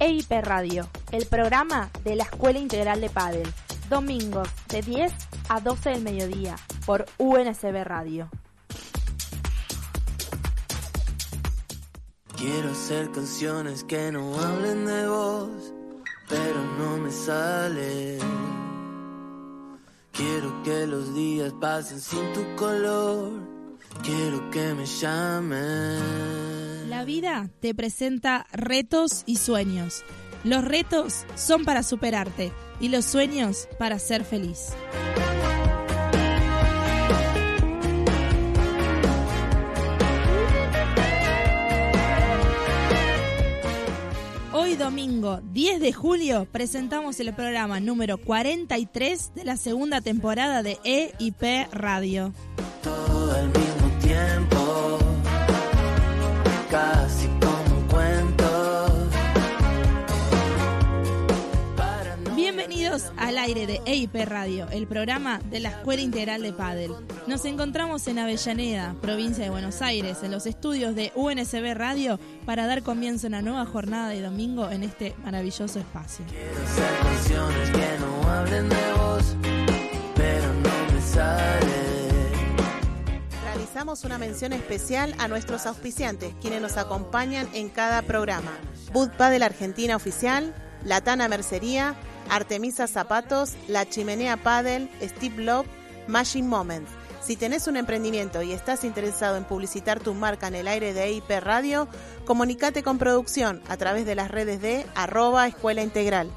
EIP Radio, el programa de la Escuela Integral de Padel. Domingos de 10 a 12 del mediodía por UNSB Radio. Quiero hacer canciones que no hablen de vos, pero no me sale. Quiero que los días pasen sin tu color. Quiero que me llamen. La vida te presenta retos y sueños. Los retos son para superarte y los sueños para ser feliz. Hoy domingo 10 de julio presentamos el programa número 43 de la segunda temporada de EIP Radio. Bienvenidos al aire de EIP Radio, el programa de la Escuela Integral de Padel. Nos encontramos en Avellaneda, provincia de Buenos Aires, en los estudios de UNSB Radio para dar comienzo a una nueva jornada de domingo en este maravilloso espacio. Quiero hacer canciones que no hablen de vos, pero no me sale. Realizamos una mención especial a nuestros auspiciantes, quienes nos acompañan en cada programa. Bud Padel Argentina Oficial, Latana Mercería, Artemisa Zapatos, La Chimenea Padel, Steve Love, Machine Moments. Si tenés un emprendimiento y estás interesado en publicitar tu marca en el aire de EIP Radio, comunicate con producción a través de las redes de arroba escuela integral.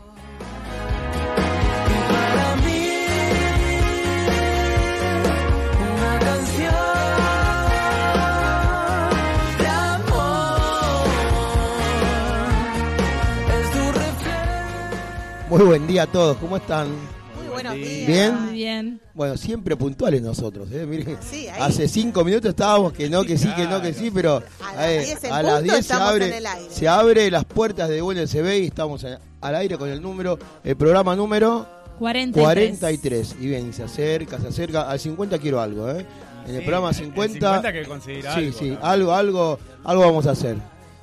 Muy buen día a todos, ¿cómo están? Muy buenos días. Bien. Muy bien. Bueno, siempre puntuales nosotros, ¿eh? Miren, Sí, ahí. hace cinco minutos estábamos que no, que sí, que no, que sí, pero A las eh, 10 en a las punto 10 se abre, se abre las puertas de UNSB y estamos a- al aire con el número, el programa número 43. 43. Y bien, y se acerca, se acerca, al 50 quiero algo, ¿eh? En el Sí, programa el 50, 50 que conseguir sí, algo, sí, ¿no? algo, algo, algo vamos a hacer.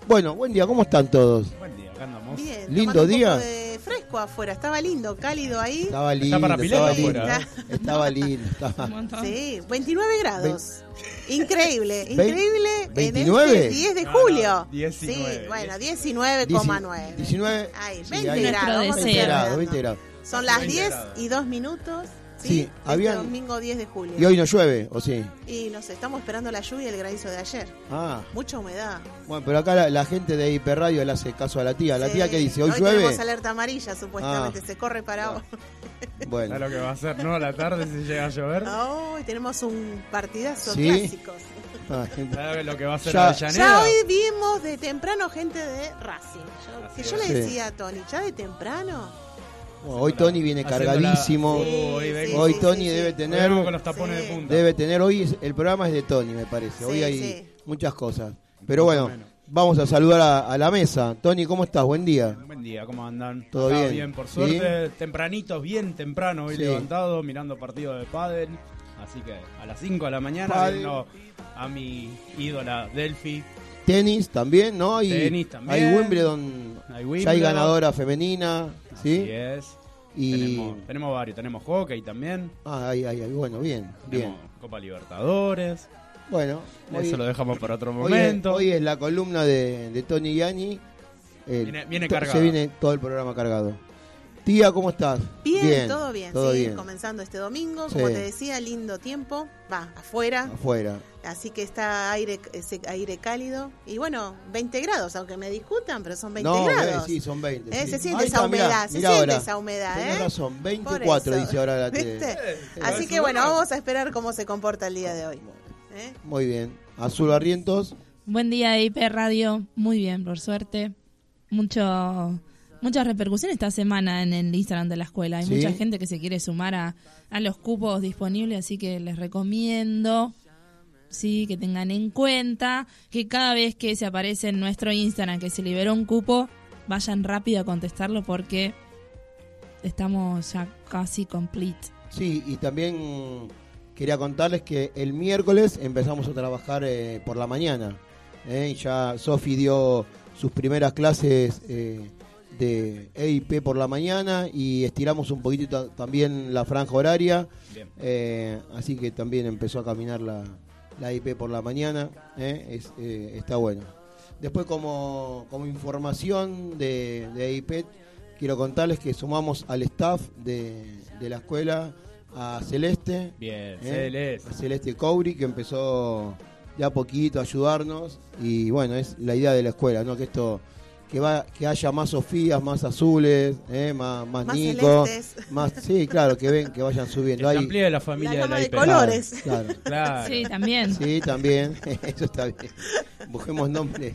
Bueno, buen día, ¿cómo están todos? Buen día, acá andamos. Bien, Lindo día. Fresco afuera, estaba lindo, cálido ahí. Estaba lindo, para estaba lindo, afuera, estaba lindo, estaba... Sí, 29 grados. Increíble, increíble. En 29. este 10 de No, no, julio. 19, Sí, bueno, 19, 19,9. 19, Ahí, sí, 20 ahí. Nuestro grados. vamos a deseo. 20 estar grados, hablando. 20 grados. Son las 20 10 grados. y 2 minutos. Sí, Sí, este habían- domingo 10 de julio. Y hoy no llueve, ¿o sí? Y nos estamos esperando la lluvia y el granizo de ayer. Ah, Mucha humedad. bueno, pero acá la, la gente de IP Radio le hace caso a la tía. ¿La Sí, tía qué dice? ¿Hoy, tenemos llueve? alerta amarilla, supuestamente. Ah. Se corre para hoy. Bueno, ¿Sabes lo que va a hacer, no? A la tarde si llega a llover. Hoy tenemos un partidazo ¿Sí? clásicos. ah, ¿Sabes lo que va a hacer Ya-? Ya hoy vimos de temprano gente de Racing. Yo- que yo le Sí. decía a Tony, ya de temprano. Bueno, hoy Tony viene la- cargadísimo. Sí, Sí, hoy sí, Hoy sí, Tony sí, debe sí. tener, Vengo con los tapones Sí. de punta. debe tener hoy es- el programa es de Tony, me parece. Hoy Sí, hay sí. muchas cosas. Pero bueno, vamos a saludar a, a la mesa. Tony, ¿cómo estás? Buen día. Buen día, ¿cómo andan? Todo Acá bien. por ¿Sí? suerte. Tempranitos, bien temprano, hoy Sí. levantado, mirando partido de pádel. Así que a las 5 de la mañana viendo a mi ídola Delphi. Tenis también, ¿no? Y Tenis también. Hay Wimbledon, Hay ya hay ganadora femenina, Así ¿sí? es. Y Tenemos, tenemos varios, tenemos hockey también. ah, ahí, ahí, ahí, bueno, bien, bien. Tenemos Copa Libertadores. Bueno, hoy, Eso lo dejamos para otro hoy es, momento. hoy es la columna de, de Tony Gianni. Eh, Viene- viene cargado. Se viene todo el programa cargado. Tía, ¿cómo estás? Bien, todo bien. Todo sí, bien. comenzando este domingo, Sí. como te decía, lindo tiempo. Va, afuera. Afuera. Así que está aire, ese aire cálido. Y bueno, 20 grados, aunque me discutan, pero son 20 no, grados. eh, sí, son 20. Eh, sí. Se siente esa mirá, humedad, se mirá siente ahora. esa humedad, Tenés ¿eh? razón, Por 24 eso. dice ahora la tele. ¿Viste? Así que bueno, vamos a esperar cómo se comporta el día de hoy. ¿eh? Muy bien. Azul Barrientos. Buen día, IP Radio. Muy bien, por suerte. Mucho, muchas repercusiones esta semana en el Instagram de la escuela. Hay Sí. mucha gente que se quiere sumar a, a los cupos disponibles, así que les recomiendo sí que tengan en cuenta que cada vez que se aparece en nuestro Instagram que se liberó un cupo, vayan rápido a contestarlo porque estamos ya casi complete. Sí, y también quería contarles que el miércoles empezamos a trabajar eh, por la mañana. ¿eh? Ya Sofi dio sus primeras clases eh, de EIP por la mañana y estiramos un poquitito también la franja horaria. Eh, así que también empezó a caminar la, la IP por la mañana. eh, es, eh, está bueno. Después, como, como información de, de EIP, quiero contarles que sumamos al staff de, de la escuela a Celeste. Bien. Celeste. A Celeste Couri, que empezó de a poquito a ayudarnos. Y bueno, es la idea de la escuela, ¿no? Que esto. Que, va, que haya más Sofías, más azules, ¿eh? más, más, Más Nico, celestes. más, sí, claro, que ven, que vayan Que subiendo. se Hay- amplíe la familia La de la de colores. Claro, Claro. Sí, también. sí, también, eso está bien. Busquemos nombre.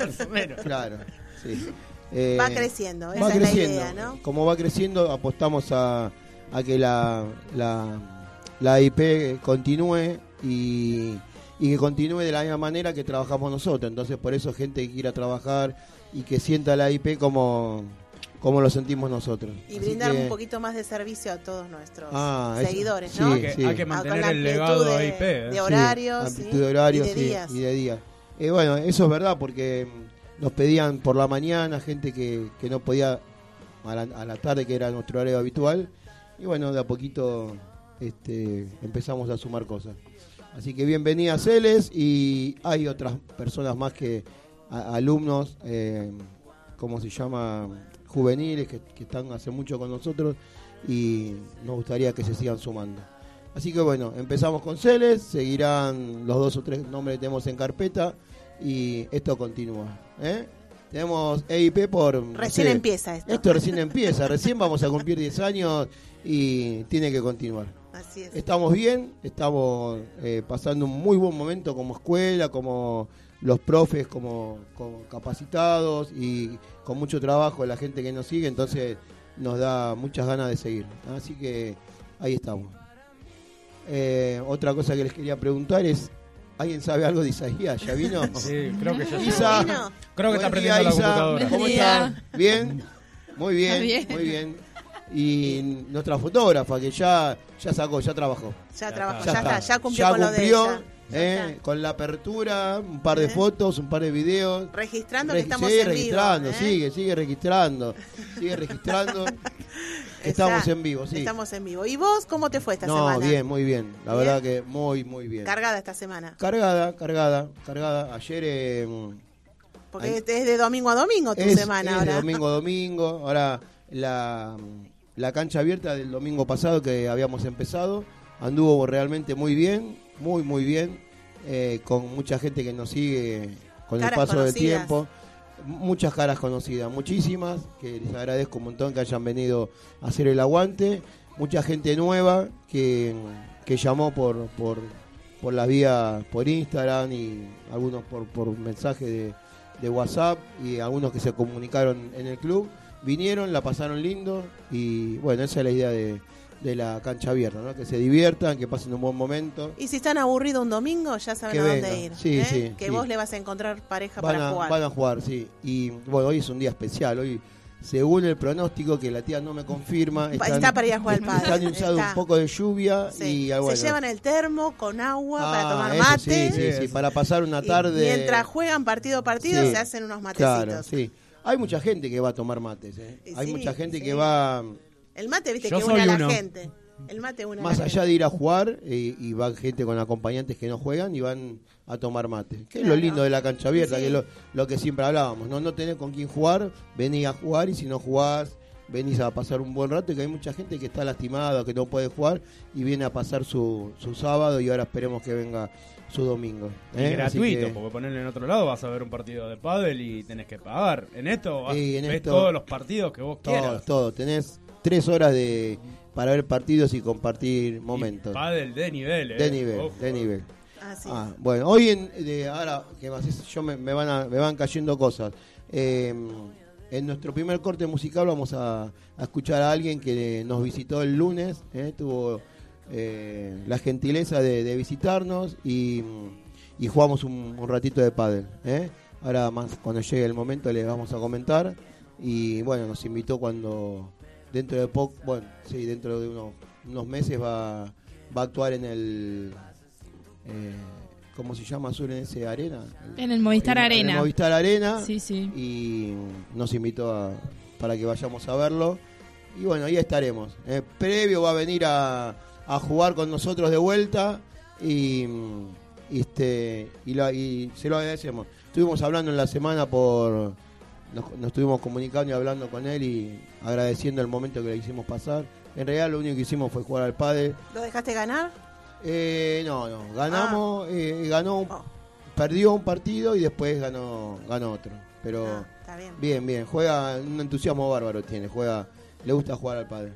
Más o menos. Claro, sí. Eh, Va creciendo, esa va es la creciendo. idea, ¿no? Como va creciendo, apostamos a, a que la, la, la IP continúe y, y que continúe de la misma manera que trabajamos nosotros. Entonces, por eso, gente que quiera trabajar y que sienta la IP como, como lo sentimos nosotros. Y Así brindar que- un poquito más de servicio a todos nuestros Ah, eso. seguidores, Sí, ¿no? Hay que, hay que Ah, mantener el amplitud legado de- de IP. ¿eh? de horarios Sí, y- amplitud de horarios y de sí, días. y de días. Eh, bueno, eso es verdad porque mm, nos pedían por la mañana gente que, que no podía a la, a la tarde, que era nuestro horario habitual. Y bueno, de a poquito este, empezamos a sumar cosas. Así que bienvenida Celes y hay otras personas más que a- alumnos, eh, ¿cómo se llama? Juveniles que, que están hace mucho con nosotros y nos gustaría que se sigan sumando. Así que bueno, empezamos con Celes, seguirán los dos o tres nombres que tenemos en carpeta y esto continúa. ¿eh? Tenemos EIP por... Recién empieza esto. Esto recién empieza, recién vamos a cumplir 10 años y tiene que continuar. Así es. Estamos bien, estamos eh, pasando un muy buen momento como escuela, como los profes, como, como capacitados y con mucho trabajo la gente que nos sigue, entonces nos da muchas ganas de seguir. Así que ahí estamos. Eh, otra cosa que les quería preguntar es, ¿alguien sabe algo de Isaías? ¿Ya vino? Sí, creo que ya. Isa, Vino. Creo que está aprendiendo día, la computadora. ¿Cómo está? ¿Bien? Muy bien, Muy bien. muy bien. Y nuestra fotógrafa que ya ya sacó, ya trabajó. Ya Ya trabajó, está. ya, está, ya cumplió Ya con cumplió, lo de ella. Eh, con la apertura, un par de fotos, un par de videos. Registrando que estamos sigue en vivo. registrando, ¿eh? sigue, sigue registrando, sigue registrando. estamos Está- en vivo, sí. Estamos en vivo. ¿Y vos cómo te fue esta no, semana? bien, muy bien. La ¿Bien? verdad que muy, muy bien. Cargada esta semana. cargada, cargada, cargada. Ayer eh, Porque Ahí. es de domingo a domingo tu es, semana es ahora. de domingo a domingo. Ahora la, la cancha abierta del domingo pasado que habíamos empezado anduvo realmente muy bien, muy, muy bien. eh, con mucha gente que nos sigue con Caras el paso del tiempo. Muchas caras conocidas, muchísimas, que les agradezco un montón que hayan venido a hacer el aguante. Mucha gente nueva que, que llamó por, por, por la vía, por Instagram y algunos por, por mensaje de, de WhatsApp y algunos que se comunicaron en el club. Vinieron, la pasaron lindo y bueno, esa es la idea de, de la cancha abierta, ¿no? que se diviertan, que pasen un buen momento. Y si están aburridos un domingo, ya saben Que a dónde ir. Sí, ¿eh? sí, que sí. vos le vas a encontrar pareja Van para a, jugar. van a jugar, sí. Y bueno, hoy es un día especial. Hoy, según el pronóstico, que la tía no me confirma, Pa- está para ir a jugar al está pádel, anunciado está. un poco de lluvia Sí. y ah, bueno. Se llevan el termo con agua para Ah, tomar mate. Sí, sí, sí, Sí, para pasar una y tarde. mientras juegan partido a partido, Sí. se hacen unos matecitos. Claro, sí. Hay mucha gente que va a tomar mates, ¿eh? Y Hay mucha gente que va, El mate, viste, Yo que soy une a la uno. gente. El mate une a más la allá gente. de ir a jugar, eh, y van gente con acompañantes que no juegan y van a tomar mate. Que es lo Claro. lindo de la cancha abierta, Sí. que es lo, lo que siempre hablábamos. No, no tenés con quién jugar, venís a jugar y si no jugás, venís a pasar un buen rato. Y que hay mucha gente que está lastimada, que no puede jugar y viene a pasar su, su sábado y ahora esperemos que venga su domingo. Y ¿eh? Así gratuito, que- porque ponerle en otro lado vas a ver un partido de pádel y tenés que pagar. En esto vas, Sí, en ves esto- todos los partidos que vos Todo, quieras. todo. Tenés tres horas de para ver partidos y compartir momentos. Pádel de nivel, eh. De nivel, de nivel. Así Ah, es. bueno, hoy en, de, ahora que más es- yo me, me van a- me van cayendo cosas. Eh, en nuestro primer corte musical vamos a, a escuchar a alguien que nos visitó el lunes, eh, tuvo eh, la gentileza de, de visitarnos y, y jugamos un, un ratito de pádel. eh. Ahora más cuando llegue el momento les vamos a comentar y bueno nos invitó cuando dentro de poco, bueno sí dentro de unos, unos meses va va a actuar en el eh, ¿cómo se llama Azul en ese arena? En el Movistar En- en Arena. el Movistar Arena. Sí, sí. Y nos invitó a- para que vayamos a verlo. Y bueno, ahí estaremos. Eh, previo va a venir a, a jugar con nosotros de vuelta. Y, y este, y, lo- y se lo agradecemos. Estuvimos hablando en la semana por. Nos, nos estuvimos comunicando y hablando con él y agradeciendo el momento que le hicimos pasar. En realidad, lo único que hicimos fue jugar al padre. ¿Lo dejaste ganar? Eh, no, no, ganamos, eh, ganó, un- Oh. perdió un partido y después ganó, ganó otro. Pero Ah, está bien. bien, bien, juega, un entusiasmo bárbaro tiene, juega, le gusta jugar al padre.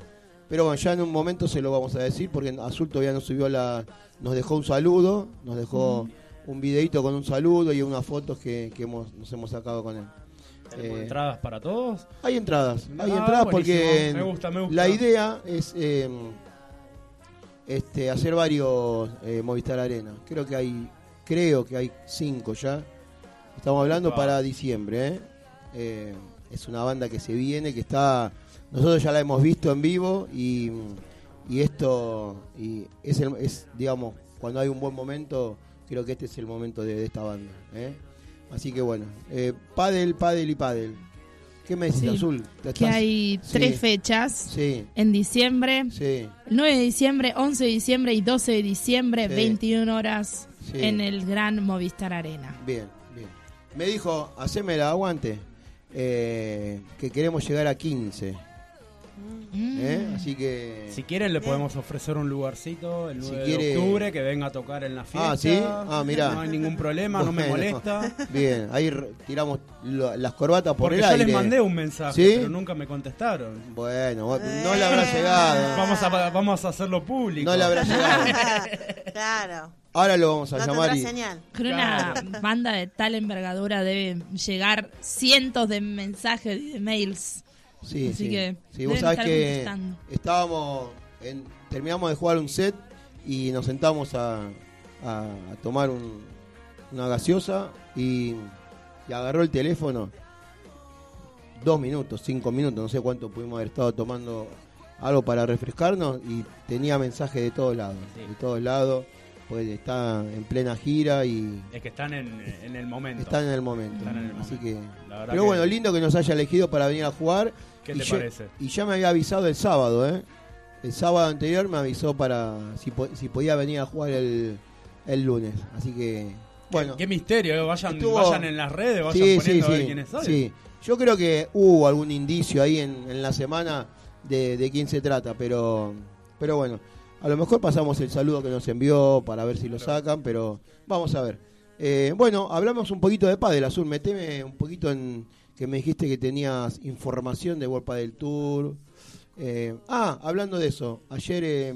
Pero bueno, ya en un momento se lo vamos a decir porque Azul todavía nos subió la, nos dejó un saludo, nos dejó un videito con un saludo y unas fotos que, que hemos, nos hemos sacado con él. ¿Tenemos Eh, entradas para todos? hay entradas, hay Ah, entradas buenísimo. porque Me gusta, me gusta. la idea es eh, este, hacer varios eh, Movistar Arena. Creo que hay, creo que hay cinco ya. Estamos hablando Opa. para diciembre. es una banda que se viene, que está, nosotros ya la hemos visto en vivo y, y esto y es, el- es, digamos, cuando hay un buen momento, creo que este es el momento de, de esta banda. ¿eh? Así que bueno, eh, Padel, Padel y Padel. ¿Qué me decís, Sí. Azul? ¿Te Que hay Sí. tres fechas Sí, en diciembre. sí, El 9 de diciembre, 11 de diciembre y 12 de diciembre, Sí. 21 horas sí. en el Gran Movistar Arena. Bien, bien. Me dijo, haceme la aguante, eh, que queremos llegar a 15. Mm. ¿eh? Así que... Si quieren le podemos ofrecer un lugarcito el Si 9 quiere- de octubre que venga a tocar en la fiesta. Ah, ¿sí? Ah, mirá. No hay ningún problema, no me molesta. Bien, ahí tiramos lo- las corbatas por Porque el yo aire. les mandé un mensaje, ¿Sí? pero nunca me contestaron. Bueno, vos- no le habrá Eh. llegado. Vamos a, vamos a hacerlo público. No le habrá llegado. claro. Ahora lo vamos a No llamar y... señal. Con una banda de tal envergadura debe llegar cientos de mensajes y de mails. Sí, Así sí. que Sí, vos sabés que estábamos, en- terminamos de jugar un set y nos sentamos a, a- a tomar un- una gaseosa y, y agarró el teléfono. Dos minutos, cinco minutos, no sé cuánto pudimos haber estado tomando algo para refrescarnos y tenía mensajes de todos lados, Sí. de todos lados, pues está en plena gira y Es que están en, en el momento. están en el momento. Están en el Así momento. que, La verdad pero que- bueno, lindo que nos haya elegido para venir a jugar. ¿Qué Y te yo- parece? Y ya me había avisado el sábado, ¿eh? El sábado anterior me avisó para si, po- si podía venir a jugar el, el lunes. Así que, bueno. Qué misterio, eh. vayan, Estuvo- vayan en las redes, vayan sí, sí, poniendo a ver sí, quiénes son. sí. Yo creo que hubo algún indicio ahí en, en la semana de, de quién se trata, pero, pero bueno. A lo mejor pasamos el saludo que nos envió para ver si lo sacan, pero vamos a ver. Eh, bueno, hablamos un poquito de Padel Azul. Meteme un poquito en que me dijiste que tenías información de World Padel Tour. Eh, ah, hablando de eso, ayer eh,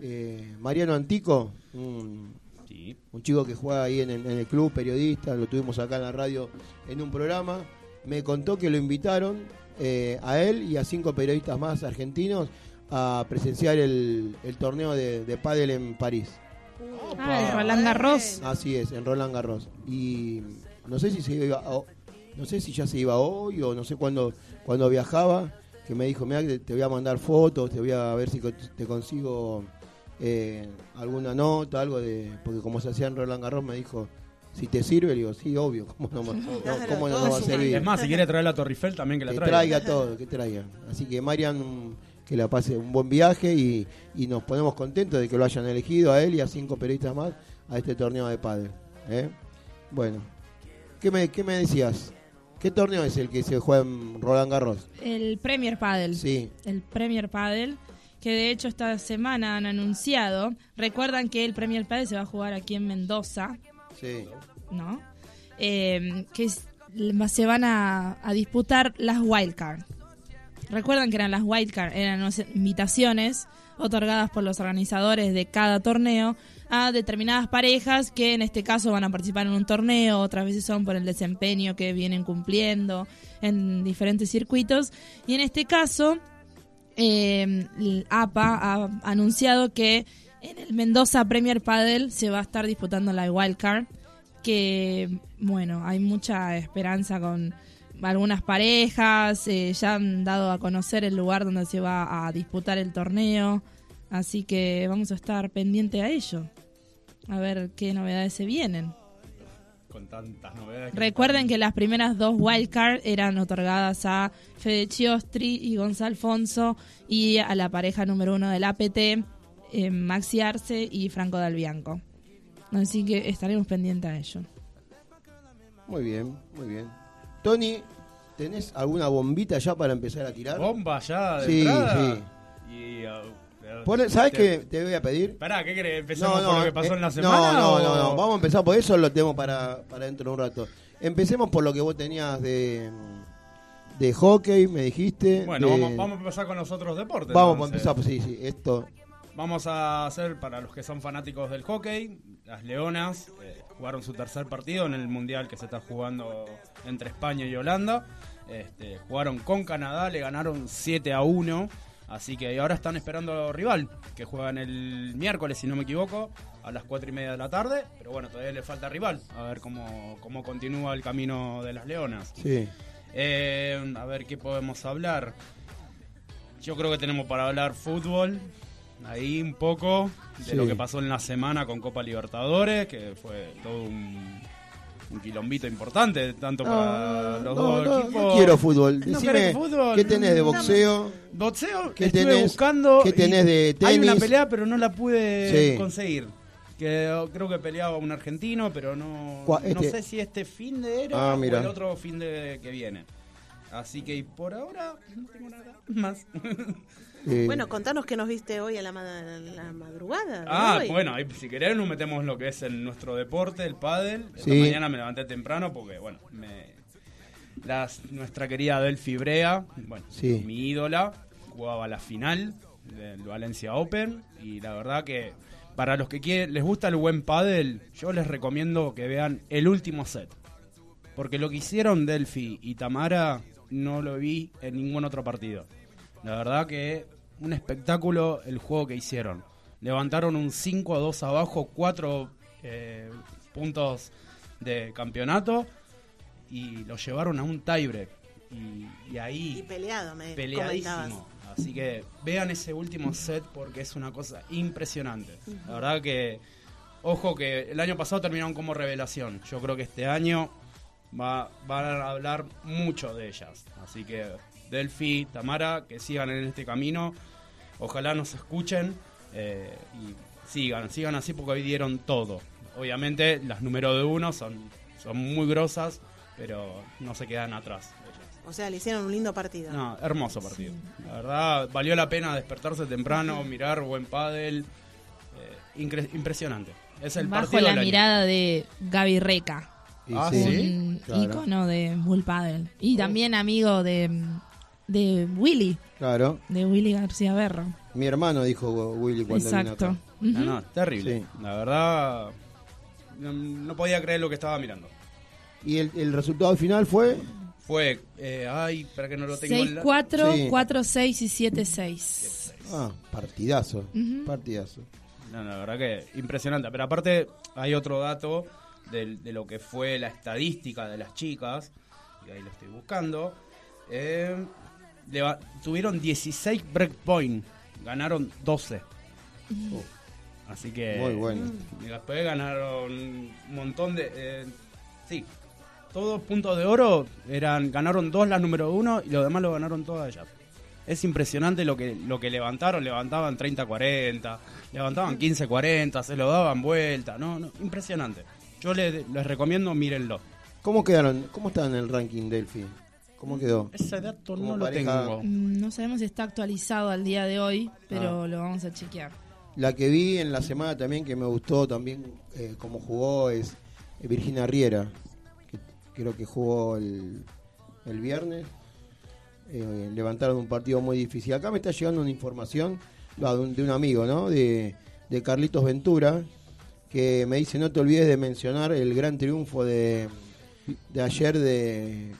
eh, Mariano Antico, un, Sí. un chico que juega ahí en el, en el club, periodista, lo tuvimos acá en la radio en un programa, me contó que lo invitaron eh, a él y a cinco periodistas más argentinos a presenciar el, el torneo de, de pádel en París. Ah, el Roland Garros. Así es, en Roland Garros. Y no sé si se iba, no sé si ya se iba hoy o no sé cuándo cuando viajaba, que me dijo, mira, te voy a mandar fotos, te voy a ver si te consigo eh, alguna nota, algo de, porque como se hacía en Roland Garros me dijo, si te sirve, le digo, sí, obvio, ¿cómo no, cómo no nos va a servir? Es más, si quiere traer la Torre Eiffel también que la que traiga. traiga todo, que traiga. Así que Marian, que la pase un buen viaje y, y nos ponemos contentos de que lo hayan elegido a él y a cinco periodistas más a este torneo de pádel. ¿eh? Bueno, ¿qué me, ¿qué me decías? ¿Qué torneo es el que se juega en Roland Garros? El Premier Padel. Sí, El Premier Padel. Que de hecho esta semana han anunciado. Recuerdan que el Premier Padel se va a jugar aquí en Mendoza. sí. ¿no? Eh, que es- se van a, a disputar las wildcards. Recuerdan que eran las wildcards, eran unas invitaciones otorgadas por los organizadores de cada torneo a determinadas parejas que en este caso van a participar en un torneo, otras veces son por el desempeño que vienen cumpliendo en diferentes circuitos. Y en este caso, eh, APA ha anunciado que en el Mendoza Premier Padel se va a estar disputando la wildcard que bueno, hay mucha esperanza con algunas parejas, eh, ya han dado a conocer el lugar donde se va a disputar el torneo, así que vamos a estar pendiente a ello. A ver qué novedades se vienen. Con tantas novedades. Recuerden que las primeras dos wildcards eran otorgadas a Fede Chiostri y Gonzalo Alfonso y a la pareja número uno del APT, eh, Maxi Arce y Franco Dalbianco. Así que estaremos pendientes a ello. Muy bien, muy bien. Tony, ¿tenés alguna bombita ya para empezar a tirar? Bomba ya de Sí, entrada? sí. Y, uh, ¿Sabes qué te voy a pedir? Pará, ¿qué querés? ¿Empezamos por lo que pasó eh, en la no, semana? No, o- no, no, vamos a empezar por eso, lo tenemos para, para dentro de un rato. Empecemos por lo que vos tenías de, de hockey, me dijiste. Bueno, de- vamos, vamos a empezar con los otros deportes. vamos a empezar, pues sí, sí, esto. Vamos a hacer, para los que son fanáticos del hockey, las Leonas eh, jugaron su tercer partido en el Mundial que se está jugando entre España y Holanda. Este, jugaron con Canadá, le ganaron 7 a 1. Así que ahora están esperando rival, que juegan el miércoles, si no me equivoco, a las 4 y media de la tarde. Pero bueno, todavía le falta rival, a ver cómo, cómo continúa el camino de las Leonas. Sí. Eh, a ver qué podemos hablar. Yo creo que tenemos para hablar fútbol. Ahí un poco de Sí. lo que pasó en la semana con Copa Libertadores, que fue todo un, un quilombito importante, tanto para los dos equipos. no quiero fútbol. ¿No Decime, fútbol? ¿qué tenés de boxeo? Boxeo, ¿Qué estuve tenés- buscando. qué tenés de Hay una tenis? pelea, pero no la pude Sí. conseguir. Que creo que peleaba un argentino, pero no, no este- sé si este fin de era Ah, o el otro fin de que viene. Así que por ahora no tengo nada más. Eh, Bueno, contanos qué nos viste hoy a la, ma- la madrugada. ah, hoy. bueno, ahí, si querés nos metemos lo que es en nuestro deporte, el pádel. Esta Sí. mañana me levanté temprano porque, bueno, me, las, nuestra querida Delphi Brea, bueno, Sí. mi ídola, jugaba la final del Valencia Open y la verdad que para los que quieren, les gusta el buen pádel, yo les recomiendo que vean el último set. Porque lo que hicieron Delphi y Tamara no lo vi en ningún otro partido. La verdad que un espectáculo el juego que hicieron. Levantaron un 5 a 2 abajo, 4 puntos de campeonato y lo llevaron a un tiebreak. Y, y ahí Y peleado, me comentabas. peleadísimo. Así que vean ese último set porque es una cosa impresionante. La verdad que, ojo que el año pasado terminaron como revelación. Yo creo que este año va, van a hablar mucho de ellas. Así que Delphi, Tamara, que sigan en este camino. Ojalá nos escuchen eh, y sigan, sigan así porque hoy dieron todo. Obviamente las número de uno son, son muy grosas, pero no se quedan atrás. O sea, le hicieron un lindo partido. No, hermoso partido. La verdad, valió la pena despertarse temprano, mirar buen pádel. eh, incre- impresionante. Es el Bajo partido la del año. mirada de Gaby Reca, y Ah, sí, ¿sí? un claro. ícono de Bull Paddle. Y también amigo de, de Willy, Claro. de Willy García Berro. Mi hermano dijo Willy cuando vino Exacto. acá. No, Ujú. no, terrible. Sí. La verdad, no, no podía creer lo que estaba mirando. Y el, el resultado final fue. Fue, eh, ay, para que no lo tengo en la- 6-4, Sí. 4-6 y 7-6. Ah, partidazo. Ujú. Partidazo. No, no, la verdad que impresionante. Pero aparte hay otro dato de, de lo que fue la estadística de las chicas, y ahí lo estoy buscando. Eh, tuvieron 16 breakpoint, ganaron 12. Así que... Muy bueno. Y después ganaron un montón de... eh, sí, todos puntos de oro, eran ganaron dos las número uno y los demás lo ganaron todas ellas. Es impresionante lo que, lo que levantaron, levantaban 30-40, levantaban 15-40, se lo daban vuelta, no, no, impresionante. Yo les, les recomiendo, mírenlo. ¿Cómo quedaron? ¿Cómo está en el ranking Delphi? ¿Cómo quedó? Ese dato no lo pareja- tengo. Mm, No sabemos si está actualizado al día de hoy, pero Ah. lo vamos a chequear. La que vi en la semana también que me gustó también eh, como jugó es eh, Virginia Riera, que creo que jugó el, el viernes. Eh, levantaron un partido muy difícil. Acá me está llegando una información de, un, de un amigo, ¿no? De, de Carlitos Ventura, que me dice no te olvides de mencionar el gran triunfo de, de ayer de,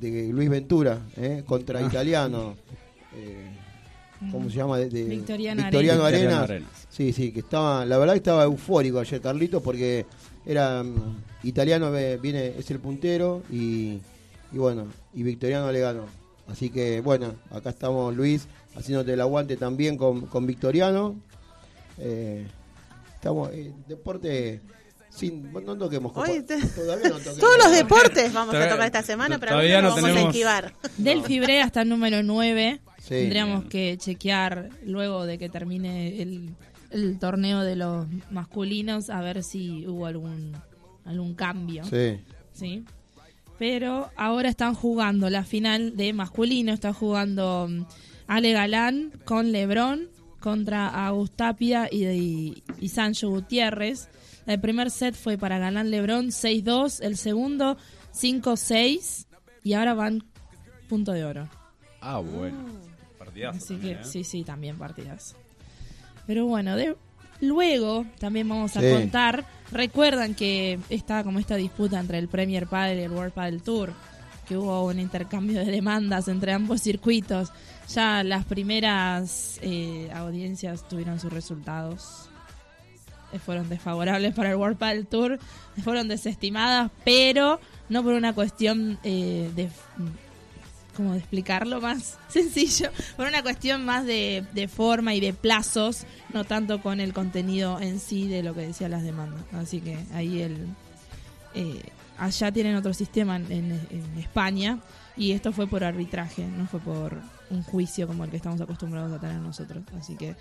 de Luis Ventura ¿eh? contra Italiano. Eh, ¿Cómo se llama? De, de- Victoriano Victoriano Arenas. Arenas. Victoriano Arenas. Sí, sí, que estaba, la verdad que estaba eufórico ayer Carlitos porque era mm, italiano ve- viene es el puntero y, y bueno, y Victoriano le ganó. Así que bueno, acá estamos Luis haciéndote el aguante también con, con Victoriano. Eh, Estamos deporte sin no toquemos copa. Hoy te- Todavía no toquemos. Todos los deportes vamos a tocar esta semana, pero todavía algunos no vamos a esquivar. Del Fibre hasta el número 9. Sí. Tendríamos que chequear luego de que termine el, el torneo de los masculinos a ver si hubo algún algún cambio. Sí. ¿sí? Pero ahora están jugando la final de masculino, está jugando mm, Ale Galán con Lebrón contra Agustapia y, y, y Sancho Gutiérrez. El primer set fue para Galán Lebrón 6-2, el segundo 5-6 y ahora van punto de oro. Ah, bueno. Partidazo Así también, que ¿eh? sí, sí, también partidas. Pero bueno, de, luego también vamos a Sí. contar. Recuerdan que está como esta disputa entre el Premier Padel y el World Padel Tour, que hubo un intercambio de demandas entre ambos circuitos. Ya las primeras eh, audiencias tuvieron sus resultados. Eh, Fueron desfavorables para el World Padel Tour, fueron desestimadas, pero no por una cuestión eh, de como de explicarlo más sencillo, por una cuestión más de, de forma y de plazos, no tanto con el contenido en sí de lo que decían las demandas. Así que ahí el eh, allá tienen otro sistema en, España y esto fue por arbitraje, no fue por un juicio como el que estamos acostumbrados a tener nosotros. Así que eh,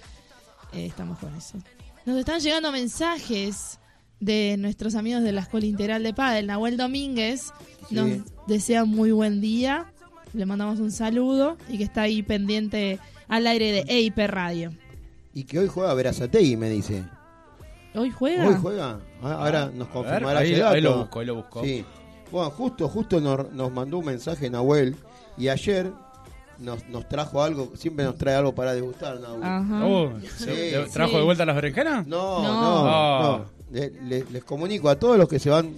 estamos con eso. Nos están llegando mensajes de nuestros amigos de la Escuela Integral de Padel. Nahuel Domínguez nos Sí. desea muy buen día. Le mandamos un saludo y que está ahí pendiente al aire de EIP Radio. Y que hoy juega Verazategui, me dice. ¿Hoy juega? ¿Hoy juega? Ah, Ahora nos A ver, confirmará ahí, ahí lo busco, ahí lo busco. Sí. Bueno, justo, justo nos, nos mandó un mensaje Nahuel y ayer nos, nos trajo algo, siempre nos trae algo para degustar, Nahuel. Ajá. Oh, Sí. ¿te- ¿Trajo Sí. de vuelta las berenjenas? No, No. no, Ah. no. Le- le- les comunico a todos los que se van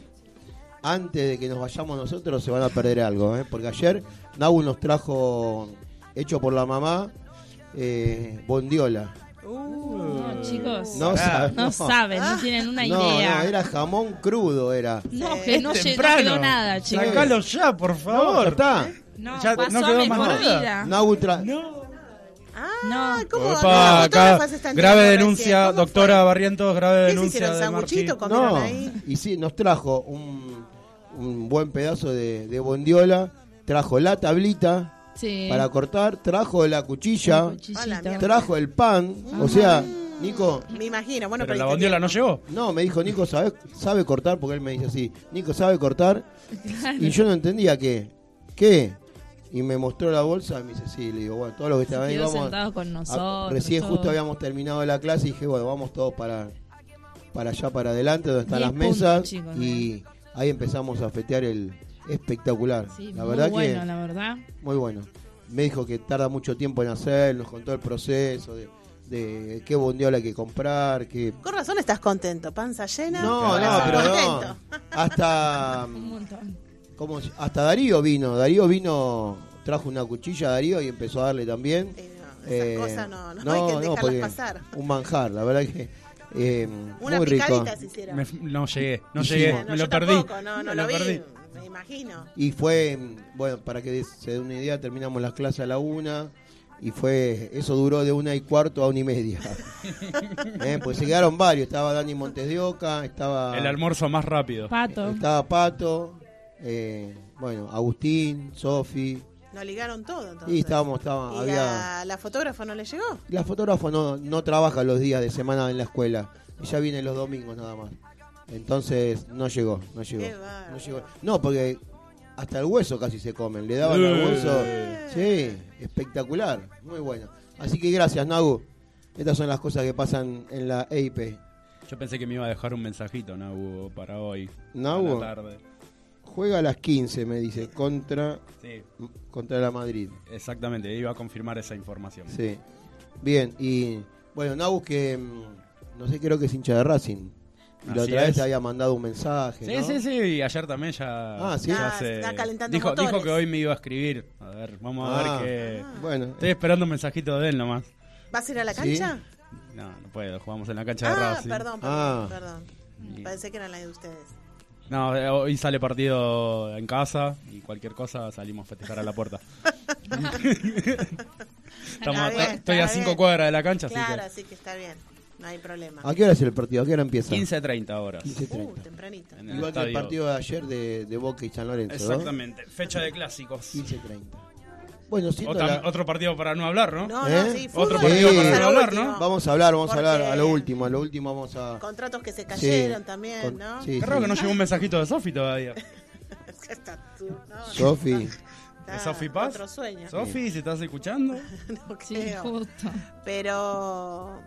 antes de que nos vayamos nosotros se van a perder algo, ¿eh? porque ayer Nahuel nos trajo hecho por la mamá eh, bondiola. No, chicos. No, Ah. sabe- No saben, no tienen una No, idea. no, era jamón crudo, era. No, que no, temprano. quedó nada, chicos. Sacalo ya, por No, ya favor. está. No, Ya pasó no quedó más mejor nada. vida. Nahuel tra- Ah, No. ¿cómo? Opa, No, acá, grave denuncia, recién. ¿Cómo doctora fue? Barrientos, grave ¿Qué se denuncia hicieron? de ¿Sanguchito? Martín. ¿Comieron No, ahí? y sí, nos trajo un, un buen pedazo de, de bondiola, trajo la tablita Sí. para cortar, trajo la cuchilla, trajo el pan, o sea, Nico, Me imagino. Bueno, Pero pero la bondiola no llegó. no, me dijo Nico, ¿sabe, sabe cortar? Porque él me dice así, Nico, ¿sabe cortar? Y yo no entendía qué, ¿qué? Y me mostró la bolsa y me dice, sí, le digo, bueno, todo lo que Se estaba ahí, vamos. con a- nosotros. recién todo. justo habíamos terminado la clase y dije, bueno, vamos todos para, para allá, para adelante, donde están las puntos, mesas. chicos, y ahí empezamos a fetear el espectacular. Sí, la muy verdad bueno, que la verdad. muy bueno. Me dijo que tarda mucho tiempo en hacer, nos contó el proceso de, de qué bondiola hay que comprar, que... Con razón estás contento. Panza llena. No, no, pero no. Hasta, Un montón. ¿Cómo se- hasta Darío vino. Darío vino, trajo una cuchilla a Darío y empezó a darle también. Eh, no, esas Eh, cosas no, no, hay que dejarlas pasar. Un manjar, la verdad que eh, Una muy rico. se hicieron. Me- no llegué, no sí, llegué, no, No, me yo lo perdí. tampoco, no, no me lo, lo vi, perdí. me imagino. Y fue, bueno, para que se dé una idea, terminamos las clases a la una y fue, eso duró de una y cuarto a una y media. eh, pues se quedaron varios, estaba Dani Montes de Oca, estaba, El almuerzo más rápido. Pato. estaba Pato, eh, bueno, Agustín, Sofi, Nos ligaron todo entonces. y estábamos, estaba, ¿Y había... la, la fotógrafa no le llegó? La fotógrafa no, no trabaja los días de semana en la escuela, ella viene los domingos nada más. Entonces no llegó, no llegó. Qué. No, llegó. No, porque hasta el hueso casi se comen, le daban al hueso. Sí, espectacular, muy bueno. Así que gracias, Nagu. Estas son las cosas que pasan en la EIP. Yo pensé que me iba a dejar un mensajito, Nabu, para hoy. Nabu. a la tarde. Juega a las 15, me dice, contra, Sí, contra la Madrid. exactamente, iba a confirmar esa información. Sí. Bien, y bueno, Nagu que mm, no sé, creo que es hincha de Racing. Y la Así otra vez te había mandado un mensaje. Sí, ¿no? sí, sí, y ayer también ya. Ah, sí. ya Ah, está calentando dijo, motores. dijo que hoy me iba a escribir. A ver, vamos a Ah. ver qué. Bueno, Estoy esperando un mensajito de él nomás. ¿Vas a ir a la Sí. cancha? No, no puedo, jugamos en la cancha de Ah, Racing. perdón, perdón, Ah. perdón. Y- Pensé que era la de ustedes. No, eh, hoy sale partido en casa y cualquier cosa salimos a festejar a la puerta. Estamos- Está bien, estoy a está cinco bien. cuadras de la cancha, Claro, así así que está bien. No hay problema. ¿A qué hora es el partido? ¿A qué hora empieza? 15.30 horas. 15.30. Uh, tempranito. Igual que el partido de ayer de, de Boca y San Lorenzo, ¿no? Exactamente. Fecha de clásicos. 15.30. Bueno, Otra- la- Otro partido para no hablar, ¿no? No, ¿Eh? no, sí, Otro partido vamos para a lo hablar. ¿no? Vamos a hablar, vamos a hablar a lo último, a lo último vamos a... Contratos que se Sí, cayeron también, con- ¿no? sí, Qué raro sí. que no llegó un mensajito de Sofi todavía. No, Sofi, está ¿De Sofi Paz? Otro sueño. Sofi, si estás escuchando. No Sí, creo. justo. Pero,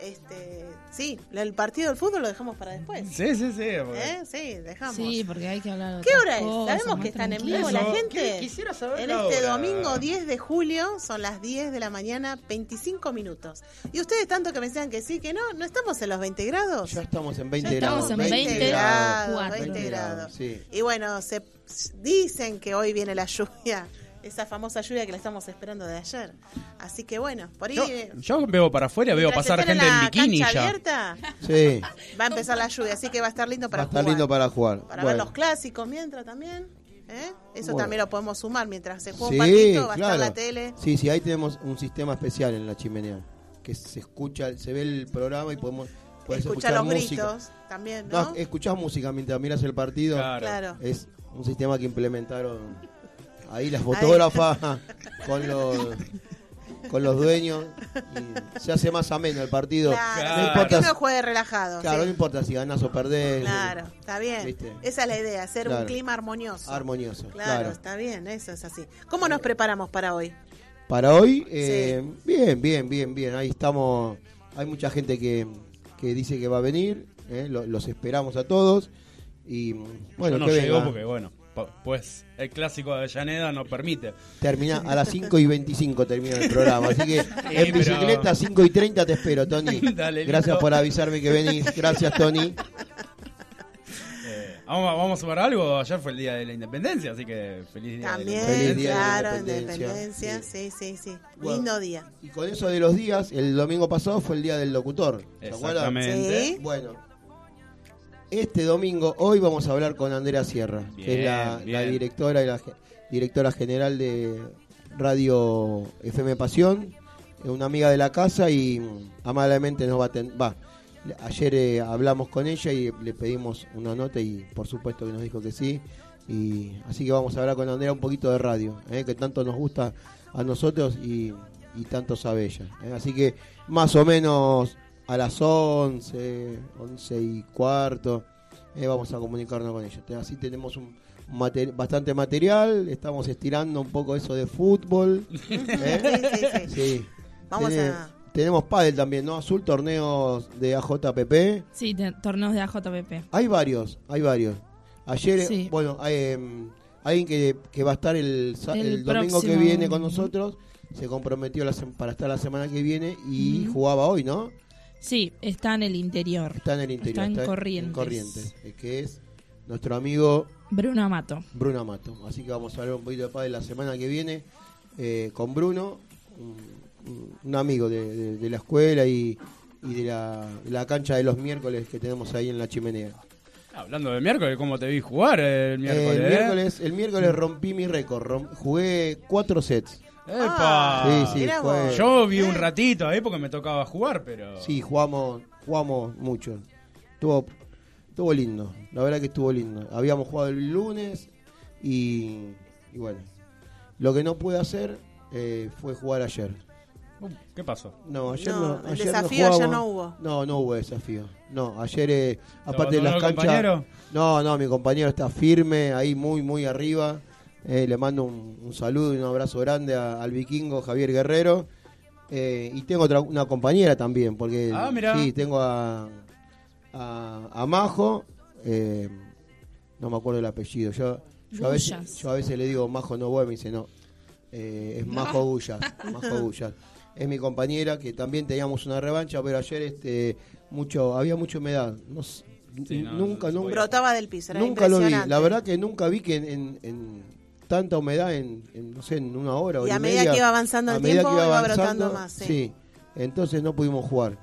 este, sí, el partido del fútbol lo dejamos para después. Sí, sí, sí. porque- ¿Eh? Sí, dejamos. Sí, porque hay que hablar ¿Qué hora es? cosas, Sabemos que están en vivo la gente. qui- quisiera saber En la este hora. domingo 10 de julio son las 10 de la mañana, 25 minutos. Y ustedes tanto que me decían que sí, que no, no estamos en los 20 grados. ya estamos en 20 Ya grados. estamos en 20 grados, cuatro. 20 grados. Sí. Y bueno, se dicen que hoy viene la lluvia, esa famosa lluvia que la estamos esperando de ayer. Así que bueno, por ahí Yo, yo veo para afuera, veo pasar gente en, bikini ya. abierta, Sí, va a empezar la lluvia, así que va a estar lindo va para a estar jugar. lindo para jugar. Para ver los clásicos mientras también. ¿eh? Eso Bueno. también lo podemos sumar mientras se juega sí, un partito, va a estar la tele. Sí, sí, ahí tenemos un sistema especial en la chimenea. Que se escucha, se ve el programa y podemos podés Escucha escuchar los música. gritos también, ¿no? No, escuchás música mientras miras el partido. Claro. claro. Es un sistema que implementaron ahí las fotógrafas con los con los dueños y se hace más ameno el partido. Claro. No importa, juegue relajado. claro, sí. no importa si ganás o perdés. Claro, está bien. ¿Viste? Esa es la idea, hacer un clima armonioso. Armonioso, Claro, claro. está bien, eso es así. ¿Cómo nos preparamos para hoy? Para hoy, eh, bien, bien, bien, bien. Ahí estamos. Hay mucha gente que, que dice que va a venir. eh, lo- los esperamos a todos. Y bueno, Yo no que llegó venga. porque, bueno, pues el clásico de Avellaneda no permite. Termina a las 5 y 25 termina el programa. Así que en pero- bicicleta 5 y 30 te espero, Tony. Dale, Gracias por avisarme que venís. Gracias, Tony. Eh, vamos, a- vamos a sumar algo. Ayer fue el día de la independencia, así que feliz día También, de la Feliz independencia. día de la claro, independencia, independencia, sí, sí, sí. Bueno. Lindo día. Y con eso de los días, el domingo pasado fue el día del locutor. ¿Se acuerdan? Exactamente. Sí. Bueno, este domingo, hoy vamos a hablar con Andrea Sierra, que es la, directora y la directora general de Radio FM Pasión, es una amiga de la casa y amablemente nos va a ten- va. Ayer eh, hablamos con ella y le pedimos una nota y por supuesto que nos dijo que sí. Y así que vamos a hablar con Andrea un poquito de radio, eh, que tanto nos gusta a nosotros y, y tanto sabe ella. eh. Así que más o menos a las 11, 11 y cuarto, eh, vamos a comunicarnos con ella. Te- Así tenemos un mater- bastante material, estamos estirando un poco eso de fútbol. ¿eh? Sí, sí, sí. Sí. Vamos a- Tenemos pádel también, ¿no? Azul, torneos de AJPP. Sí, torneos de AJPP. Hay varios, hay varios. Ayer, Sí. bueno, hay em, alguien que, que va a estar el, sa- El el domingo que viene con nosotros, se comprometió la para estar la semana que viene y jugaba hoy, ¿no? Sí, está en el interior. Está en el interior. Está en Corrientes. Corrientes, eh, que es nuestro amigo Bruno Amato. Bruno Amato. Así que vamos a hablar un poquito de pádel la semana que viene eh, con Bruno, un, amigo de, de- de la escuela y, y de la, cancha de los miércoles que tenemos ahí en la chimenea. Hablando de miércoles, ¿cómo te vi jugar el miércoles? el, eh? miércoles, el miércoles rompí mi récord, rom- jugué cuatro sets. ¡Epa! Sí, sí, fue-. Yo vi un Eh. ratito ahí porque me tocaba jugar, pero. Sí, jugamos, jugamos mucho. Estuvo, estuvo lindo, la verdad que estuvo lindo. Habíamos jugado el lunes y, y bueno, lo que no pude hacer eh, fue jugar ayer. Uh, ¿Qué pasó? No, ayer No, no, el ayer desafío ayer jugábamos. no hubo. No, no hubo desafío. No, ayer, eh, aparte de las canchas. compañero? No, no, mi compañero está firme, ahí muy, muy arriba. Eh, le mando un, un saludo y un abrazo grande a- al vikingo Javier Guerrero. Eh, y tengo otra, una compañera también, porque Ah, mirá. sí, tengo a, a, a Majo, eh, no me acuerdo el apellido. Yo, yo, a veces, Gullas. yo a veces le digo Majo no voy, me dice no, eh, es Majo Gullas, Majo Gullas. Es mi compañera que también teníamos una revancha, pero ayer este mucho había mucha humedad. No, Sí, no, nunca, no nunca, Brotaba del piso, era nunca lo vi. La verdad que nunca vi que en, en- en tanta humedad en, en, no sé, en una hora o Y a medida que iba avanzando el tiempo, iba brotando más, sí. entonces no pudimos jugar.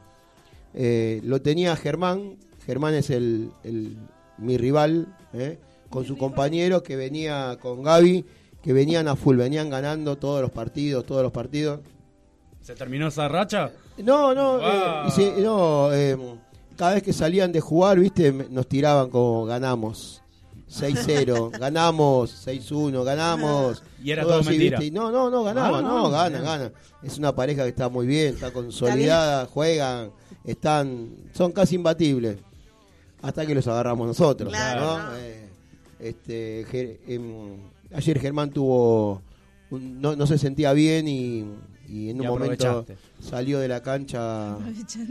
Eh, lo tenía Germán, Germán es el, el- mi rival, ¿eh? con su compañero que venía con Gaby, que venían a full, venían ganando todos los partidos, todos los partidos. ¿Se terminó esa racha? No, no, Wow. eh, se- no, eh, cada vez que salían de jugar, viste, me- nos tiraban como ganamos. 6-0, ganamos 6-1, ganamos. Y era todo así, mentira. ¿viste? Y No, no, no, ganaban, Ah, no, bien. ganan, ganan. Es una pareja que está muy bien, está consolidada, juegan, están, son casi imbatibles. Hasta que los agarramos nosotros. Claro, ¿no? no. Eh, este, Ger- em, ayer Germán tuvo, un- no, no se sentía bien y, y en un Y momento salió de la cancha.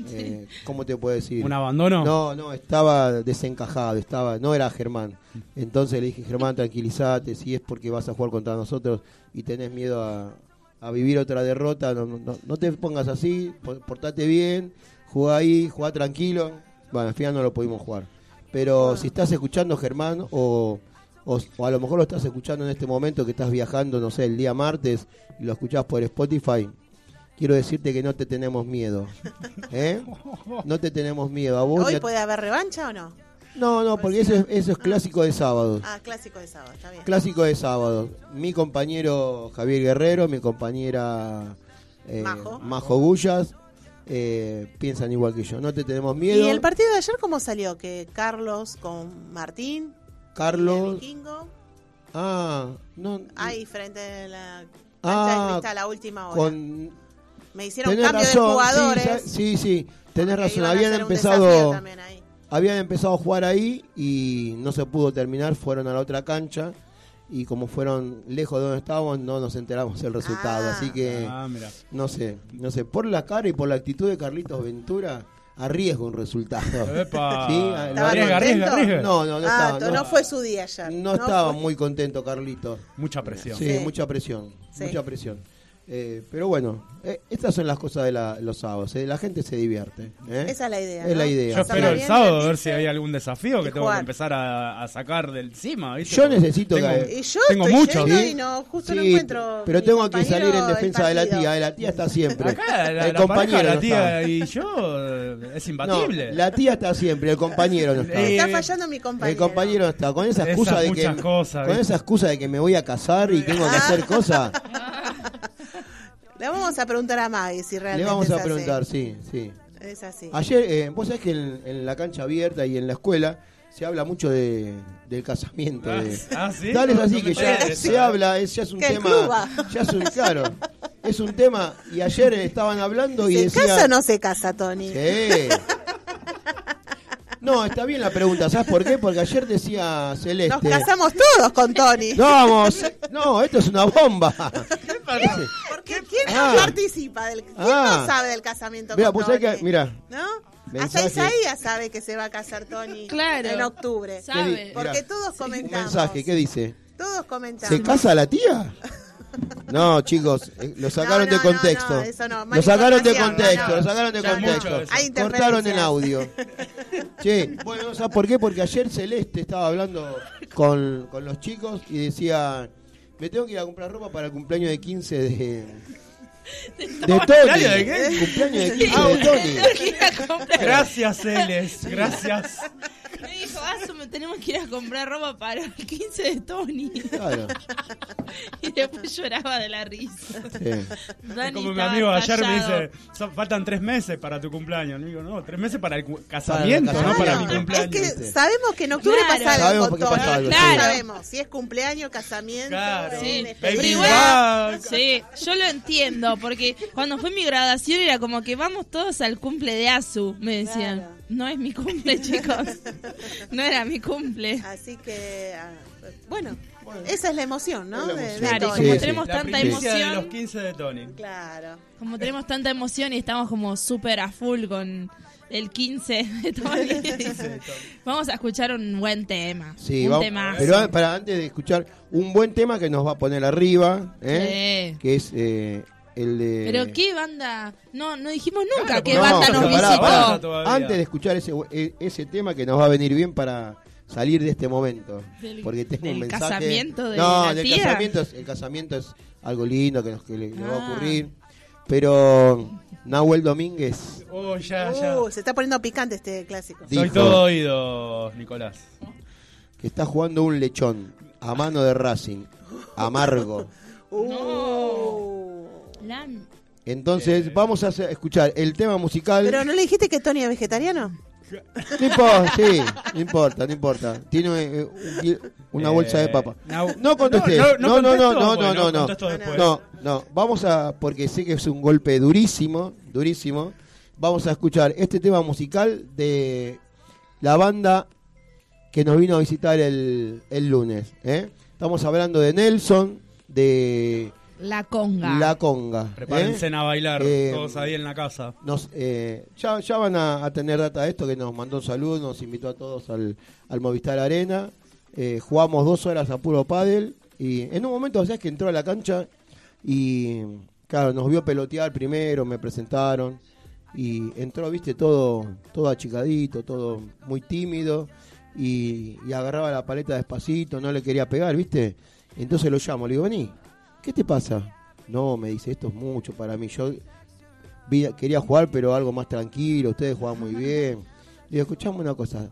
Eh, ¿Cómo te puedo decir? ¿Un abandono? No, no, estaba desencajado, estaba, no era Germán. Entonces le dije, Germán, tranquilízate, si es porque vas a jugar contra nosotros y tenés miedo a, a vivir otra derrota, no, no, no te pongas así, por- portate bien, jugá ahí, jugá tranquilo. Bueno, al final no lo pudimos jugar. Pero si estás escuchando, Germán, o, o, o a lo mejor lo estás escuchando en este momento que estás viajando, no sé, el día martes y lo escuchás por Spotify, quiero decirte que no te tenemos miedo. ¿eh? No te tenemos miedo. A vos ¿Hoy puede haber revancha o no? no, no, porque eso es, eso es clásico de sábado. Ah, clásico de sábado, está bien. Clásico de sábado. Mi compañero Javier Guerrero, mi compañera eh, Majo. Majo Gullas, eh, piensan igual que yo. No te tenemos miedo. ¿Y el partido de ayer cómo salió? Que Carlos con Martín, Carlos. vikingo, Ah, no. ahí frente a la cancha Ah, de cristal a última hora. Con, Me hicieron tenés cambio razón. de jugadores. Sí, sí, sí, tenés razón. Habían empezado. habían empezado a jugar ahí y no se pudo terminar, fueron a la otra cancha y como fueron lejos de donde estábamos no nos enteramos el resultado, Ah. así que Ah, mira. no sé, no sé, por la cara y por la actitud de Carlitos Ventura arriesgo un resultado. Epa. Sí, lo- ¿Estaba Arriesga, arriesga, arriesga. No, no, no ah, estaba, no, no fue su día ayer. no estaba fue- muy contento Carlitos. Mucha presión. Sí, Sí. mucha presión, Sí. mucha presión. Eh, pero bueno, eh, estas son las cosas de la- los sábados, eh, la gente se divierte. ¿eh? Esa es la idea. Es ¿no? la idea. Yo espero el sábado a ver si hay algún desafío que tengo que empezar a, a sacar del cima. ¿viste? Yo necesito tengo- que- Y yo Tengo estoy muchos, lleno ¿sí? y no, justo no encuentro. pero tengo que salir en defensa de la tía, eh, la tía está siempre. Acá la, el la compañero pareja, la tía está. y yo eh, es No, imbatible. la tía está siempre, el compañero no está. Eh, Está fallando mi compañero. El compañero no está. Con esa Esas excusa de que cosas, con ¿viste? esa excusa de que me voy a casar y tengo que hacer cosas, Le vamos a preguntar a Maggie si realmente le vamos es a así. preguntar, sí, sí. Es así. Ayer, eh, vos sabés que en, en la cancha abierta y en la escuela se habla mucho de, del casamiento. Ah, de- ah, ¿sí? Dale, es No, así no que ya se habla, es, ya es un tema. Ya es un, claro, es un tema. Y ayer estaban hablando y ¿Se decían. casa o no se casa, Tony? Sí. No, está bien la pregunta, ¿sabes por qué? Porque ayer decía Nos Celeste. casamos todos con Tony. No, vamos, no, esto es una bomba. Porque ¿quién Ah. no participa del ¿Quién Ah. no sabe del casamiento Mira, con pues Tony? que, mira, ¿No? Mensaje. Hasta Isaías sabe que se va a casar Tony Claro. en octubre. Sabe. ¿qué Porque todos un comentamos. mensaje, ¿qué dice? Todos comentamos. ¿Se casa la tía? No, chicos, eh, lo sacaron No, no, de contexto. no, eso no, lo sacaron de contexto, lo sacaron de Ya contexto. Cortaron interferencias. audio. Bueno, ¿sabes por qué? Porque ayer Celeste estaba hablando con, con los chicos y decía, me tengo que ir a comprar ropa para el cumpleaños de 15 de... De Tony. ¿Cumpleaños de qué? Cumpleaños de 15 de Tony. Gracias, Celes. Gracias. Me dijo, "Asu, me tenemos que ir a comprar ropa para el 15 de Tony. Claro. Y después lloraba de la risa. sí. Dani Como mi amigo ayer me dice, "So- faltan tres meses para tu cumpleaños. Le digo, no, tres meses para el casamiento, no para mi cumpleaños. Es que sabemos que en octubre Claro. pasa algo Sabemos Tony. pasa algo. No sabemos si es cumpleaños, casamiento, Claro. en Sí, pero igual, sí, yo lo entiendo, porque cuando fue mi graduación era como que vamos todos al cumple de Azu, me decían. No es mi cumple, chicos. No era mi cumple. Así que, ah, bueno, esa es la emoción, ¿no? La emoción. de Claro, y como Sí, sí. tenemos La tanta primicia de los emoción, 15 de Tony. Claro. como tenemos tanta emoción y estamos como súper a full con el 15 de Tony. Vamos a escuchar un buen tema. Sí, un vamos, temazo. pero para antes de escuchar un buen tema que nos va a poner arriba, ¿eh? Sí. que es eh, el de... Pero qué banda, no, no dijimos nunca Claro, qué no, banda nos pará, visitó. Antes de escuchar ese, e- ese tema que nos va a venir bien para salir de este momento, Del- porque tengo un del mensaje. casamiento de no, la del tía. casamiento, es- el casamiento es algo lindo que, nos, que le, le va a Ah. ocurrir, pero Nahuel Domínguez, Oh, ya, ya. Uh, se está poniendo picante este clásico. Dijo. Soy todo oído, Nicolás. que está jugando un lechón a mano de Racing, amargo. Uh. Entonces, Eh. vamos a hacer- escuchar el tema musical. Pero no le dijiste que Tony es vegetariano. No importa, sí, no importa, no importa. Tiene eh, un- una bolsa de Eh, papa. no- No contesté. No, No, no, no, contesto, no, no, bueno, no, no. contesto después. No, no, vamos a, porque sé que es un golpe durísimo, durísimo. Vamos a escuchar este tema musical de la banda que nos vino a visitar el, el lunes. ¿eh? Estamos hablando de Nelson, de La conga. La Conga. Prepárense ¿eh? a bailar, Eh, todos ahí en la casa. Nos, eh, ya, ya van a, a tener data de esto, que nos mandó un saludo, nos invitó a todos al, al Movistar Arena. Eh, jugamos dos horas a puro pádel y en un momento, ¿sabes que entró a la cancha y, claro, nos vio pelotear primero, me presentaron y entró, viste, todo, todo achicadito, todo muy tímido y, y agarraba la paleta despacito, no le quería pegar, viste. Entonces lo llamo, le digo, vení, ¿qué te pasa? No, me dice, esto es mucho para mí. Yo vi- quería jugar, pero algo más tranquilo. Ustedes juegan muy bien. Le digo, escuchame una cosa.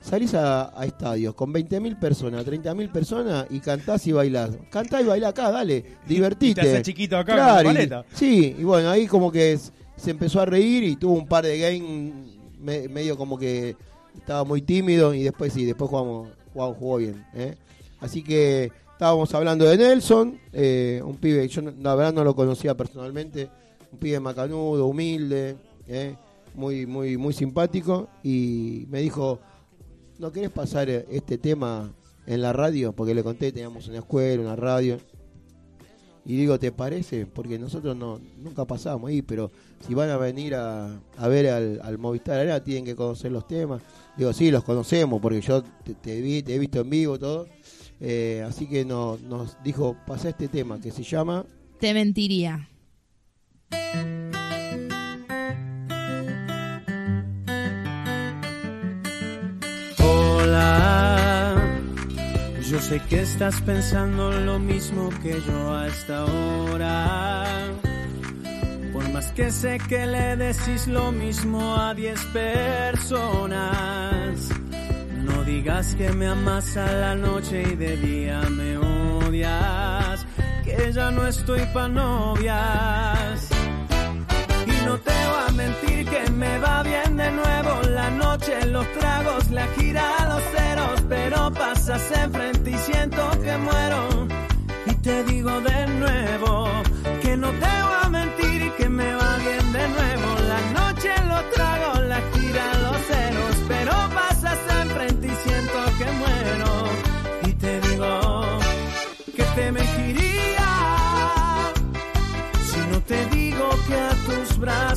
Salís a, a estadios con 20.000 personas, 30.000 personas y cantás y bailás. Cantá y bailá acá, dale, divertite. Y te chiquito acá Claro, con la y- sí, y bueno, ahí como que se empezó a reír y tuvo un par de games me- medio como que estaba muy tímido y después sí, después jugamos, jugamos jugó bien. ¿eh? Así que estábamos hablando de Nelson, eh, un pibe, yo la verdad no lo conocía personalmente, un pibe macanudo, humilde, ¿eh? muy, muy, muy simpático y me dijo, ¿no querés pasar eh, este tema en la radio? Porque le conté, teníamos una escuela, una radio. Y digo, ¿te parece? Porque nosotros no nunca pasamos ahí, pero si van a venir a, a ver al, al Movistar Arena tienen que conocer los temas. Digo, sí, los conocemos porque yo te, te vi, te he visto en vivo todo. Eh, así que no, nos dijo, pasa este tema que se llama Te mentiría. Hola, yo sé que estás pensando lo mismo que yo hasta ahora. Por más que sé que le decís lo mismo a 10 personas, no digas que me amas a la noche y de día me odias, que ya no estoy pa' novias. Y no te voy a mentir que me va bien de nuevo la noche, los tragos, la gira, los ceros, pero pasas enfrente y siento que muero. Y te digo de nuevo que no te voy a mentir que me va bien de nuevo la noche, los tragos, la gira,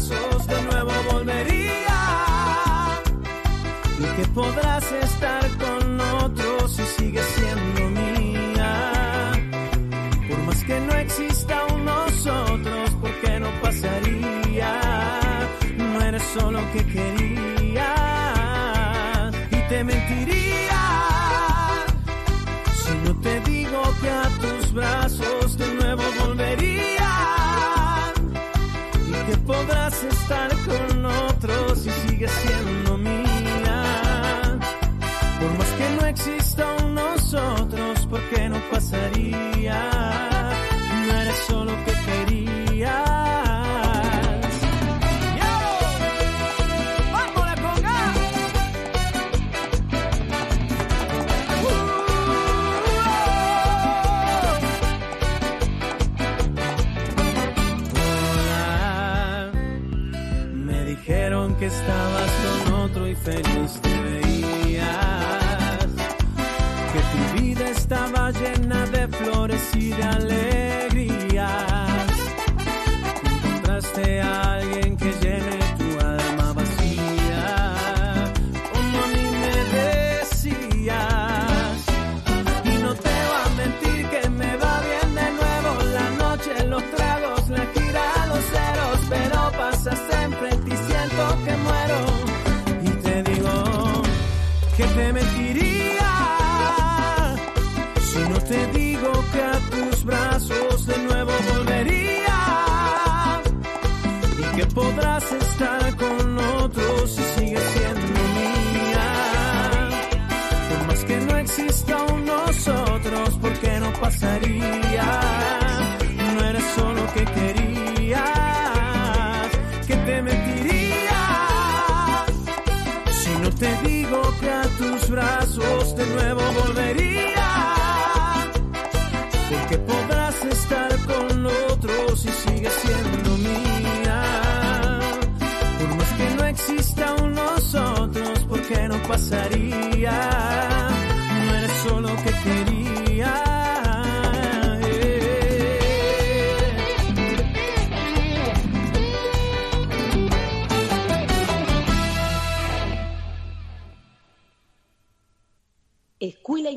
de nuevo volvería y que podrás estar con otros si sigues siendo mía. Por más que no exista un nosotros, porque no pasaría. No eres solo que exista un nosotros, porque no pasaría. No eres solo que querías. ¡Yo! ¡Vamos la conga! Hola. Me dijeron que estabas con otro y feliz llena de exista un nosotros, ¿por qué no pasaría? No era solo que querías, que te mentirías. Si no te digo que a tus brazos de nuevo volvería, porque podrás estar con otros si sigues siendo mía. Por más que no exista un nosotros, ¿por qué no pasaría?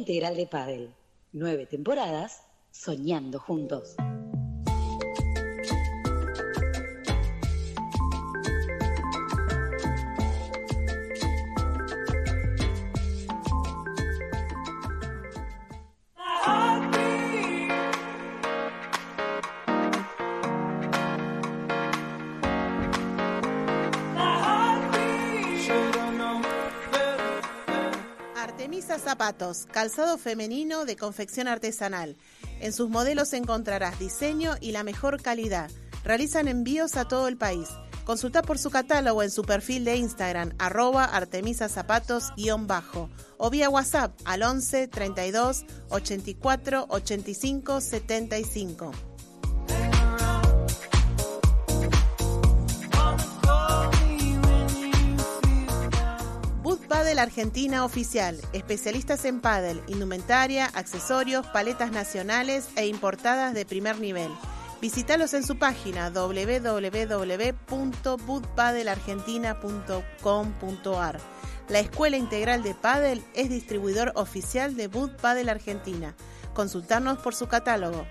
De. Nueve temporadas soñando juntos. Calzado femenino de confección artesanal. En sus modelos encontrarás diseño y la mejor calidad. Realizan envíos a todo el país. Consulta por su catálogo en su perfil de Instagram, arroba artemisazapatos-bajo o vía WhatsApp al 11 32 84 85 75. Padel Argentina Oficial, especialistas en pádel, indumentaria, accesorios, paletas nacionales e importadas de primer nivel. Visítalos en su página www.bootpadelargentina.com.ar. La Escuela Integral de Padel es distribuidor oficial de Boot Padel Argentina. Consultarnos por su catálogo.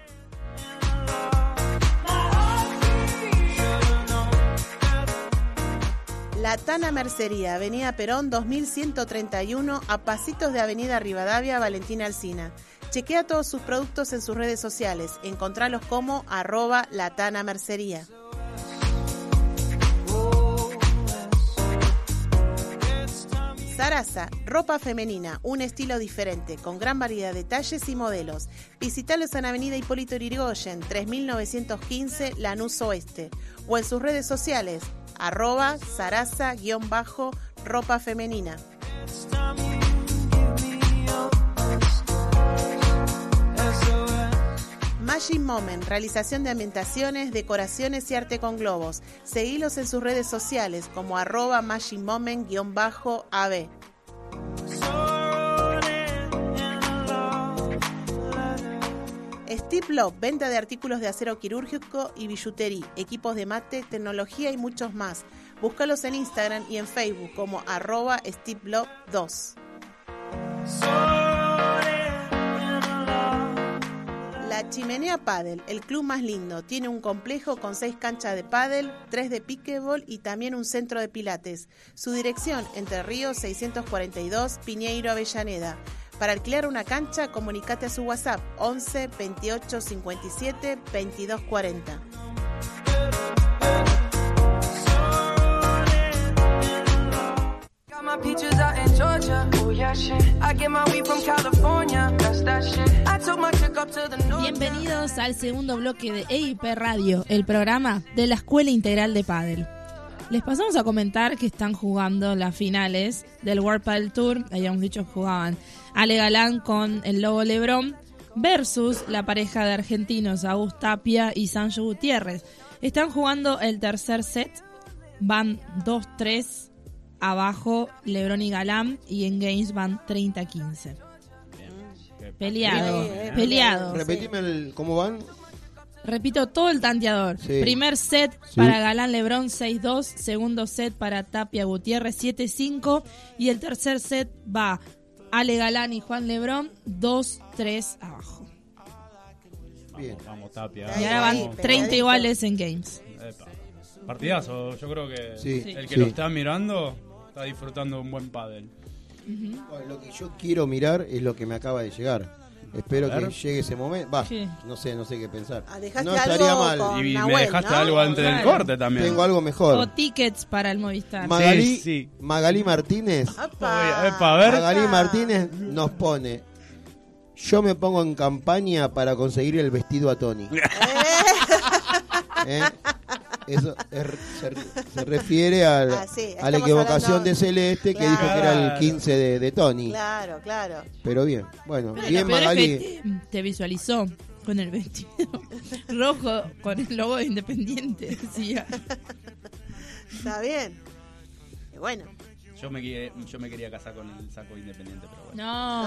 La Tana Mercería, Avenida Perón 2131, a pasitos de Avenida Rivadavia, Valentina Alsina. Chequea todos sus productos en sus redes sociales. Encontralos como arroba La Tana Mercería. Sarasa, ropa femenina, un estilo diferente, con gran variedad de talles y modelos. Visitalos en Avenida Hipólito Yrigoyen, 3915 Lanús Oeste, o en sus redes sociales, arroba sarasa-ropa femenina. Magic Moment, realización de ambientaciones, decoraciones y arte con globos. Seguilos en sus redes sociales como arroba Magic Moment-AB. Steve Love, venta de artículos de acero quirúrgico y billutería, equipos de mate, tecnología y muchos más. Búscalos en Instagram y en Facebook como arroba Steve Love 2. La Chimenea Padel, el club más lindo, tiene un complejo con seis canchas de pádel, tres de pickleball y también un centro de pilates. Su dirección, Entre Ríos 642, Piñeiro, Avellaneda. Para alquilar una cancha, comunicate a su WhatsApp 11 28 57 22 40. Got my peaches out in Georgia. Oh yeah, shit. I get my weed from California. That's that shit. I took my chick up to the north. Bienvenidos al segundo bloque de EIP Radio, el programa de la Escuela Integral de Padel. Les pasamos a comentar que están jugando las finales del World Padel Tour. Habíamos dicho que jugaban Ale Galán con el Lobo Lebrón versus la pareja de argentinos Agus Tapia y Sancho Gutiérrez. Están jugando el tercer set. Van 2-3 abajo Lebrón y Galán y en Games van 30-15. Peleado, Sí, eh, peleado. Repetime el, cómo van. Repito todo el tanteador. Sí. Primer set Sí. para Galán Lebrón 6-2, segundo set para Tapia Gutiérrez 7-5 y el tercer set va Ale Galán y Juan Lebrón 2-3 abajo. Bien. Vamos, Tapia. Y ahora van pegadito. 30 iguales en games. Epa. Partidazo, yo creo que Sí. el que Sí. lo está mirando está disfrutando de un buen pádel. Bueno, lo que yo quiero mirar es lo que me acaba de llegar. Espero que llegue ese momento. Va, Sí. no sé, no sé qué pensar. Ah, no estaría algo mal. Y me dejaste ¿no? algo antes del corte también. Tengo algo mejor. O tickets para el Movistar. Magalí, Sí, sí. Magalí Martínez. ¡Apa! Oye, epa, a ver. Magalí Martínez nos pone. Yo me pongo en campaña para conseguir el vestido a Tony. ¿Eh? Eso es- se, se refiere al- Ah, sí, a la equivocación hablando- de Celeste que dijo que era el Claro. 15 de, de Tony. Claro, claro. Pero bien, bueno, Pero bien es Magali. que te, visualizó con el vestido rojo con el logo de Independiente. decía. Está bien. Bueno. Yo me, quería- yo me quería casar con el saco independiente, pero bueno. No,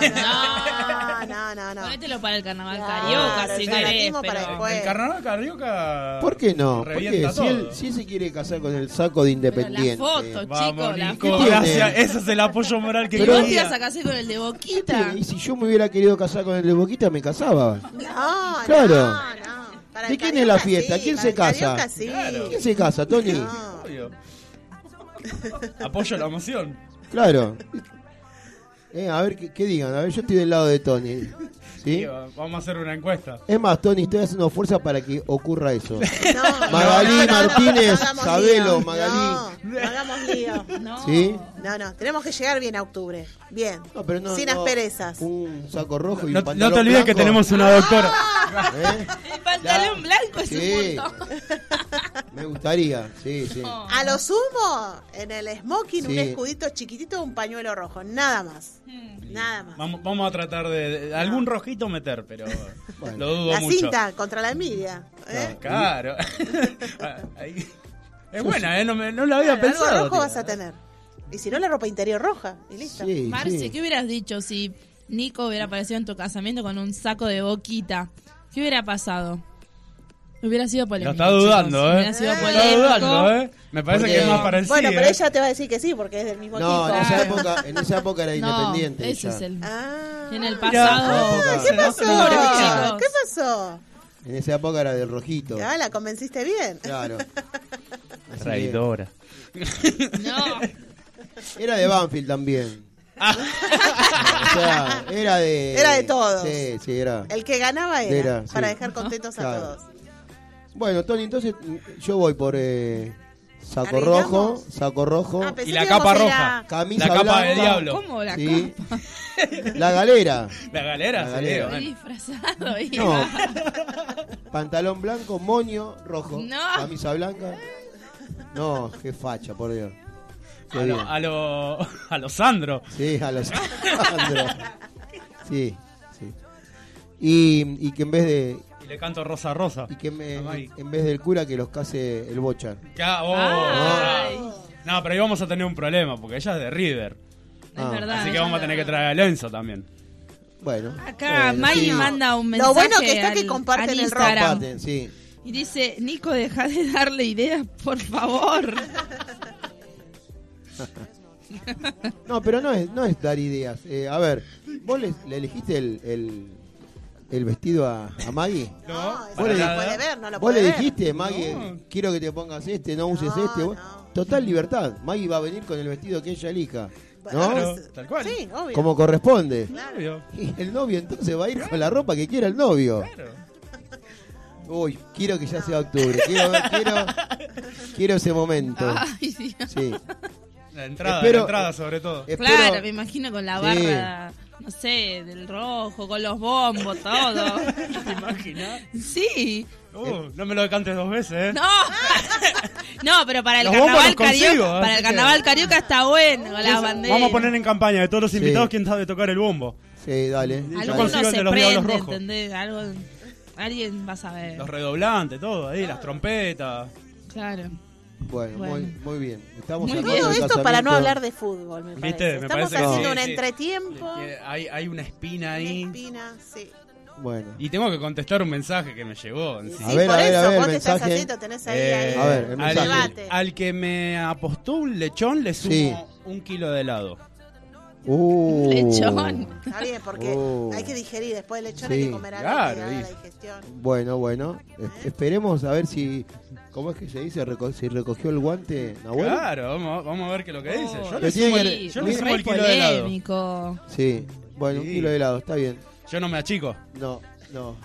No, no, no, no. no. Ponételo para el carnaval Claro, carioca si querés, para pero... después. El carnaval carioca. ¿Por qué no? ¿Por revienta qué? Si él, si él se quiere casar con el saco de Pero Independiente. la foto, Vamos, chicos, la gracias. Ese es el apoyo moral que Y vos te ibas a casar con el de ¿Qué Boquita. Y si yo me hubiera querido casar con el de Boquita, me casaba. No, Claro. no, no. Para ¿De quién es la fiesta? sí, ¿Quién para se casa? sí. Claro. ¿Quién se casa, Tony? No. Apoyo la emoción. Claro. Eh, a ver, ¿qué, qué digan? A ver, yo estoy del lado de Tony. ¿Sí? Sí, va- Vamos a hacer una encuesta. Es más, Tony, estoy haciendo fuerza para que ocurra eso. No, Magalí no, no, no, Martínez, no Sabelo. Magalí. No, no hagamos lío. No. ¿Sí? No, no, tenemos que llegar bien a octubre. Bien. No, pero no, Sin no, asperezas. Un saco rojo y No, un no pantalón te olvides que tenemos una doctora. ¿Eh? El pantalón blanco es Sí. un montón. Me gustaría, sí, sí. Oh. A lo sumo, en el smoking, un escudito chiquitito, un pañuelo rojo. Nada más. Nada más. Vamos, vamos a tratar de, de algún rojito meter, pero Bueno. lo dudo La mucho. cinta contra la envidia. ¿eh? Claro. Ahí- es buena, ¿eh? No, me- no la había pensado. rojo tío. vas a tener. Y si no, la ropa interior roja. Y listo. Sí, Marce, sí. ¿qué hubieras dicho si Nico hubiera aparecido en tu casamiento con un saco de boquita? ¿Qué hubiera pasado? Hubiera sido Lo polémico. está dudando, chicos. ¿eh? Hubiera sido Está dudando, ¿eh? Me parece Porque- que es más para el Bueno, pero ¿eh? ella te va a decir que sí, porque es del mismo No, en tipo. esa época, en esa época era No, independiente. ese ella. es el... Ah. En el pasado... Ah, ¿Qué pasó? ¿Qué pasó? En esa época era del rojito. Ah, la convenciste bien. Claro. Así que- Traidora. No, Era de Banfield también. o sea, era de. Era de todos. Sí, sí, era. El que ganaba era, Era, para sí. dejar contentos a Claro. todos. Bueno, Tony, entonces mm, yo voy por eh, saco ¿Arreglamos? rojo, saco rojo, Ah, pensé Y la que íbamos capa a roja. a- camisa La capa blanca. de diablo. ¿cómo la Sí. capa? La galera. La galera, La galera. Estoy disfrazado. No. Pantalón blanco, moño rojo. No. Camisa blanca. No, qué facha, por Dios. Qué A bien. lo, a lo, a lo Sandro. Sí, a los Sandro. Sí, sí. Y, y que en vez de le canto Rosa Rosa. y que me- en vez del cura que los case el bocha. Ya, oh, Ay. No, pero ahí vamos a tener un problema, porque ella es de River. Es verdad. Así que vamos a tener que traer a Lenzo también. Bueno. Acá bueno, sí. manda un Lo mensaje bueno que está que comparten al el rock. Instagram. Comparten, sí. Y dice, Nico, deja de darle ideas, por favor. No, pero no es, no es dar ideas. Eh, a ver, ¿vos le, le elegiste el, el, el vestido a, a Maggie? No, Vos no le- lo puede ver, no lo ¿Vos puede le ver. dijiste, Maggie, quiero que te pongas este, no uses No, este? Vos- no. Total libertad. Maggie va a venir con el vestido que ella elija. ¿No? Claro, tal cual. Sí, obvio. Como corresponde. Obvio. Y el novio entonces va a ir con la ropa que quiera el novio. Claro. Uy, quiero que ya sea octubre. Quiero, quiero, quiero ese momento. Ay, Dios. Sí. La entrada, Espero- la entrada sobre todo. Espero- Claro, me imagino con la Sí. barra, no sé, del rojo, con los bombos, todo. ¿Te imaginas? Sí. Uh, no me lo cantes dos veces, ¿eh? No. No, pero para el Los bombos carnaval los consigo, carioca, para el que- carnaval carioca está bueno. Vamos a poner en campaña de todos los Sí. invitados quién sabe tocar el bombo. Sí, dale. Yo consigo el se de los Diablos prende, Rojos. ¿entendés? Algo, alguien va a saber. Los redoblantes, todo ahí, las trompetas. Claro. Bueno, Bueno. Muy, muy bien. Estamos Muy hablando Todo esto para no hablar de fútbol, me ¿Viste? parece. Me Estamos parece que haciendo sí, un sí. entretiempo, Que hay, hay una espina una ahí. espina, sí. Bueno. Y tengo que contestar un mensaje que me llegó. sí. A ver, por a ver, a eso ver, vos te estás haciendo, tenés ahí, Eh, ahí A ver, el al, al que me apostó un lechón le sumo Sí. un kilo de helado. Uh. Lechón. Está bien, porque Oh. hay que digerir después del lechón, Sí. hay que comer algo Claro, que la digestión. Bueno, bueno. Es- Esperemos a ver si. ¿Cómo es que se dice? Reco- si recogió el guante Nahuel. Claro, vamos, vamos a ver qué es lo que dice. Yo Pero le sumo, que- el, yo le es sumo el kilo de helado. polémico. Sí. Bueno, un kilo de helado, está bien. Yo no me achico. No, no.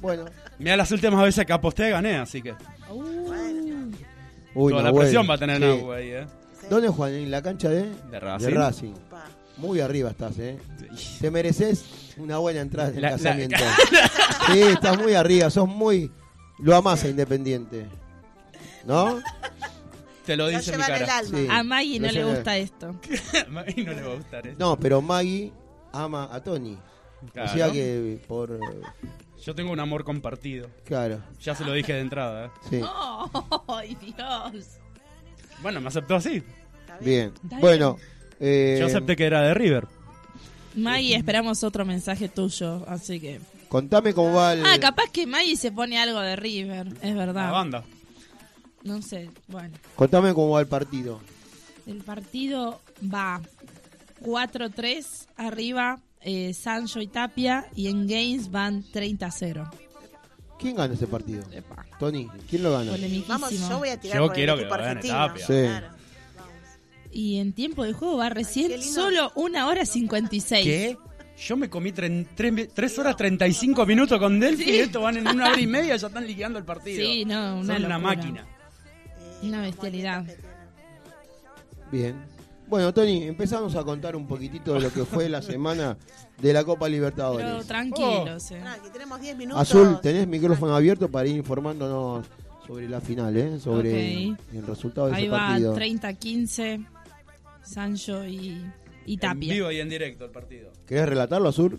Bueno. Mira, las últimas veces que aposté gané, así que Uy, toda la Nahuel. presión va a tener Sí. Nahue ahí, ¿eh? ¿Dónde Juan? En la cancha de, De Racing. de Racing. Muy arriba estás, ¿eh? Te mereces una buena entrada en el la- casamiento. Sí, estás muy arriba, sos muy. Lo amás a Independiente. ¿No? Te lo dice mi el cara. alma. Sí. A Maggie no le gusta esto. y no le va a gustar eso. No, pero Maggie ama a Tony. Claro. O sea que por... eh, Yo tengo un amor compartido. Claro, Ya se lo dije de entrada. ¿eh? sí. ¡Ay, Dios! Bueno, me aceptó así. Bien. Bueno, eh, Yo acepté que era de River. Maggie, esperamos otro mensaje tuyo, así que... contame cómo va el... Ah, capaz que Maggie se pone algo de River, es La verdad. banda. No sé, bueno. Contame cómo va el partido. El partido va 4-3 arriba eh, Sancho y Tapia y en Games van 30-0. ¿Quién gana ese partido? Epa, Tony, ¿quién lo gana? Vamos, yo voy a tirar Yo por quiero el que equipo lo gane argentino. Tapia. Sí. Claro. Y en tiempo de juego va recién lindo. solo una hora 56. ¿Qué? Yo me comí 3 horas 35 minutos con Delphi Sí. y estos van en una hora y media ya están liquidando el partido. Sí, no, una Son una máquina. Una bestialidad. Bien. Bueno, Tony, empezamos a contar un poquitito de lo que fue la semana de la Copa Pero Libertadores. tranquilos, eh. Aquí tenemos 10 minutos. Azul, tenés micrófono abierto para ir informándonos sobre la final, ¿eh? Sobre Ok. el resultado de Ahí ese va partido. 30-15 Sancho y, y En Tapia. vivo y en directo el partido. ¿Querés relatarlo, Azul?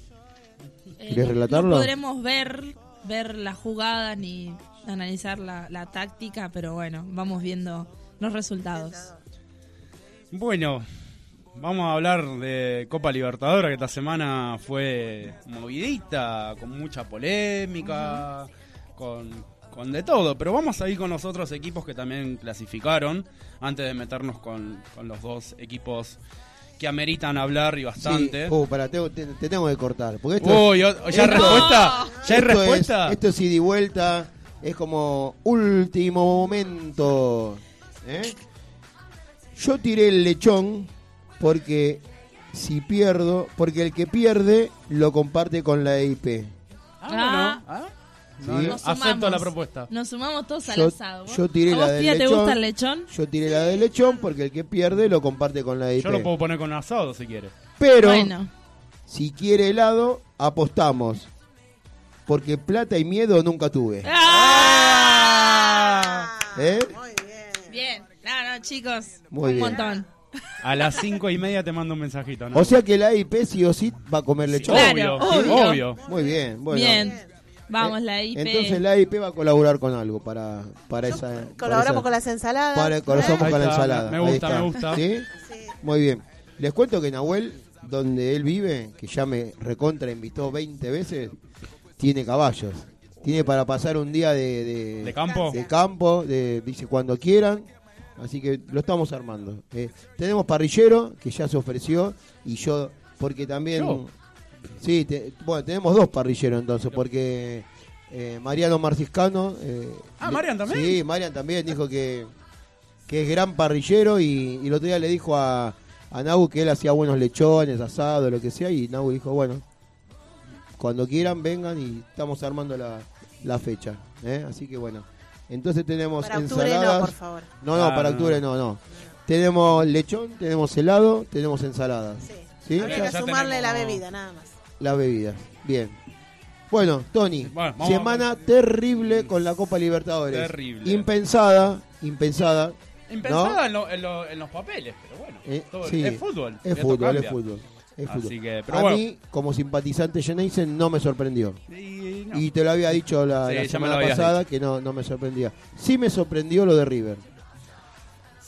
Eh, ¿Querés no- relatarlo? No podremos ver, ver la jugada ni analizar la, la táctica, pero bueno, vamos viendo los resultados. Bueno, vamos a hablar de Copa Libertadora, que esta semana fue movidita, con mucha polémica, con, con de todo. Pero vamos a ir con los otros equipos que también clasificaron, antes de meternos con, con los dos equipos que ameritan hablar y bastante. Sí. Pará, tengo- te, te tengo que cortar. Porque esto Uy, es- ¿ya esto- respuesta? ¿Ya hay esto respuesta? Es, esto es ida y vuelta. Es como último momento. ¿eh? Yo tiré el lechón porque si pierdo, porque el que pierde lo comparte con la EIP. Ah, Ah. bueno. Ah. No, acepto sumamos. la propuesta. Nos sumamos todos al asado. ¿Vos- yo tiré ¿A la vos, del tía, te lechón. gusta el lechón? Yo tiré la de lechón porque el que pierde lo comparte con la EIP. Yo lo puedo poner con asado si quiere. Pero Bueno, si quiere helado, apostamos. Porque plata y miedo nunca tuve. ¡Ah! ¿Eh? Muy bien. Bien, no, no, chicos, Muy un bien. montón. A las cinco y media te mando un mensajito. ¿no? O sea que la EIP sí o sí va a comer lechón. Claro, obvio, obvio. obvio. Muy bien, bueno. Bien, vamos, la IP. Entonces la EIP va a colaborar con algo para, para esa. para Colaboramos esa- con las ensaladas. Para, colaboramos con la ensalada. me gusta, me gusta. ¿Sí? Sí. Muy bien. Les cuento que Nahuel, donde él vive, que ya me recontra invitó 20 veces, tiene caballos. Tiene para pasar un día de, de, ¿De campo? de campo, de, dice cuando quieran. Así que lo estamos armando. Eh, tenemos parrillero, que ya se ofreció, y yo, porque también... ¿Yo? Sí, te- bueno, tenemos dos parrilleros entonces, porque eh, Mariano Marciscano... eh, Ah, Marian también. Sí, Marian también dijo que, que es gran parrillero y, y el otro día le dijo a, a Nau que él hacía buenos lechones, asados, lo que sea, y Nau dijo, bueno, cuando quieran vengan y estamos armando la, la fecha. ¿eh? Así que bueno, entonces tenemos Para octubre ensaladas. no, por favor. No, no, Ah, para no. octubre no, no. Tenemos lechón, tenemos helado, tenemos ensaladas. Sí. ¿Sí? Habría que sumarle la bebida, nada más. La bebida. Bien. Bueno, Tony, Bueno, semana terrible con la Copa Libertadores. Terrible. Impensada, impensada. Impensada en, lo- en lo- en los papeles, pero bueno. Eh, todo- sí. es fútbol. Es fútbol, es fútbol. es Así que, pero a bueno. mí, como simpatizante Geneisen, no me sorprendió. Y, no. Y te lo había dicho la, Sí, semana pasada que no, no me sorprendía. Sí me sorprendió lo de River.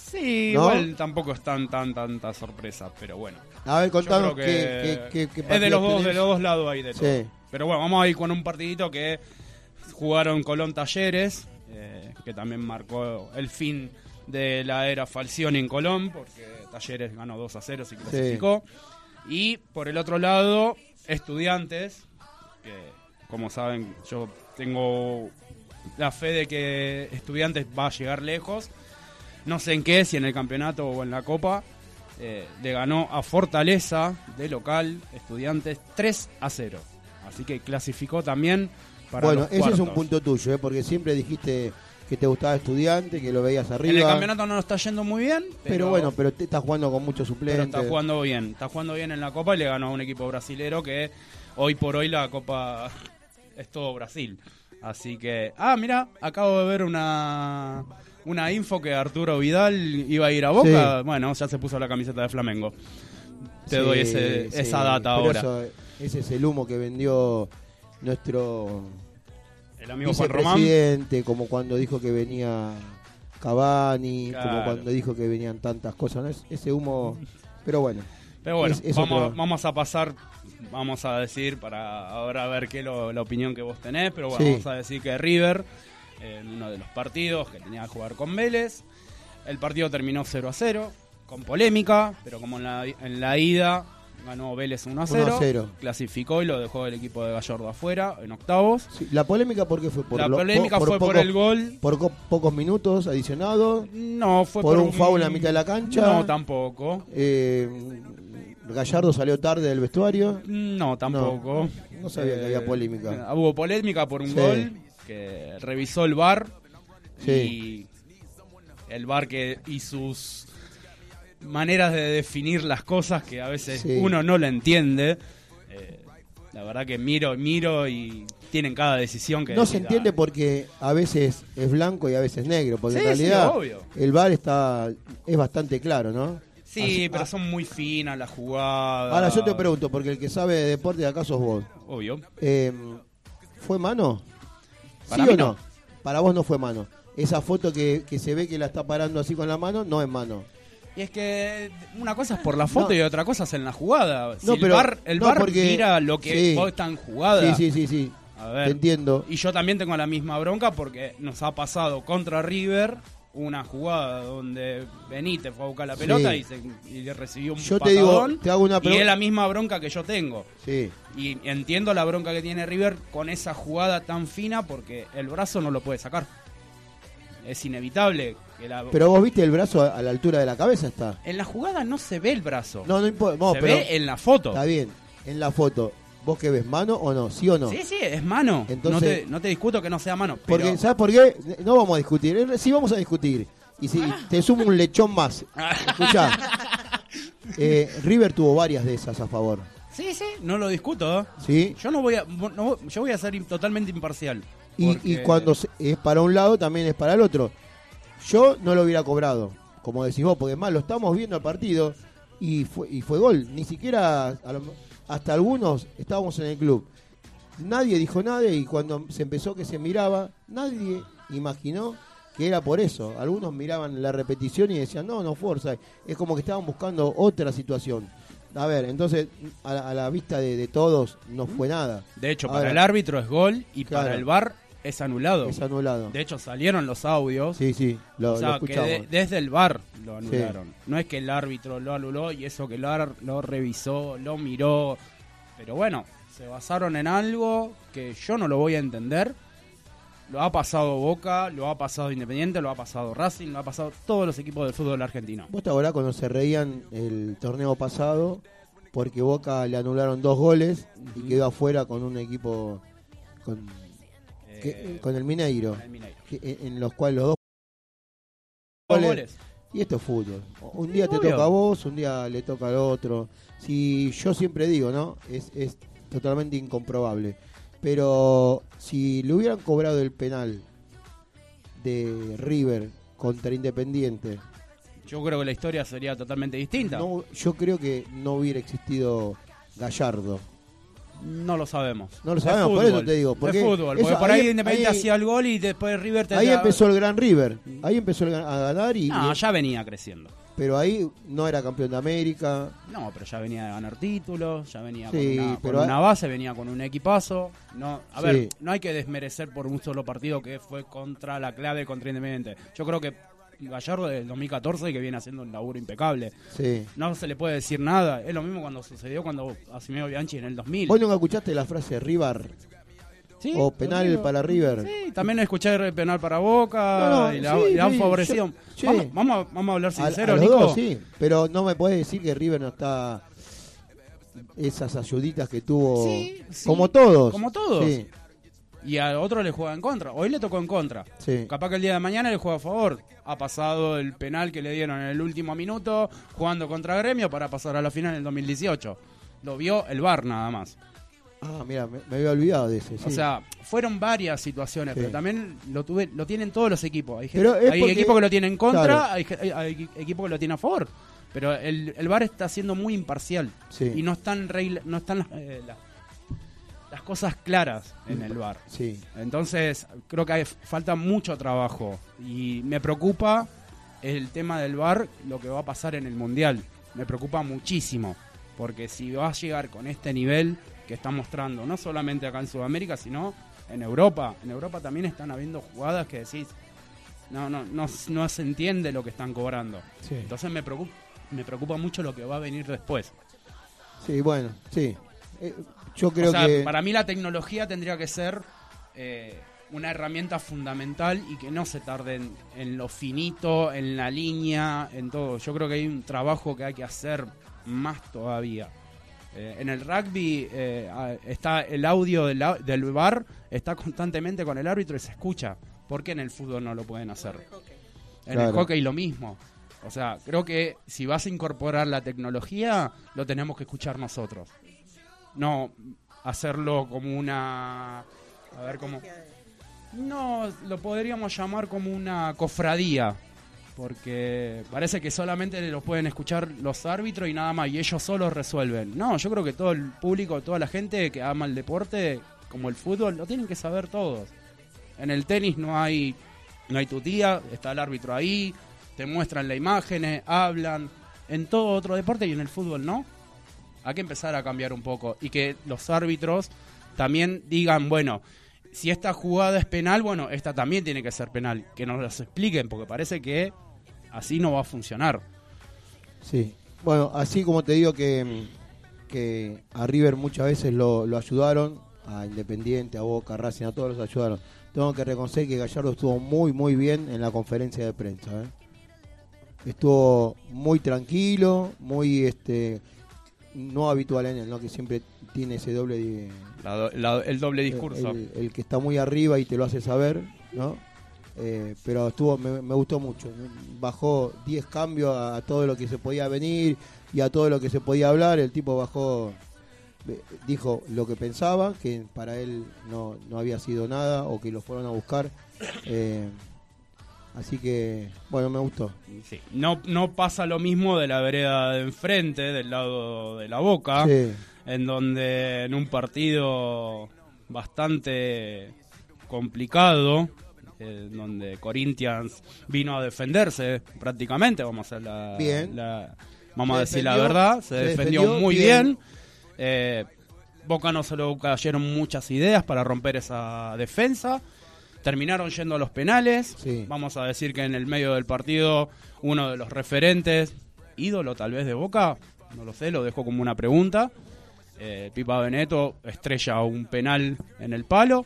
Sí, ¿No? igual tampoco es tan, tan, tanta sorpresa, pero bueno. A ver, contanos que es de los dos, de los dos lados ahí de todo. Sí. Pero bueno, vamos a ir con un partidito que jugaron Colón Talleres, eh, que también marcó el fin de la era Falcioni en Colón, porque Talleres ganó 2 a 0, se clasificó. Y por el otro lado, Estudiantes, que como saben, yo tengo la fe de que Estudiantes va a llegar lejos. No sé en qué, si en el campeonato o en la Copa. Eh, le ganó a Fortaleza de local, Estudiantes 3 a 0. Así que clasificó también para Bueno, los ese es un punto tuyo, ¿eh? porque siempre dijiste que te gustaba estudiante, que lo veías arriba. En el campeonato no lo está yendo muy bien, pero, pero, bueno, pero te estás jugando con muchos pero suplentes. está jugando bien. Está jugando bien en la Copa y le ganó a un equipo brasilero que hoy por hoy la Copa es todo Brasil. Así que, ah, mira, acabo de ver una una info que Arturo Vidal iba a ir a Boca. Sí. Bueno, ya se puso la camiseta de Flamengo. Te Sí, doy ese, sí, esa data ahora. eso- ese es el humo que vendió nuestro El amigo Juan Román. como cuando dijo que venía Cavani, como cuando dijo que venían tantas cosas. ¿no? Es- Ese humo, pero bueno. Pero bueno, es- es vamos, otro- vamos a pasar, vamos a decir, para ahora ver qué lo, la opinión que vos tenés, pero bueno, Sí. vamos a decir que River, en uno de los partidos que tenía que jugar con Vélez, el partido terminó 0 a 0, con polémica, pero como en la, en la ida ganó Vélez 1 a 0, 1 a 0. clasificó y lo dejó el equipo de Gallardo afuera en octavos. Sí, la polémica por qué fue por la lo- polémica por- fue por el gol. por co- pocos minutos adicionados. No, fue por por, un foul en la mitad de la cancha. No, tampoco. Eh, Gallardo salió tarde del vestuario. No, tampoco. No sabía que había polémica. eh, Hubo polémica por un Sí. gol que revisó el Sí. y el VAR que y sus maneras de definir las cosas que a veces Sí. uno no lo entiende. Eh, la verdad que miro, miro y tienen cada decisión que No se entiende "Ah, porque a veces es blanco y a veces negro, porque Sí, en realidad el VAR está es bastante claro, ¿no? Sí, Así- pero ah, son muy finas las jugadas. Ahora yo te pregunto, porque el que sabe de deporte acá sos vos. Obvio. Eh, ¿Fue mano? Para ¿Sí mí o no? no. Para vos no fue mano. Esa foto que, que se ve que la está parando así con la mano, no es mano. Y es que una cosa es por la foto No. y otra cosa es en la jugada. Si No, el pero- bar, el no, porque- mira lo que sí. vos está en jugada. Sí, sí, sí, sí. A ver. Te entiendo. Y yo también tengo la misma bronca porque nos ha pasado contra River una jugada donde Benítez fue a buscar la Sí. pelota y, se, y recibió un Yo te digo, patadón. te hago una Y es la misma bronca que yo tengo. Sí. Y entiendo la bronca que tiene River con esa jugada tan fina porque el brazo no lo puede sacar. Es inevitable que la... Pero vos viste el brazo a, a la altura de la cabeza está. En la jugada no se ve el brazo. No, no importa. no, se pero ve en la foto. Está bien. En la foto, ¿vos qué ves? ¿Mano o no? ¿Sí o no? Sí, sí, es mano. Entonces- no, te, no te discuto que no sea mano. Porque, ¿sabes por qué? No vamos a discutir. Eh, Sí vamos a discutir. Y si te sumo un lechón más. Escuchá. Eh, River tuvo varias de esas a favor. Sí, sí, no lo discuto. ¿eh? ¿Sí? Yo no voy a, no- yo voy a ser totalmente imparcial. Y, porque- y cuando es para un lado, también es para el otro. Yo no lo hubiera cobrado, como decís vos, porque más lo estamos viendo al partido y fue, y fue gol. Ni siquiera, a lo- hasta algunos estábamos en el club. Nadie dijo nada y cuando se empezó que se miraba, nadie imaginó que era por eso. Algunos miraban la repetición y decían, no, no fuerza. Es como que estaban buscando otra situación. A ver, entonces, a la, a la vista de, de todos, no fue nada. De hecho, Ahora, para el árbitro es gol y para el VAR es anulado. Es anulado. De hecho, salieron los audios. Sí, sí, lo, o lo sea, que escuchamos. de- desde el VAR lo anularon. No es que el árbitro lo anuló y eso que el VAR lo revisó, lo miró. Pero bueno, se basaron en algo que yo no lo voy a entender. Lo ha pasado Boca, lo ha pasado Independiente, lo ha pasado Racing, lo ha pasado todos los equipos del fútbol argentino. ¿Vos te acordás cuando se reían el torneo pasado porque Boca le anularon dos goles y quedó afuera con un equipo con, que- Eh, con el Mineiro, con el Mineiro. que- en, los cuales los dos Dos goles- y esto es fútbol. Un día te toca a vos, un día le toca al otro. Si yo siempre digo, ¿no? Es, es totalmente incomprobable. Pero si le hubieran cobrado el penal de River contra Independiente, Yo creo que la historia sería totalmente distinta. No, yo creo que no hubiera existido Gallardo. Lo sabemos. No lo sabemos, por eso te digo, porque es fútbol. eso- Porque por ahí, ahí- Independiente ahí- hacía el gol y después River te Ahí da- empezó el Gran River. Ahí empezó el a ganar y, No, y- ya venía creciendo. pero ahí no era campeón de América. No, pero ya venía a ganar títulos, ya venía Sí, con, una, con pero- una base, venía con un equipazo. No, a Sí. ver, no hay que desmerecer por un solo partido que fue contra la clave contra Independiente. Yo creo que Gallardo del 2014 que viene haciendo un laburo impecable. Sí. No se le puede decir nada. Es lo mismo cuando sucedió cuando asumió Bianchi en el 2000. ¿Vos nunca escuchaste la frase River Sí, o penal digo. para River? Sí, también escuché el penal para Boca No, no, y la, sí, la favorecido. yo-. Vamos, vamos, a- vamos a hablar A- a sincero, los Nico. dos, sí, pero no me puedes decir que River no está esas ayuditas que tuvo sí, como todos. como todos. Y a otro le juega en contra. Hoy le tocó en contra. sí. Capaz que el día de mañana le juega a favor. Ha pasado el penal que le dieron en el último minuto jugando contra Gremio para pasar a la final en el 2018. Lo vio el VAR nada más. Ah, mira, me, me había olvidado de ese. O sea, fueron varias situaciones, Sí. pero también lo tuve, lo tienen todos los equipos. Hay, gente- hay porque- equipos que lo tienen en contra, claro. hay, hay- hay equipos que lo tienen a favor. Pero el, el VAR está siendo muy imparcial Sí. y no están regla- no están eh, la- las cosas claras en el VAR. Sí. Entonces, creo que hay- falta mucho trabajo y me preocupa el tema del VAR, lo que va a pasar en el Mundial. Me preocupa muchísimo, porque si va a llegar con este nivel que está mostrando, no solamente acá en Sudamérica, sino en Europa. En Europa también están habiendo jugadas que decís, no, no, no, no se entiende lo que están cobrando. Sí. Entonces me preocupa, me preocupa mucho lo que va a venir después. Sí, bueno, sí. Eh, yo creo o sea, que. para mí la tecnología tendría que ser eh, una herramienta fundamental y que no se tarde en, en lo finito, en la línea, en todo. Yo creo que hay un trabajo que hay que hacer más todavía. Eh, en el rugby eh, está el audio del, del bar, está constantemente con el árbitro y se escucha. ¿Por qué en el fútbol no lo pueden hacer? En el Claro. hockey lo mismo. O sea, creo que si vas a incorporar la tecnología, lo tenemos que escuchar nosotros. No hacerlo como una... A ver cómo... No, lo podríamos llamar como una cofradía. Porque parece que solamente lo pueden escuchar los árbitros y nada más, y ellos solos resuelven. No, yo creo que todo el público, toda la gente que ama el deporte, como el fútbol, lo tienen que saber todos. En el tenis no hay, no hay tutía, está el árbitro ahí, te muestran las imágenes, hablan. En todo otro deporte y en el fútbol no. Hay que empezar a cambiar un poco y que los árbitros también digan, bueno, si esta jugada es penal, bueno, esta también tiene que ser penal. Que nos las expliquen, porque parece que así no va a funcionar. Sí. Bueno, así como te digo que, que a River muchas veces lo, ayudaron, a Independiente, a Boca, a Racing, a todos los ayudaron. Tengo que reconocer que Gallardo estuvo muy, muy bien en la conferencia de prensa. ¿eh? Estuvo muy tranquilo, muy este no habitual en él, ¿no? que siempre tiene ese doble de, La do- la- el doble discurso. el, el que está muy arriba y te lo hace saber, ¿no? Eh, pero estuvo, me, me gustó mucho. Bajó 10 cambios a, a todo lo que se podía venir y a todo lo que se podía hablar. El tipo bajó, eh, dijo lo que pensaba, que para él no, no había sido nada o que lo fueron a buscar. Eh, así que, bueno, me gustó. Sí. No, no pasa lo mismo de la vereda de enfrente, del lado de la boca, Sí. en donde en un partido bastante complicado, eh, donde Corinthians vino a defenderse prácticamente, vamos a hacer la, Bien. la- vamos a decir la verdad, se, se defendió, defendió muy bien. bien. Eh, Boca no se le cayeron muchas ideas para romper esa defensa. Terminaron yendo a los penales. Sí. Vamos a decir que en el medio del partido uno de los referentes, ídolo tal vez de Boca, no lo sé, lo dejo como una pregunta. Eh, Pipa Beneto estrella un penal en el palo.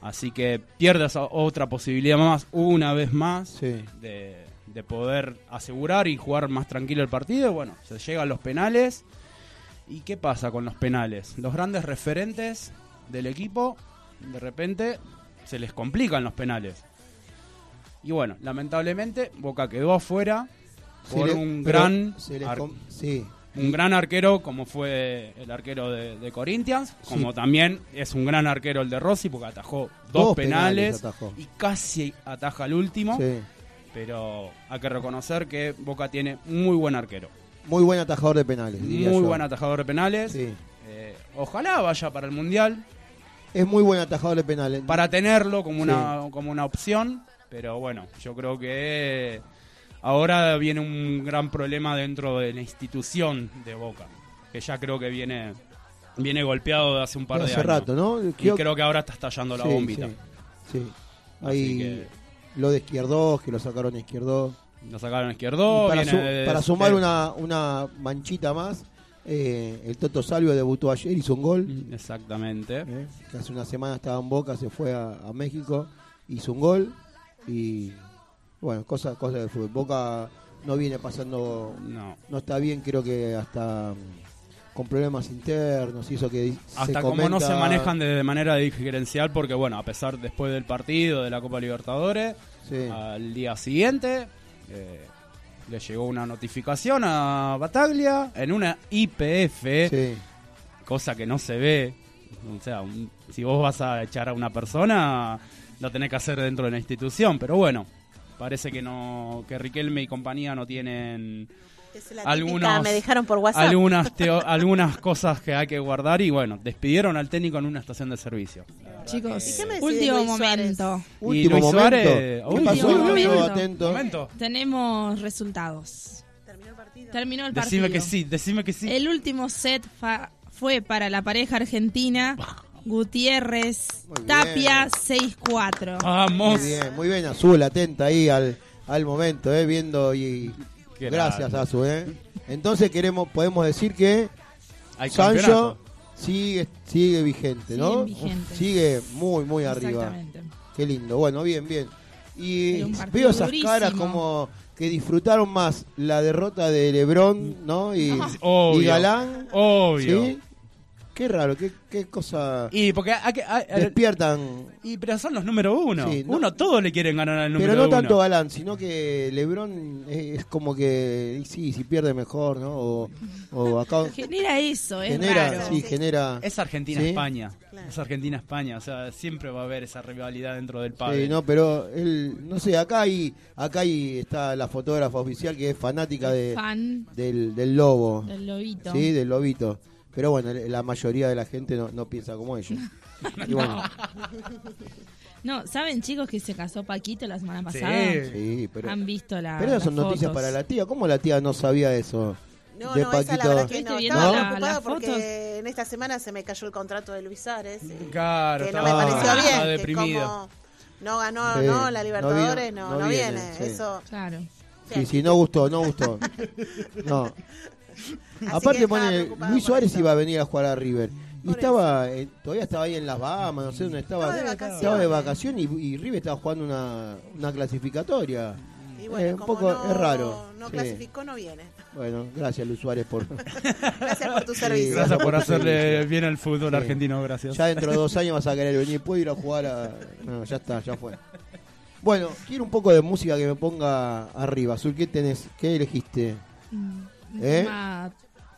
Así que pierde esa otra posibilidad más, una vez más, Sí. de, de poder asegurar y jugar más tranquilo el partido. Bueno, se llega a los penales. ¿Y qué pasa con los penales? Los grandes referentes del equipo, de repente, se les complican los penales. Y bueno, lamentablemente, Boca quedó afuera por le- un gran ar- sí. un gran arquero como fue el arquero de, de Corinthians, como también es un gran arquero el de Rossi porque atajó dos, Dos penales, penales atajó. y casi ataja el último, Sí. pero hay que reconocer que Boca tiene muy buen arquero, Muy buen atajador de penales. muy yo. buen atajador de penales. Sí. Eh, ojalá vaya para el mundial Es muy buen atajador de penales. para tenerlo como una como una opción, pero bueno, yo creo que ahora viene un gran problema dentro de la institución de Boca, que ya creo que viene viene golpeado de hace un par de hace años. rato, ¿no? Y creo que ahora está estallando la Sí, bombita. Sí, sí. Ahí que- lo de Izquierdos, que lo sacaron a Izquierdos. Lo sacaron a izquierdo. Y para, su- para sumar una, una manchita más, eh, el Toto Salvio debutó ayer, hizo un gol. Exactamente. eh, que hace una semana estaba en Boca, se fue a, a México, hizo un gol. Y bueno, cosas cosas del fútbol. Boca no viene pasando, No. no está bien, creo que hasta mm, con problemas internos, hizo que di- se Hasta como no se manejan de, de manera diferencial, porque bueno, a pesar después del partido de la Copa Libertadores, Sí. al día siguiente eh, le llegó una notificación a Bataglia en una IPF, Sí. cosa que no se ve O sea, un- si vos vas a echar a una persona, lo tenés que hacer dentro de la institución. Pero bueno, parece que no que Riquelme y compañía no tienen Es la típica, algunos me dejaron por WhatsApp. algunas teo- algunas cosas que hay que guardar y bueno, despidieron al técnico en una estación de servicio. Chicos, ¿Y qué me decís de último momento. Último momento. Suárez, ¿Qué último pasó? momento. Lucho? Atento. Momento. Tenemos resultados. Terminó el partido. Terminó el partido. Decime que sí, decime que sí. El último set fa- fue para la pareja argentina. Gutiérrez. Tapia 6-4. Vamos. Muy bien, muy bien, Azul, atenta ahí al, al momento, eh, viendo y Qué gracias grande. Azul, eh. Entonces queremos, podemos decir que Hay Sancho campeonato. sigue, sigue vigente, ¿no? Sigue vigente. Sigue muy, muy arriba. Qué lindo, bueno, bien, bien. Y veo esas durísimo. caras como que disfrutaron más la derrota de Lebron, ¿no? Y, Obvio. y Galán. Obvio. ¿Sí? Qué raro, qué, qué cosa Y porque despiertan. y pero son los número uno. Sí, no- uno todos le quieren ganar al número Pero no uno. tanto Galán, sino que Lebron es, es como que, y sí, si pierde mejor, ¿no? O, o acá Genera eso, es genera, raro. sí, genera. Es Argentina ¿Sí? España. Claro. Es Argentina España, o sea, siempre va a haber esa rivalidad dentro del padre. Sí, no, pero él, no sé, acá hay, acá hay, está la fotógrafa oficial que es fanática de, Fan del, del lobo, del lobito. sí, del lobito. Pero bueno, la mayoría de la gente no, no piensa como ellos. Y bueno, No, ¿saben chicos que se casó Paquito la semana pasada? sí, pero, Han visto la pero esas son noticias fotos. para la tía. ¿Cómo la tía no sabía eso? No, de no, esa la Paquito. verdad que ¿Viste no. Estaba la- preocupada porque fotos? en esta semana se me cayó el contrato de Luis Suárez. eh, Claro, que no estaba- me pareció estaba bien. que deprimido. como no ganó Sí, no, la no Libertadores, no, no no, viene, viene. sí. Eso. Claro. Sí, sí, no gustó, no gustó. No. Aparte pone, Luis Suárez iba a venir a jugar a River. Y Por estaba, eh, todavía estaba ahí en las Bahamas, no sé dónde estaba. Estaba de vacaciones. Estaba de vacación y, y River estaba jugando una, una clasificatoria. Y bueno, Eh, un como poco no, es raro. No sí. clasificó, no viene. Bueno, gracias Luis Suárez por... Gracias por tu Sí, servicio. Gracias por hacerle bien al fútbol Sí. argentino, gracias. Ya dentro de dos años vas a querer venir. ¿Puedo ir a jugar a.? No, ya está, ya fue. Bueno, quiero un poco de música que me ponga arriba. Azul, ¿qué tenés? ¿Qué elegiste? Un ¿Eh?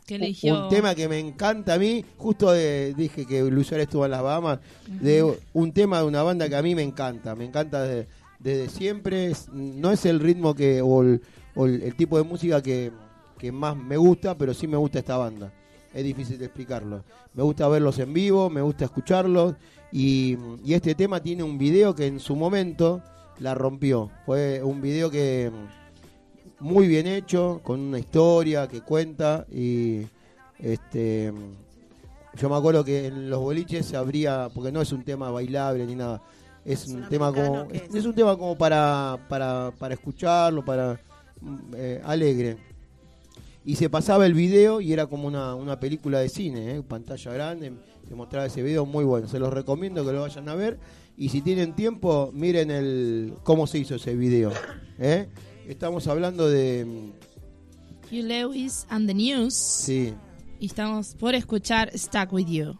que Un- eligió. Un tema que me encanta a mí. Justo de- dije que Suárez estuvo en las Bahamas. De un tema de una banda que a mí me encanta. Me encanta de- desde siempre. Es- no es el ritmo que o el, o el- el tipo de música que, que más me gusta, pero sí me gusta esta banda. Es difícil de explicarlo. Me gusta verlos en vivo, me gusta escucharlos. Y, y este tema tiene un video que en su momento la rompió. Fue un video que muy bien hecho, con una historia que cuenta y este yo me acuerdo que en los boliches se abría, porque no es un tema bailable ni nada, es, ¿Es un tema como es, un tema como para para, para escucharlo, para eh, alegre. Y se pasaba el video y era como una, una película de cine, ¿eh? pantalla grande, se mostraba ese video muy bueno. Se los recomiendo que lo vayan a ver y si tienen tiempo miren el cómo se hizo ese video. ¿eh? Estamos hablando de Hugh Lewis and the News. sí, Y estamos por escuchar Stuck With You.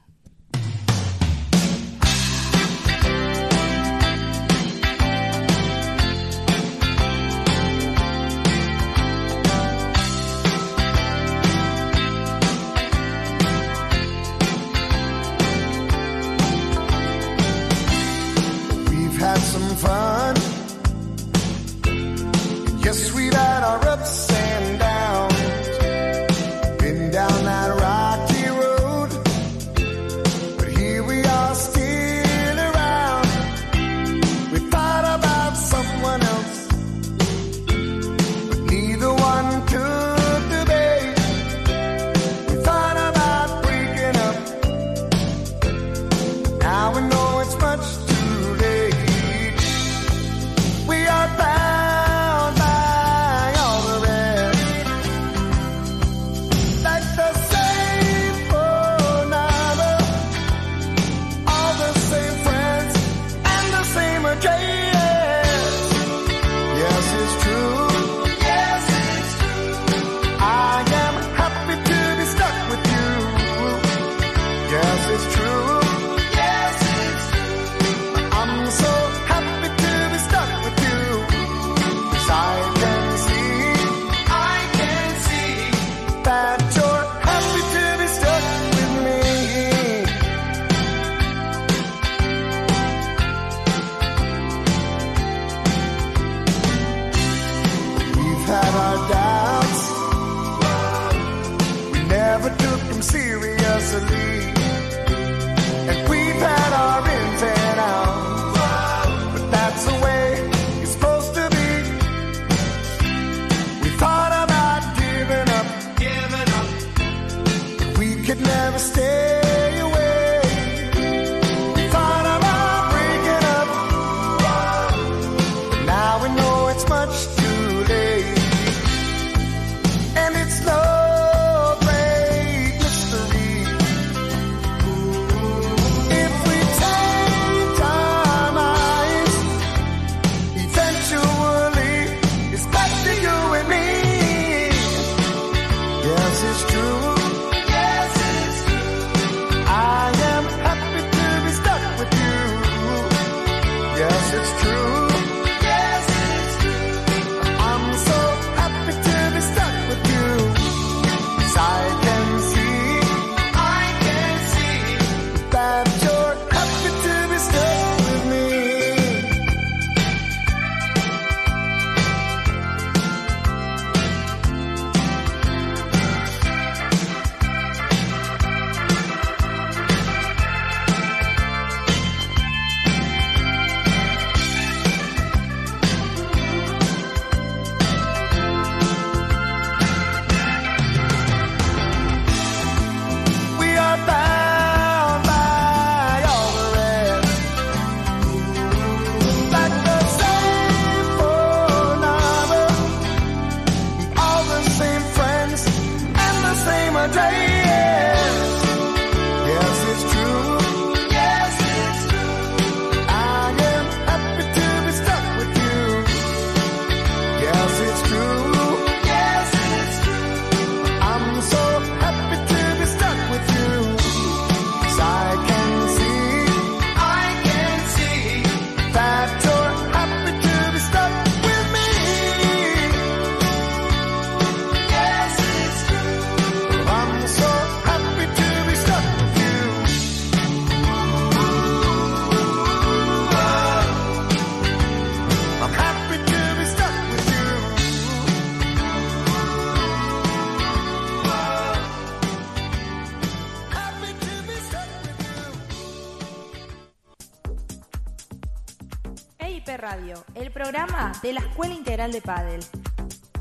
De la Escuela Integral de Padel.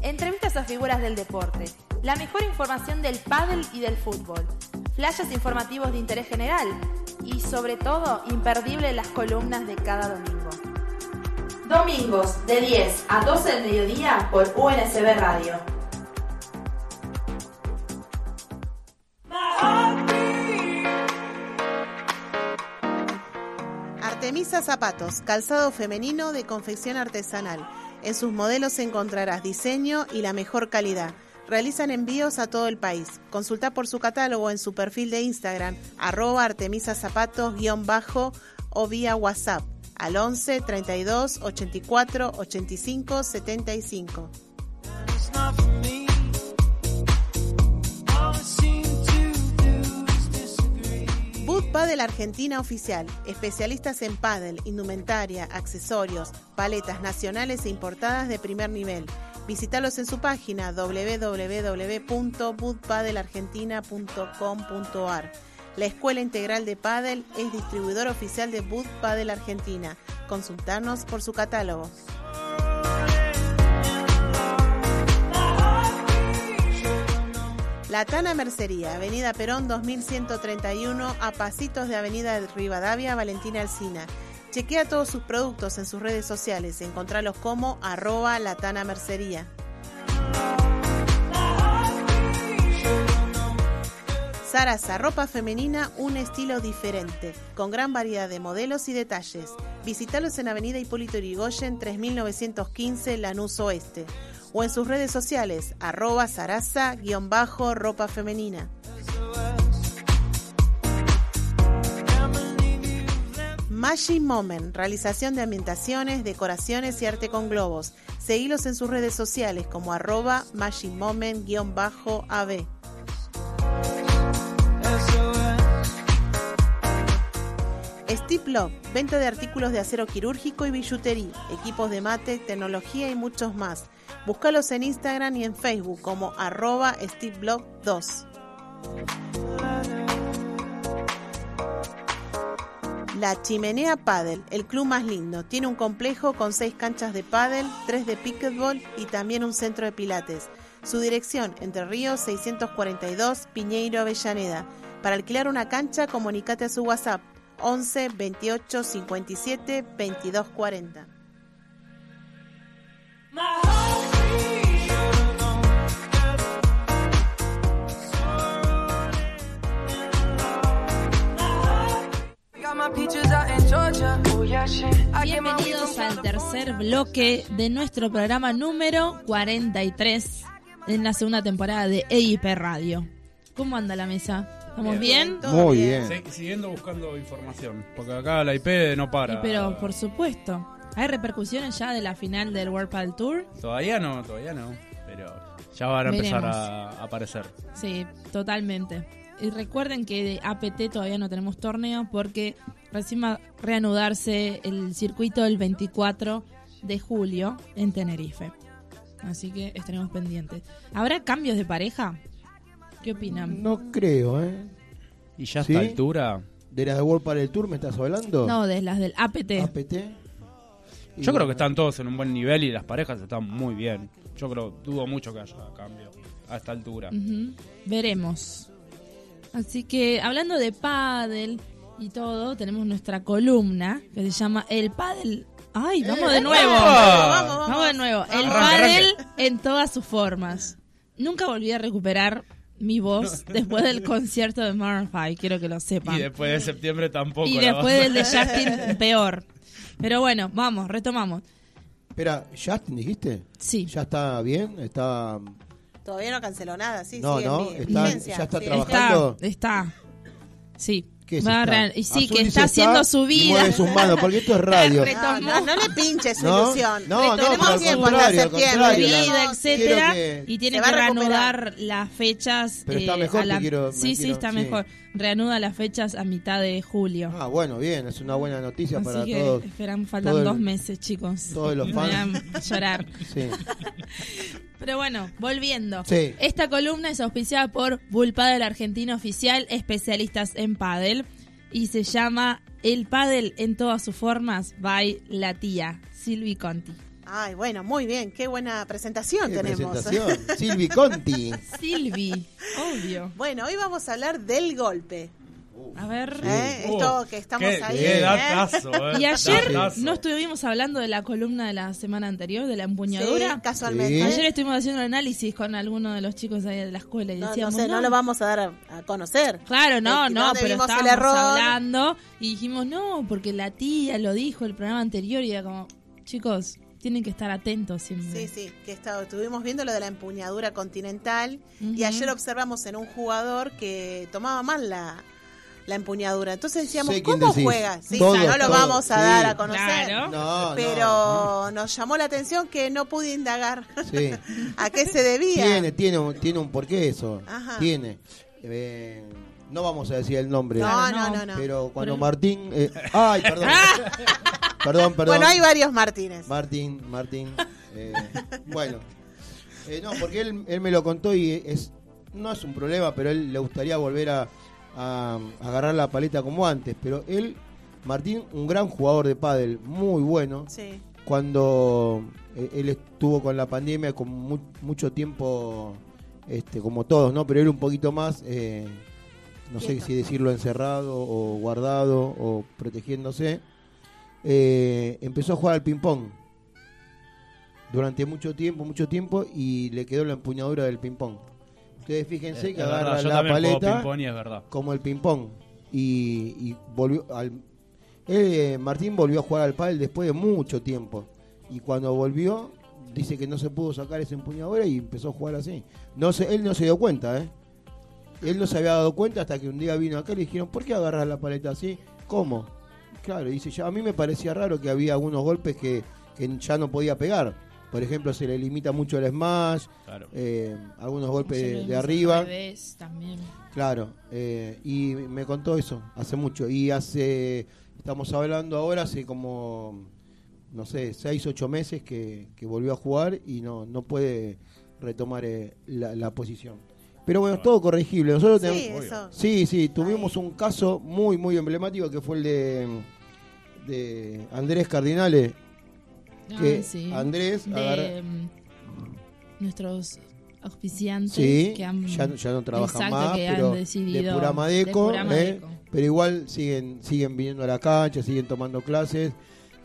Entrevistas a figuras del deporte, la mejor información del pádel y del fútbol, flashes informativos de interés general y sobre todo imperdible las columnas de cada domingo. Domingos de 10 a 12 del mediodía por UNSB Radio. Zapatos, calzado femenino de confección artesanal. En sus modelos encontrarás diseño y la mejor calidad. Realizan envíos a todo el país. Consulta por su catálogo en su perfil de Instagram, arroba artemisazapatos-bajo o vía WhatsApp al 11 32 84 85 75. Boot Padel Argentina Oficial, especialistas en pádel, indumentaria, accesorios, paletas nacionales e importadas de primer nivel. Visítalos en su página www.bootpadelargentina.com.ar. La Escuela Integral de Padel es distribuidor oficial de Boot Padel Argentina. Consultarnos por su catálogo. La Tana Mercería, Avenida Perón 2131, a pasitos de Avenida Rivadavia, Valentina Alcina. Chequea todos sus productos en sus redes sociales. Encontralos como arroba La Tana Mercería. Sarasa, ropa femenina, un estilo diferente, con gran variedad de modelos y detalles. Visítalos en Avenida Hipólito Yrigoyen 3915 Lanús Oeste o en sus redes sociales arroba sarasa-ropa femenina. Magic Moment, realización de ambientaciones, decoraciones y arte con globos. Seguilos en sus redes sociales como arroba Magic Moment-AB. Steve Love, venta de artículos de acero quirúrgico y billutería, equipos de mate, tecnología y muchos más. Búscalos en Instagram y en Facebook como arroba Steve Love 2. La Chimenea Padel, el club más lindo. Tiene un complejo con seis canchas de pádel, tres de pickleball y también un centro de pilates. Su dirección, Entre Ríos 642, Piñeiro, Avellaneda. Para alquilar una cancha, comunícate a su WhatsApp 11 28 57 22 40. Bienvenidos from al tercer bloque de nuestro programa número 43 en la segunda temporada de EIP Radio. ¿Cómo anda la mesa? ¿Estamos bien? Muy bien. Siguiendo buscando información, porque acá la IP no Y para. pero por supuesto, ¿hay repercusiones ya de la final del World Padel Tour? Todavía no, todavía no. Pero ya van a empezar Veremos. a a aparecer. Sí, totalmente. Y recuerden que de APT todavía no tenemos torneo porque recién va a reanudarse el circuito el 24 de julio en Tenerife. Así que estaremos pendientes. ¿Habrá cambios de pareja? ¿Qué opinan? No creo, ¿eh? Y ya a ¿Sí? esta altura. ¿De la de World para el Tour me estás hablando? No, de las del APT. APT. Y Yo creo que están todos en un buen nivel y las parejas están muy bien. Yo creo, dudo mucho que haya cambio a esta altura. Veremos. Así que hablando de pádel y todo, tenemos nuestra columna que se llama El Pádel. ¡Ay, vamos de nuevo! ¡Ah! Vamos de nuevo. El pádel en todas sus formas. Nunca volví a recuperar mi voz después del concierto de Maroon 5, quiero que lo sepan. Y después de septiembre tampoco. Y después del de Justin, peor. Pero bueno, vamos, retomamos. Espera, ¿Justin dijiste? Sí. ¿Ya está bien? ¿Está...? Todavía no canceló nada, sí, No, sí, no, en está- vigencia, ya está sí. trabajando. Está, está. Sí. ¿Qué es Va a y sí, Azul que está haciendo su y vida. mueve sus manos, porque esto es radio. No, no, no le pinche su ¿No? ilusión. No, no, Tenemos tiempo hasta septiembre. vida, etcétera, que- y tiene que reanudar las fechas. Pero está eh, mejor, a la- quiero- me Sí, sí, quiero- está sí. mejor. Reanuda las fechas a mitad de julio. Ah, bueno, bien, es una buena noticia para Así que todos. esperan, faltan todo el- dos meses, chicos. todos los Me voy a fans. llorar. Sí. Pero bueno, volviendo. Sí. Esta columna es auspiciada por Bullpadel Argentino Oficial, especialistas en pádel. Y se llama El Pádel en todas sus formas, by la tía Silvi Conti. Ay, bueno, muy bien. Qué buena presentación Qué tenemos. presentación. Silvi Conti. Silvi, obvio. Bueno, hoy vamos a hablar del golpe. A ver. ¿eh? Uh, Esto que estamos qué, ahí. qué ¿eh? datazo, eh. Y ayer Datazo. no estuvimos hablando de la columna de la semana anterior, de la Sí, empuñadura. casualmente. Ayer estuvimos haciendo un análisis con algunos de los chicos ahí de la escuela y No, no decíamos, sé, no lo vamos a dar a, a conocer. Claro, no, Eh, no, ¿dónde pero estábamos hablando y dijimos, no, porque la tía lo dijo el programa anterior y era como, chicos, tienen que estar atentos siempre. Sí, sí, que está- estuvimos viendo lo de la empuñadura continental y ayer observamos en un jugador que tomaba mal la, la empuñadura. Entonces decíamos, Sé ¿cómo decís. juega? Sí, Todos, no lo todos, vamos a sí. dar a conocer. Claro. No, Pero nos llamó la atención que no pude indagar. Sí. a qué se debía. Tiene, tiene, un- tiene un porqué eso. Ajá. Tiene. Eh, no vamos a decir el nombre. No, no, no. no, no. Pero cuando Pero- Martín. eh, ay, perdón. perdón, perdón. Bueno, hay varios Martínez. Martín, Martín. eh, bueno. Eh, no, porque él, él me lo contó y es no es un problema, pero él le gustaría volver a, a- a agarrar la paleta como antes. Pero él, Martín, un gran jugador de pádel, muy bueno. Sí. Cuando eh, él estuvo con la pandemia, con mu- mucho tiempo, este, como todos, ¿no? Pero él un poquito más, eh, no sé si decirlo encerrado o guardado o protegiéndose, eh, empezó a jugar al ping-pong durante mucho tiempo, mucho tiempo, y le quedó la empuñadura del ping-pong. Ustedes fíjense Es que verdad, agarra yo la juego paleta ping-pong y es verdad. como el ping-pong. Y, y volvió al. eh, Martín volvió a jugar al pádel después de mucho tiempo. Y cuando volvió, dice que no se pudo sacar esa empuñadura y empezó a jugar así. No se, él no se dio cuenta, ¿eh? Él no se había dado cuenta hasta que un día vino acá y le dijeron, ¿por qué agarras la paleta así? ¿Cómo? Claro, dice, ya a mí me parecía raro que había algunos golpes que, que ya no podía pegar. Por ejemplo, se le limita mucho el smash, Claro. eh, algunos golpes de, arriba. también. Claro, eh, y me contó eso hace mucho. Y hace, estamos hablando ahora, hace como, no sé, seis, ocho meses que, que volvió a jugar y no, no puede retomar eh, la, la posición. Pero bueno, es todo corregible. Nosotros Sí, tenemos- eso. sí, sí, tuvimos un caso muy, muy emblemático que fue el de, de Andrés Cardinale. Que Ay, sí. Andrés de agarra- mm, nuestros auspiciantes Sí, que han ya, ya no trabajan exacto, más, que pero han decidido de pura Madeco, de pura ¿eh? Madeco. pero igual siguen siguen viniendo a la cancha, siguen tomando clases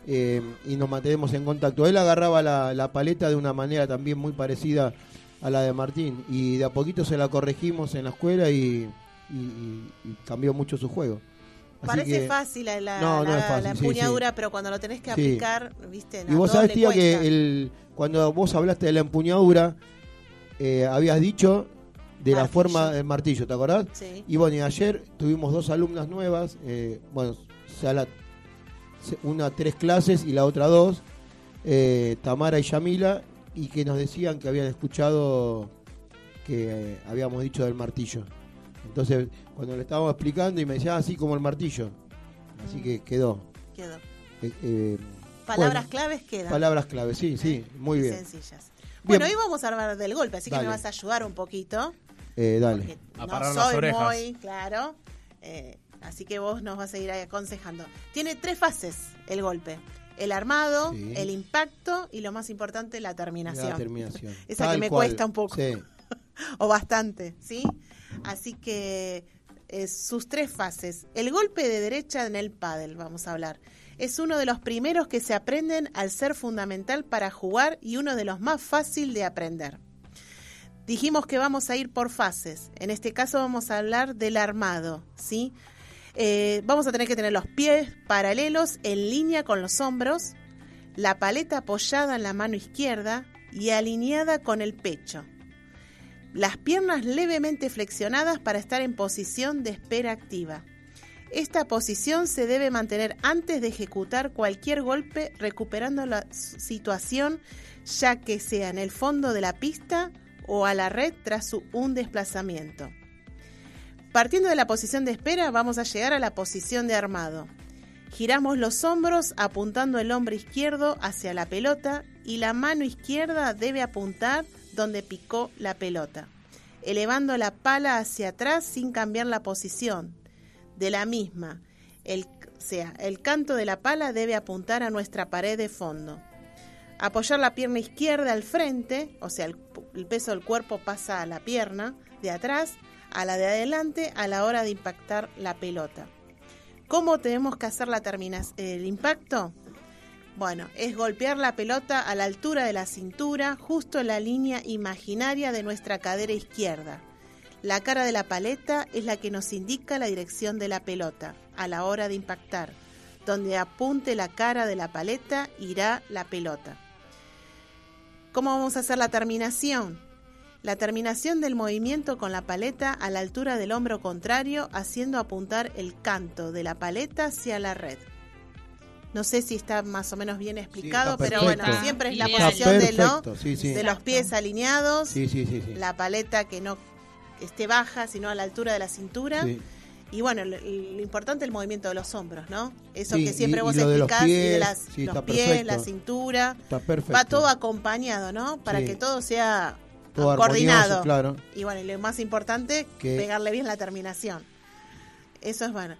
eh, y nos mantenemos en contacto. Él agarraba la, la paleta de una manera también muy parecida a la de Martín y de a poquito se la corregimos en la escuela y, y- y- y cambió mucho su juego. Así Parece que- fácil la, la- No, no la- es fácil, la sí, empuñadura, pero cuando lo tenés que Sí. aplicar, viste, Y vos sabés, tía, cuesta. que el, cuando vos hablaste de la empuñadura, eh, habías dicho de la forma del martillo, ¿te acordás? Sí. Y bueno, y ayer tuvimos dos alumnas nuevas, eh, bueno, o sea, la- se- una tres clases y la otra dos, eh, Tamara y Yamila, y que nos decían que habían escuchado que eh, habíamos dicho del martillo. Entonces, cuando le estábamos explicando y me decía así como el martillo, así que quedó. Quedó. Eh, eh, Palabras bueno, claves quedan. Palabras clave, sí, sí, muy y bien. sencillas. Bien. Bueno, hoy vamos a hablar del golpe, así que me vas a ayudar un poquito. Eh, dale. A no soy orejas. muy claro. eh, así que vos nos vas a ir aconsejando. Tiene tres fases el golpe. El armado, Sí. el impacto y lo más importante, la terminación. La terminación. Esa Tal que me cual. cuesta un poco. Sí. o bastante, ¿sí? Así que eh, sus tres fases. El golpe de derecha en el pádel, vamos a hablar. Es uno de los primeros que se aprenden al ser fundamental para jugar y uno de los más fácil de aprender. Dijimos que vamos a ir por fases. En este caso vamos a hablar del armado, ¿sí? Eh, vamos a tener que tener los pies paralelos en línea con los hombros, la paleta apoyada en la mano izquierda y alineada con el pecho. Las piernas levemente flexionadas para estar en posición de espera activa. Esta posición se debe mantener antes de ejecutar cualquier golpe recuperando la situación ya que sea en el fondo de la pista o a la red tras un desplazamiento. Partiendo de la posición de espera vamos a llegar a la posición de armado. Giramos los hombros apuntando el hombro izquierdo hacia la pelota y la mano izquierda debe apuntar donde picó la pelota, elevando la pala hacia atrás sin cambiar la posición. De la misma, el, o sea, el canto de la pala debe apuntar a nuestra pared de fondo. Apoyar la pierna izquierda al frente, o sea, el, peso del cuerpo pasa a la pierna de atrás, a la de adelante a la hora de impactar la pelota. ¿Cómo tenemos que hacer la el impacto? Bueno, es golpear la pelota a la altura de la cintura, justo en la línea imaginaria de nuestra cadera izquierda. La cara de la paleta es la que nos indica la dirección de la pelota a la hora de impactar. Donde apunte la cara de la paleta irá la pelota. ¿Cómo vamos a hacer la terminación? La terminación del movimiento con la paleta a la altura del hombro contrario, haciendo apuntar el canto de la paleta hacia la red. No sé si está más o menos bien explicado, pero bueno, siempre es la Está posición de, lo- perfecto, sí, sí. de los pies alineados, Sí, sí, sí. sí. la paleta que no esté baja, sino a la altura de la cintura. Sí. Y bueno, lo, lo importante es el movimiento de los hombros, ¿no? Eso Sí, que siempre y- vos y lo de los explicás, y de pies, las, sí, los pies, perfecto. la cintura. Está perfecto. Va todo acompañado, ¿no? Para Sí. que todo sea Todo coordinado. claro. Y bueno, y lo más importante, Que- pegarle bien la terminación. Eso es bueno.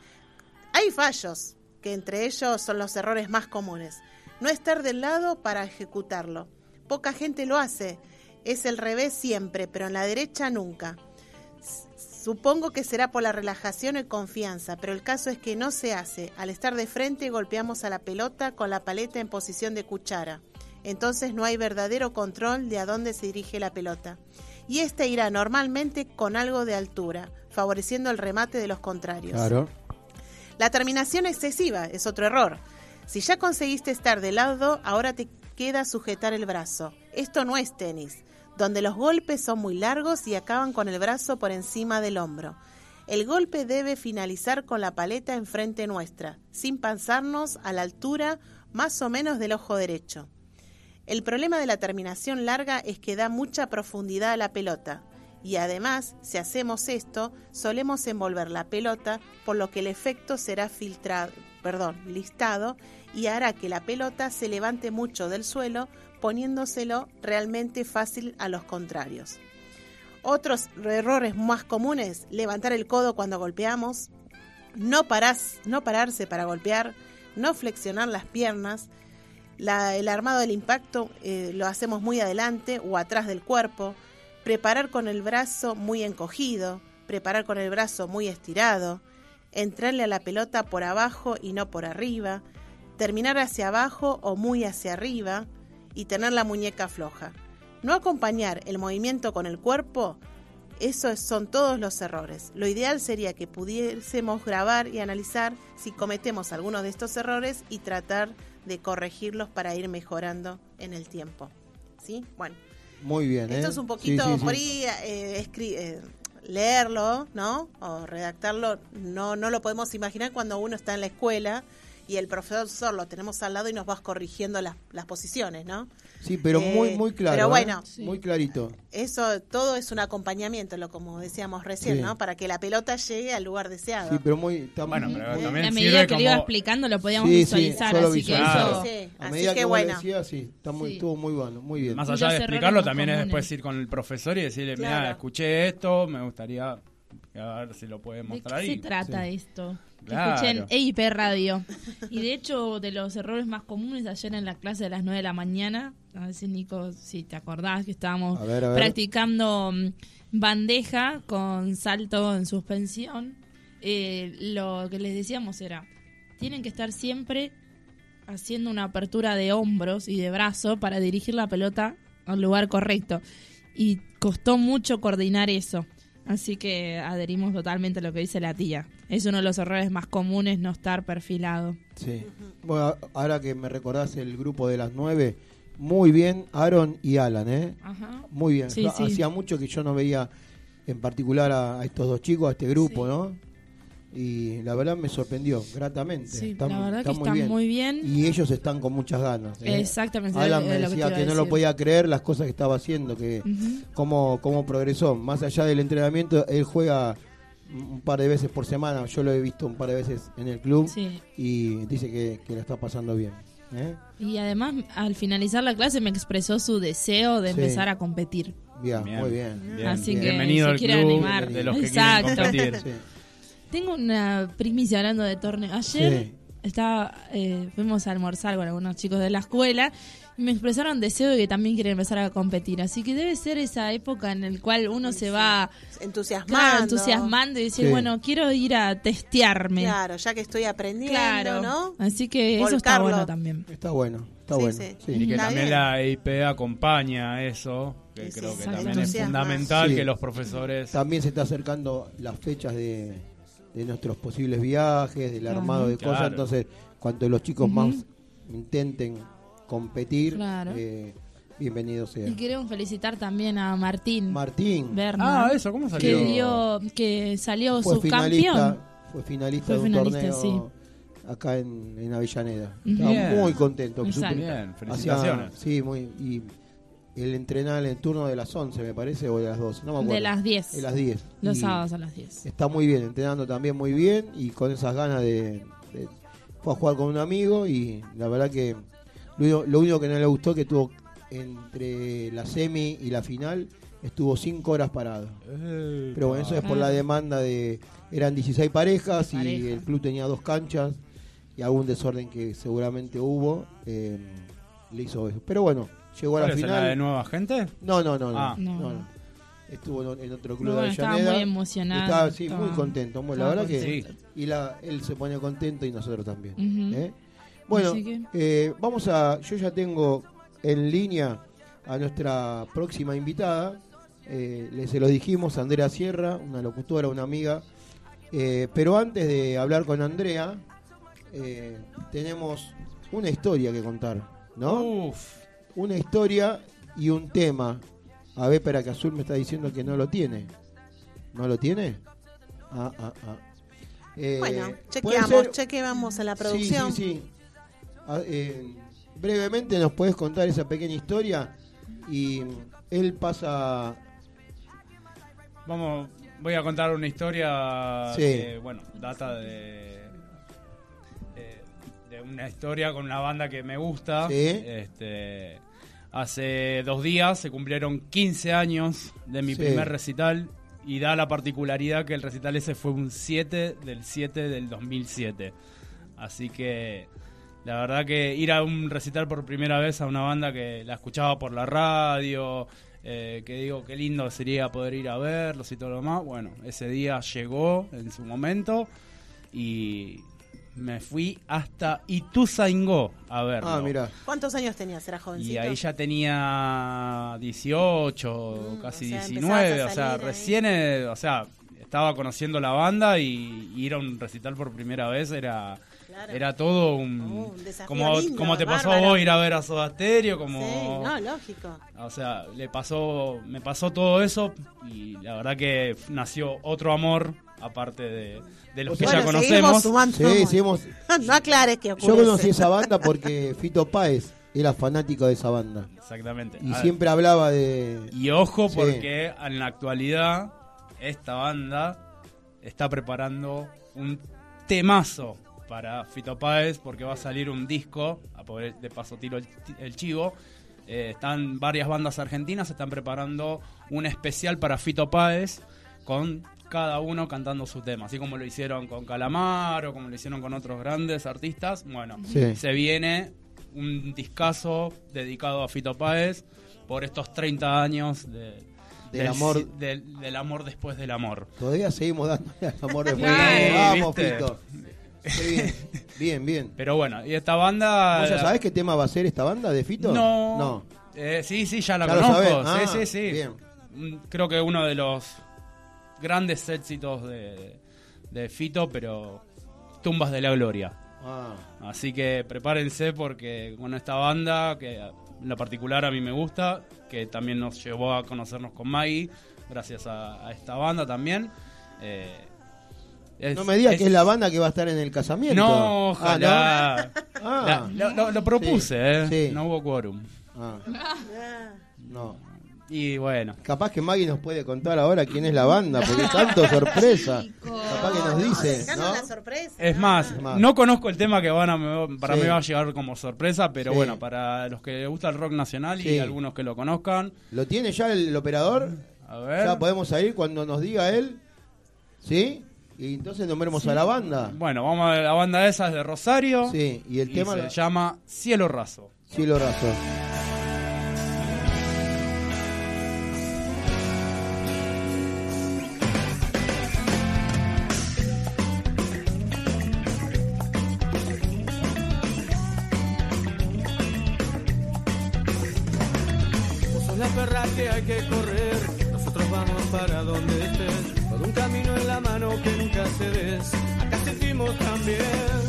Hay fallos, que entre ellos son los errores más comunes. No estar del lado para ejecutarlo. Poca gente lo hace. Es el revés siempre, pero en la derecha nunca. Supongo que será por la relajación y confianza, pero el caso es que no se hace. Al estar de frente golpeamos a la pelota con la paleta en posición de cuchara. Entonces no hay verdadero control de a dónde se dirige la pelota. Y esta irá normalmente con algo de altura, favoreciendo el remate de los contrarios. Claro. La terminación excesiva es otro error. Si ya conseguiste estar de lado, ahora te queda sujetar el brazo. Esto no es tenis, donde los golpes son muy largos y acaban con el brazo por encima del hombro. El golpe debe finalizar con la paleta enfrente nuestra, sin pasarnos a la altura más o menos del ojo derecho. El problema de la terminación larga es que da mucha profundidad a la pelota. Y además, si hacemos esto, solemos envolver la pelota, por lo que el efecto será filtrado, perdón, listado y hará que la pelota se levante mucho del suelo, poniéndoselo realmente fácil a los contrarios. Otros errores más comunes, levantar el codo cuando golpeamos, no, no pararse para golpear, no flexionar las piernas, el armado del impacto eh, lo hacemos muy adelante o atrás del cuerpo, preparar con el brazo muy encogido, preparar con el brazo muy estirado, entrarle a la pelota por abajo y no por arriba, terminar hacia abajo o muy hacia arriba y tener la muñeca floja. No acompañar el movimiento con el cuerpo, esos son todos los errores. Lo ideal sería que pudiésemos grabar y analizar si cometemos algunos de estos errores y tratar de corregirlos para ir mejorando en el tiempo. ¿Sí? Bueno, Muy bien, ¿eh? esto es un poquito sí, sí. por ahí eh, eh, leerlo, ¿no? O redactarlo, no, no lo podemos imaginar cuando uno está en la escuela y el profesor lo tenemos al lado y nos vas corrigiendo las, las posiciones, ¿no? Sí, pero Eh, muy, muy claro. pero ¿eh? bueno. Muy clarito. Eso todo es un acompañamiento, lo como decíamos recién, Sí. ¿no? Para que la pelota llegue al lugar deseado. Sí, pero muy. está Bueno, muy- pero también a medida que le iba como- explicando lo podíamos Sí, sí, visualizar, solo así que eso... Sí, A así medida que que, vos bueno. decías, sí, está muy, Sí. estuvo muy bueno, muy bien. Más allá de explicarlo, también es comunes. después ir con el profesor y decirle, mira, Claro. escuché esto, me gustaría a ver si lo puede ¿De mostrar qué ahí. se trata esto? Que Claro. escuchen EIP Radio. Y de hecho, de los errores más comunes, ayer en la clase de las 9 de la mañana, a ver si Nico, si te acordás que estábamos A ver, a ver. practicando mm, bandeja con salto en suspensión, eh, lo que les decíamos era, tienen que estar siempre haciendo una apertura de hombros y de brazo para dirigir la pelota al lugar correcto. Y costó mucho coordinar eso. Así que adherimos totalmente a lo que dice la tía. Es uno de los errores más comunes no estar perfilado. Sí. Bueno, ahora que me recordás el grupo de las nueve, muy bien Aaron y Alan, ¿eh? Ajá. Muy bien. Sí, Yo- sí. Hacía mucho que yo no veía en particular a, a estos dos chicos, a este grupo, ¿no? Y la verdad me sorprendió gratamente. Sí, Están- la verdad que están muy bien. Y ellos están con muchas ganas. ¿eh? Exactamente, Alan me que decía que, no lo podía creer las cosas que estaba haciendo, que Ujú. cómo, cómo progresó. Más allá del entrenamiento, él juega un par de veces por semana. Yo lo he visto un par de veces en el club Sí. y dice que, que la está pasando bien. ¿eh? Y además, al finalizar la clase, me expresó su deseo de Sí. empezar a competir. Bien, Bien, muy bien. bien. Así que Bienvenido al quiere club animar. de los que Exacto. quieren competir. Sí. Tengo una primicia hablando de torneo. Ayer Sí. estaba, eh, fuimos a almorzar con algunos chicos de la escuela y me expresaron deseo de que también quieren empezar a competir. Así que debe ser esa época en la cual uno se va Entusiasmando. claro, entusiasmando y decir, Sí. bueno, quiero ir a testearme. Claro, ya que estoy aprendiendo, Claro. ¿no? Así que eso está bueno también. Está bueno, está Sí, bueno. sí. sí. Y que Está también bien. la EIP acompaña eso, que creo que también es fundamental Sí. que los profesores... También se está acercando las fechas de, de nuestros posibles viajes, del Claro. armado de cosas. Claro. Entonces, cuanto los chicos más intenten competir, Claro. eh, bienvenido sea. Y queremos felicitar también a Martín Martín Berna, Ah, eso, ¿cómo que salió? dio, que salió fue subcampeón. finalista, fue finalista Fue de un finalista, torneo acá en, en Avellaneda. Estaba Bien. muy contento. Exacto. Bien, felicitaciones. sí, muy. Y el entrenaba en el turno de las 11, me parece, o de las 12, no me acuerdo. De las 10. De las 10. Los Y sábados a las 10. Está muy bien, entrenando también muy bien y con esas ganas de, de- Fue a jugar con un amigo y la verdad que lo, único- lo único que no le gustó que tuvo entre la semi y la final estuvo 5 horas parado. Pero bueno, eso es por la demanda de... Eran 16 parejas y Pareja. el club tenía dos canchas y algún desorden que seguramente hubo eh, le hizo eso. Pero bueno, llegó a la ¿Cuál es la final. de nueva gente? No, no, no, no. Ah. no, No. no. Estuvo en otro club bueno, de estaba Avellaneda. muy emocionado. Estaba, sí, estaba- muy contento. Muy- la estaba verdad que y la, él se pone contento y nosotros también. ¿eh? Bueno, que- eh, vamos a. Yo ya tengo en línea a nuestra próxima invitada. Eh, le se lo dijimos, Andrea Sierra, una locutora, una amiga. Eh, pero antes de hablar con Andrea, eh, tenemos una historia que contar, ¿no? Uf. Una historia y un tema. A ver, espera, que Azul me está diciendo que no lo tiene. ¿No lo tiene? Ah, ah, ah. Eh, Bueno, ¿puede chequeamos, chequeamos a la Sí, producción. Sí, sí, Ah, eh, brevemente nos puedes contar esa pequeña historia y él pasa... Vamos, voy a contar una historia Sí. que, bueno, data de, de una historia con una banda que me gusta. Sí. Este, Hace dos días se cumplieron 15 años de mi Sí. primer recital y da la particularidad que el recital ese fue un 7 del 7 del 2007. Así que la verdad que ir a un recital por primera vez a una banda que la escuchaba por la radio, eh, que digo qué lindo sería poder ir a verlos y todo lo demás, bueno, ese día llegó en su momento y me fui hasta Ituzaingó a verlo. Ah, mira. ¿Cuántos años tenías? ¿Era jovencito? Y ahí ya tenía 18, casi Mm, o sea, 19, empezabas a o sea, recién, eh, o sea, estaba conociendo la banda y ir a un recital por primera vez era Claro. era todo un, Oh, un como lindo, como te pasó a vos ir a ver a Soda Stereo, como Sí, no, lógico. o sea, le pasó, me pasó todo eso y la verdad que nació otro amor aparte de, de los que Bueno, ya conocemos. sumando Sí, seguimos. no aclares que ocurre. Yo conocí esa banda porque Fito Páez era fanático de esa banda. Exactamente. Y siempre hablaba de. Y ojo Sí. porque en la actualidad esta banda está preparando un temazo para Fito Páez porque va a salir un disco, a poder de paso tiro el, el chivo. Eh, están varias bandas argentinas, están preparando un especial para Fito Páez con cada uno cantando su tema, así como lo hicieron con Calamaro, como lo hicieron con otros grandes artistas. Bueno, Sí. se viene un discazo dedicado a Fito Páez por estos 30 años de- Del amor. del, del amor después del amor. Todavía seguimos al amor de Claro. Vamos, ¿Viste? Fito. Qué bien, bien, bien. Pero bueno, y esta banda... ¿Vos ya sabés qué tema va a ser esta banda de Fito? No. No. Eh, sí, sí, ya la ¿Ya conozco. sabés? Ah, sí, sí, sí. bien. Creo que uno de los grandes éxitos de, de Fito, pero Tumbas de la Gloria. Ah, Así que prepárense porque con esta banda, que en lo particular a mí me gusta, que también nos llevó a conocernos con Maggie, gracias a, a esta banda también. eh, es- no me digas es- que es la banda que va a estar en el casamiento. No, ojalá. Ah, La- lo, lo- lo propuse, Sí, ¿eh? sí. No hubo quórum. Ah, no. Y bueno. Capaz que Maggie nos puede contar ahora quién es la banda, porque tanto sorpresa. Capaz que nos dice, ¿no? la sorpresa. Es más, Es más. no conozco el tema que van a, para Sí. mí va a llegar como sorpresa, pero Sí. bueno, para los que les gusta el rock nacional y algunos que lo conozcan, ¿Lo tiene ya el operador? a ver. Ya podemos salir cuando nos diga él. ¿Sí? Y entonces nombremos a la banda. Bueno, vamos a ver, la banda esa es de Rosario. Sí, y el tema se llama Cielo Raso. Cielo Raso. Que hay que correr, nosotros vamos para donde estés, con un camino en la mano que nunca cedes, acá sentimos también.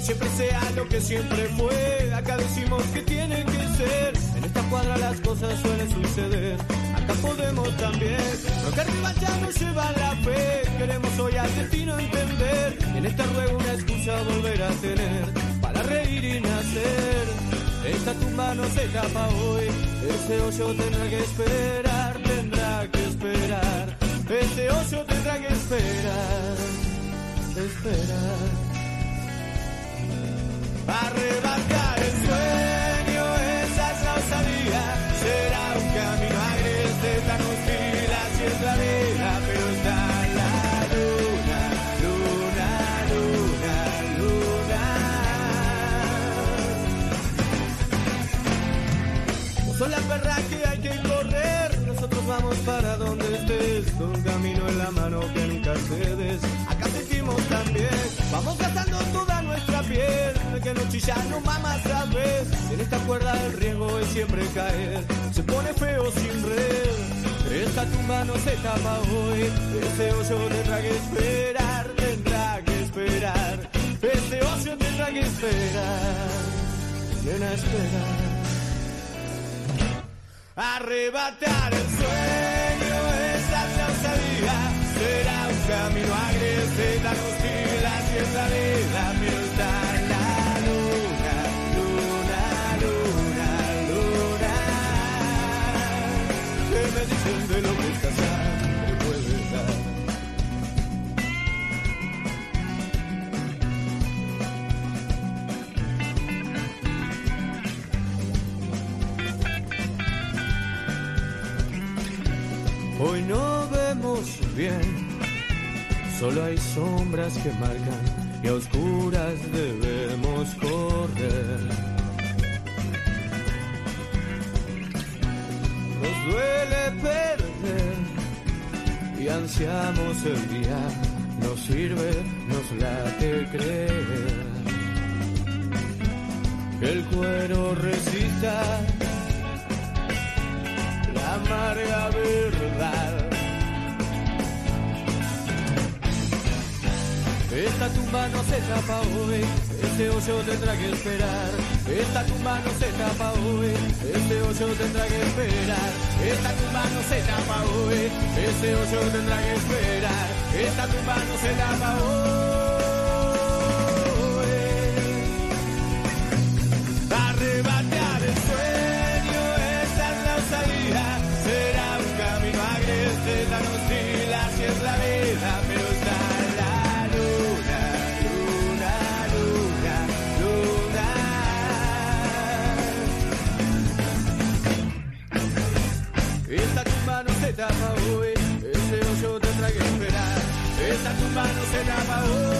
Siempre sea lo que siempre fue, acá decimos que tiene que ser, en esta cuadra las cosas suelen suceder, acá podemos también, lo que arriba ya nos lleva la fe, queremos hoy al destino entender, en este ruego una excusa volver a tener, para reír y nacer. Esta tumba no se tapa hoy, ese hoyo tendrá que esperar, tendrá que esperar. Ese hoyo tendrá que esperar, esperar. Arrebatar el sueño, esa es la osadía. La perra que hay que correr, nosotros vamos para donde estés, un camino en la mano que nunca cedes. Acá sentimos también, vamos gastando toda nuestra piel, que no chilla, no mama, sabes. En esta cuerda el riesgo es siempre caer, se pone feo sin red. Esta tumba no se tapa hoy, ese hoyo tendrá que esperar, tendrá que esperar. Ese hoyo tendrá que esperar, nena, esperar. Arrebatar el sueño, esa osadía. Será un camino agreste, tan hostil, así es la vida, la luna, luna, luna, luna. ¿Qué me dicen de lo bien, solo hay sombras que marcan y a oscuras debemos correr. Nos duele perder y ansiamos el día, nos sirve, nos late creer. Que el cuero resista la amarga verdad. Esta tumba no se tapa hoy, este hoyo tendrá que esperar. Esta tumba no se tapa hoy, este hoyo tendrá que esperar. Esta tumba no se tapa hoy, este hoyo tendrá que esperar. Esta tumba no se tapa hoy. No se tapa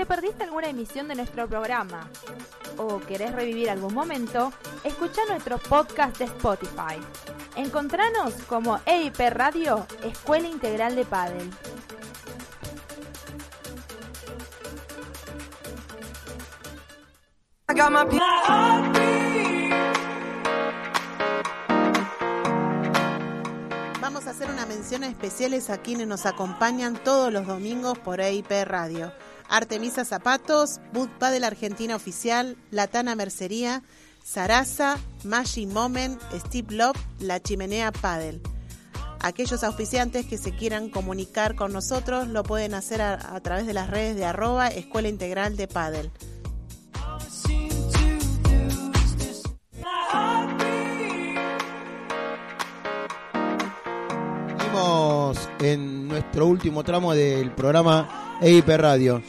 te perdiste alguna emisión de nuestro programa o querés revivir algún momento, escucha nuestro podcast de Spotify. Encontranos como EIP Radio, Escuela Integral de Padel. Vamos a hacer unas menciones especiales a quienes nos acompañan todos los domingos por EIP Radio. Artemisa Zapatos, Bud Padel Argentina Oficial, Latana Mercería, Sarasa, Maggi Moment, Steve Love, La Chimenea Padel. Aquellos auspiciantes que se quieran comunicar con nosotros lo pueden hacer a, través de las redes de arroba Escuela Integral de. Seguimos en nuestro último tramo del programa EIP Radio.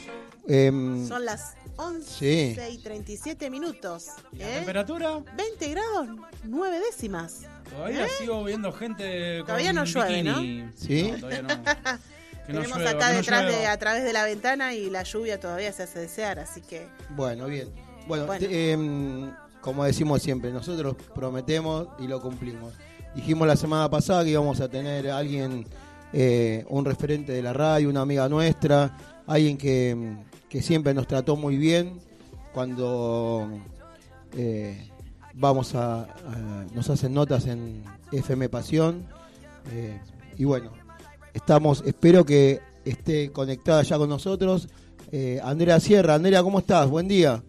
Em, Son las 11 Sí. y 37 minutos. ¿La ¿eh? temperatura? 20 grados, 9 décimas. Todavía ¿Eh? sigo viendo gente con Todavía no llueve, ¿no? bikini. ¿Sí? todavía no. Que no Tenemos llueva, acá no detrás de, a través de la ventana y la lluvia todavía se hace desear, así que Bueno, bien. Bueno, Bueno. te- em, como decimos siempre, nosotros prometemos y lo cumplimos. Dijimos la semana pasada que íbamos a tener a alguien, eh, un referente de la radio, una amiga nuestra, alguien que, que siempre nos trató muy bien cuando eh, vamos a, a- nos hacen notas en FM Pasión. eh, y bueno, estamos, espero que esté conectada ya con nosotros. eh, Andrea Sierra, Andrea, ¿cómo estás? Buen día.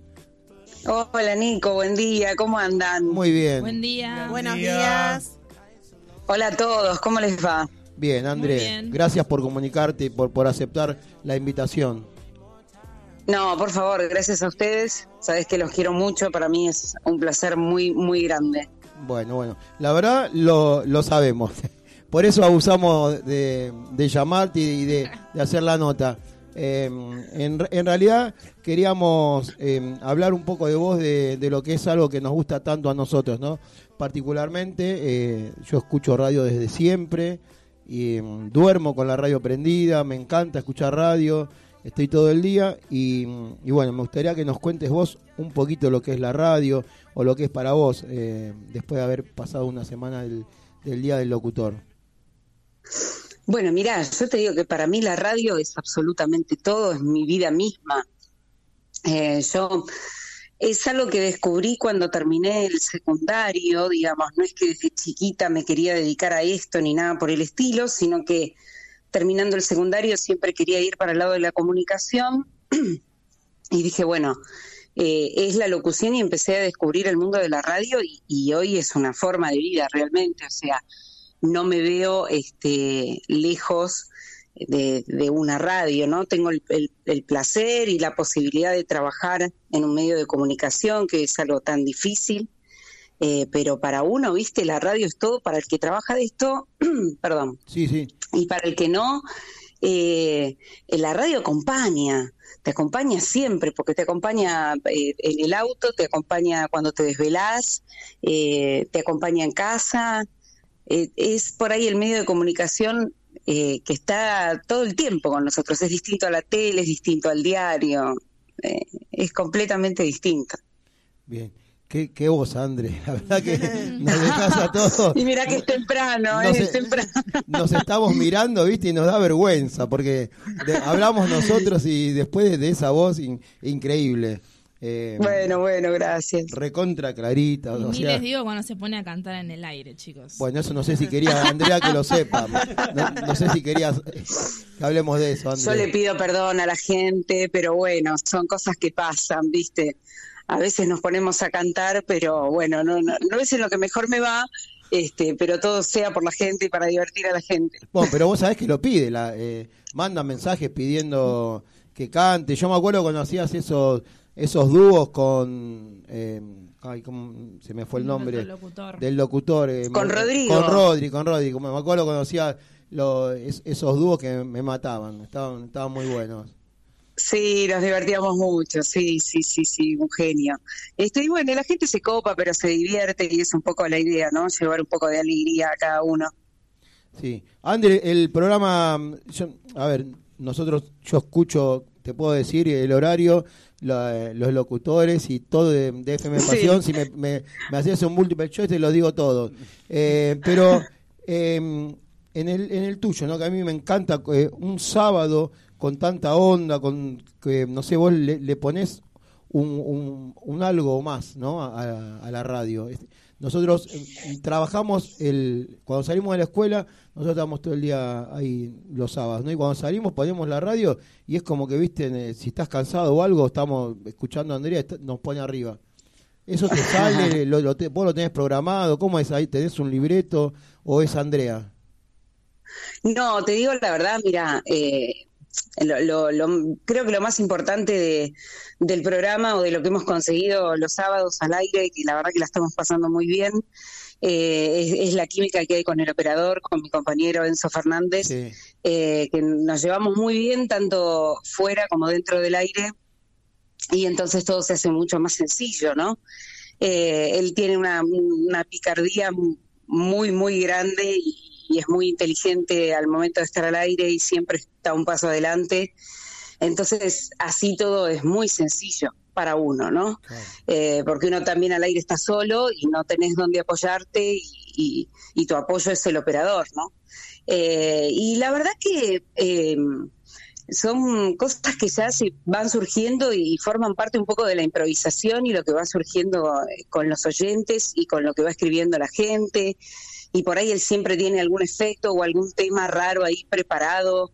Hola Nico, buen día, ¿cómo andan? Muy bien. Buen día. buenos día. días. Hola a todos, ¿cómo les va? Bien, André, bien. gracias por comunicarte y por, por aceptar la invitación. No, por favor, gracias a ustedes. Sabes que los quiero mucho, para mí es un placer muy, muy grande. Bueno, bueno, la verdad lo, lo sabemos. Por eso abusamos de, de llamarte y de, de hacer la nota. Eh, en, en realidad queríamos eh, hablar un poco de vos, de, de lo que es algo que nos gusta tanto a nosotros, ¿no? Particularmente, eh, yo escucho radio desde siempre y mm, duermo con la radio prendida, me encanta escuchar radio, estoy todo el día y, bueno, me gustaría que nos cuentes vos un poquito lo que es la radio o lo que es para vos eh, después de haber pasado una semana del, Día del Locutor. Bueno, mirá, yo te digo que para mí la radio es absolutamente todo, es mi vida misma. Eh, yo es algo que descubrí cuando terminé el secundario, digamos, no es que desde chiquita me quería dedicar a esto ni nada por el estilo, sino que terminando el secundario siempre quería ir para el lado de la comunicación. Y dije, bueno, eh, es la locución y empecé a descubrir el mundo de la radio y, hoy es una forma de vida realmente, o sea, no me veo este, lejos de, una radio, ¿no? Tengo el placer y la posibilidad de trabajar en un medio de comunicación, que es algo tan difícil, eh, pero para uno, viste, la radio es todo, para el que trabaja de esto, perdón, Sí, sí. y para el que no, eh, la radio acompaña, te acompaña siempre, porque te acompaña eh, en el auto, te acompaña cuando te desvelás, eh, te acompaña en casa, eh, es por ahí el medio de comunicación eh, que está todo el tiempo con nosotros, es distinto a la tele, es distinto al diario, eh, es completamente distinto. Bien. Qué, qué voz, André. La verdad que nos dejas a todos. Y mira que es temprano, No eh, sé. es temprano. Nos estamos mirando, ¿viste? Y nos da vergüenza porque de- hablamos nosotros y después de, esa voz in- increíble. Eh, Bueno, bueno, gracias. Recontra clarita. Y o ni sea, les digo cuando se pone a cantar en el aire, chicos. bueno, eso no sé si quería, Andrea, que lo sepa. No, no sé si querías eh, que hablemos de eso, Yo Andrea. le pido perdón a la gente, pero bueno, son cosas que pasan, ¿viste? A veces nos ponemos a cantar, pero bueno, no, no, no es en lo que mejor me va, este, pero todo sea por la gente y para divertir a la gente. Bueno, pero vos sabés que lo pide, la, eh, manda mensajes pidiendo que cante. Yo me acuerdo cuando hacías esos esos dúos con, eh, ay, ¿cómo se me fue el nombre? Otro locutor. Del locutor. eh, Con me- Rodrigo. Con Rodri, con Rodri. Me acuerdo cuando hacía lo- es- esos dúos que me mataban, estaban, estaban muy buenos. Sí, nos divertíamos mucho, sí, sí, sí, sí, un genio. Este, y bueno, la gente se copa, pero se divierte y es un poco la idea, ¿no? Llevar un poco de alegría a cada uno. Sí. André, el programa, yo- a ver, nosotros, yo escucho, te puedo decir, el horario, la- los locutores y todo de, de FM Sí. Pasión, si me, me, me hacías un múltiple choice te lo digo todo. Eh, pero eh, en, el, en el tuyo, ¿no? que a mí me encanta eh, un sábado con tanta onda, con que, no sé, vos le, le pones un, un, un algo más ¿no? a, a la radio. Este, Nosotros eh, trabajamos el cuando salimos de la escuela, nosotros estamos todo el día ahí los sábados, ¿no? Y cuando salimos ponemos la radio y es como que, viste, eh, si estás cansado o algo, estamos escuchando a Andrea, está- nos pone arriba. Eso te sale, lo, lo te- vos lo tenés programado, ¿cómo es ahí? ¿Tenés un libreto o es Andrea? No, te digo la verdad, mira, eh, lo- lo- lo- creo que lo más importante de- del programa o de lo que hemos conseguido los sábados al aire, que la verdad que la estamos pasando muy bien, eh, es, es la química que hay con el operador, con mi compañero Enzo Fernández, Sí. eh, que nos llevamos muy bien tanto fuera como dentro del aire y entonces todo se hace mucho más sencillo, ¿no? Eh, él tiene una, una picardía muy, muy grande y, y es muy inteligente al momento de estar al aire y siempre está un paso adelante. Entonces, así todo es muy sencillo para uno, ¿no? Eh, porque uno también al aire está solo y no tenés dónde apoyarte y, y- y tu apoyo es el operador, ¿no? Eh, y la verdad que eh, son cosas que ya se van surgiendo y forman parte un poco de la improvisación y lo que va surgiendo eh, con los oyentes y con lo que va escribiendo la gente. Y por ahí él siempre tiene algún efecto o algún tema raro ahí preparado,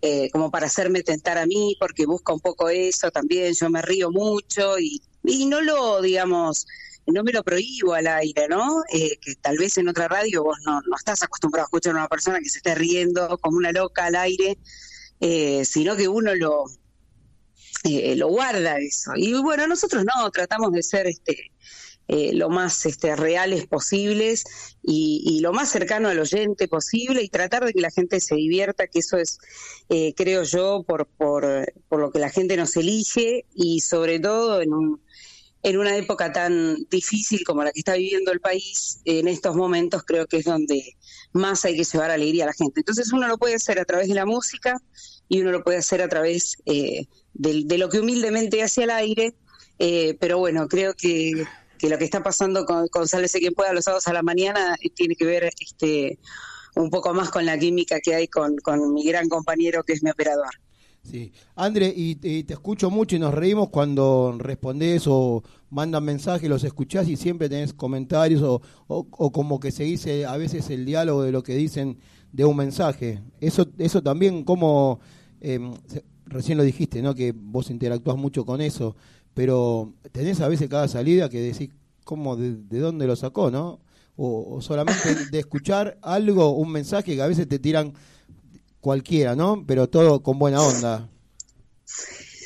eh, como para hacerme tentar a mí, porque busca un poco eso también. Yo me río mucho y, y no lo, digamos, no me lo prohíbo al aire, ¿no? Eh, que tal vez en otra radio vos no, no estás acostumbrado a escuchar a una persona que se esté riendo como una loca al aire, eh, sino que uno lo, eh, lo guarda eso. Y bueno, nosotros no, tratamos de ser este eh, lo más este, reales posibles y, y lo más cercano al oyente posible y tratar de que la gente se divierta, que eso es, eh, creo yo, por, por, por lo que la gente nos elige y sobre todo en un en una época tan difícil como la que está viviendo el país, en estos momentos creo que es donde más hay que llevar alegría a la gente. Entonces uno lo puede hacer a través de la música y uno lo puede hacer a través eh, de, lo que humildemente hace al aire, eh, pero bueno, creo que, que lo que está pasando con, con Sálvese quien pueda los sábados a la mañana eh, tiene que ver este un poco más con la química que hay con, con mi gran compañero que es mi operador. Sí. André, y, te escucho mucho y nos reímos cuando respondés o mandan mensajes, los escuchás y siempre tenés comentarios o, o, como que se dice a veces el diálogo de lo que dicen de un mensaje. Eso, eso también, como em, recién lo dijiste, ¿no? Que vos interactúas mucho con eso, pero tenés a veces cada salida que decís, ¿cómo, de, de dónde lo sacó, no? O, o solamente de escuchar algo, un mensaje que a veces te tiran cualquiera, ¿no? Pero todo con buena onda.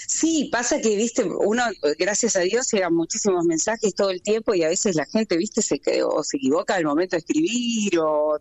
Sí, pasa que, viste, uno, gracias a Dios, llegan muchísimos mensajes todo el tiempo y a veces la gente, viste, se o se equivoca al momento de escribir o,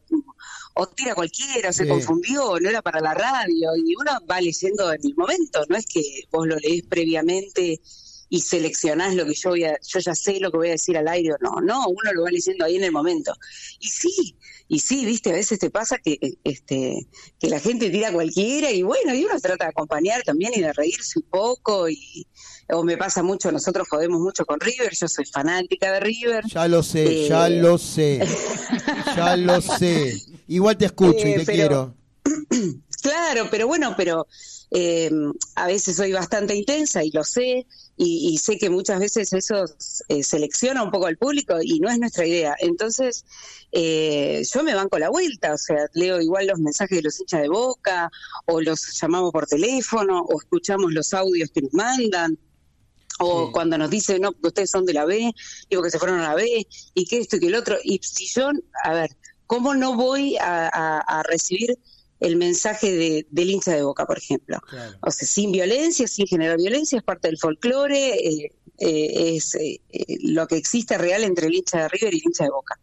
o tira cualquiera, o se Sí. confundió, o no era para la radio y uno va leyendo en el momento, no es que vos lo lees previamente y seleccionás lo que yo voy a, yo ya sé lo que voy a decir al aire o no, no, uno lo va leyendo ahí en el momento. Y sí, y sí, viste, a veces te pasa que este que la gente tira cualquiera y bueno, y uno trata de acompañar también y de reírse un poco y o me pasa mucho, nosotros jodemos mucho con River, yo soy fanática de River. Ya lo sé, Eh, ya lo sé. Ya lo sé. Igual te escucho y Eh, te pero- quiero. Claro, pero bueno, pero eh, a veces soy bastante intensa y lo sé, y, y sé que muchas veces eso eh, selecciona un poco al público y no es nuestra idea. Entonces, eh, yo me banco la vuelta, o sea, leo igual los mensajes de los hinchas de boca, o los llamamos por teléfono, o escuchamos los audios que nos mandan. O cuando nos dicen, no, porque ustedes son de la B, digo que se fueron a la B, y que esto y que el otro. Y si yo, a ver, ¿cómo no voy a, a- a recibir el mensaje de, del hincha de boca, por ejemplo? O sea, sin violencia, sin generar violencia, es parte del folclore, eh, eh, es eh, eh, lo que existe real entre el hincha de River y el hincha de Boca.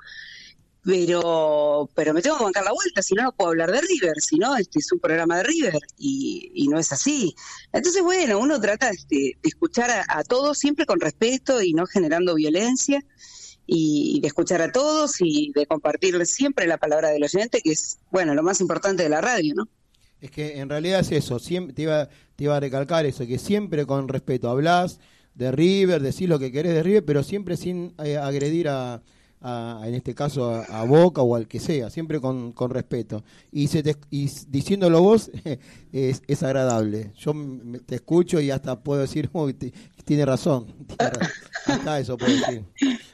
Pero, pero me tengo que bancar la vuelta, si no, no puedo hablar de River, si no, este es un programa de River y, y no es así. Entonces, bueno, uno trata este, de escuchar a, a todos siempre con respeto y no generando violencia y de escuchar a todos y de compartirles siempre la palabra del oyente, que es, bueno, lo más importante de la radio, ¿no? Es que en realidad es eso, siempre te iba, te iba a recalcar eso, que siempre con respeto hablás de River, decís lo que querés de River, pero siempre sin eh, agredir a, a- en este caso a, a Boca o al que sea, siempre con, con respeto. Y, se te- y diciéndolo vos es, es agradable. Yo te escucho y hasta puedo decir, "Uy, te- tiene razón. tiene razón". Hasta eso puedo decir.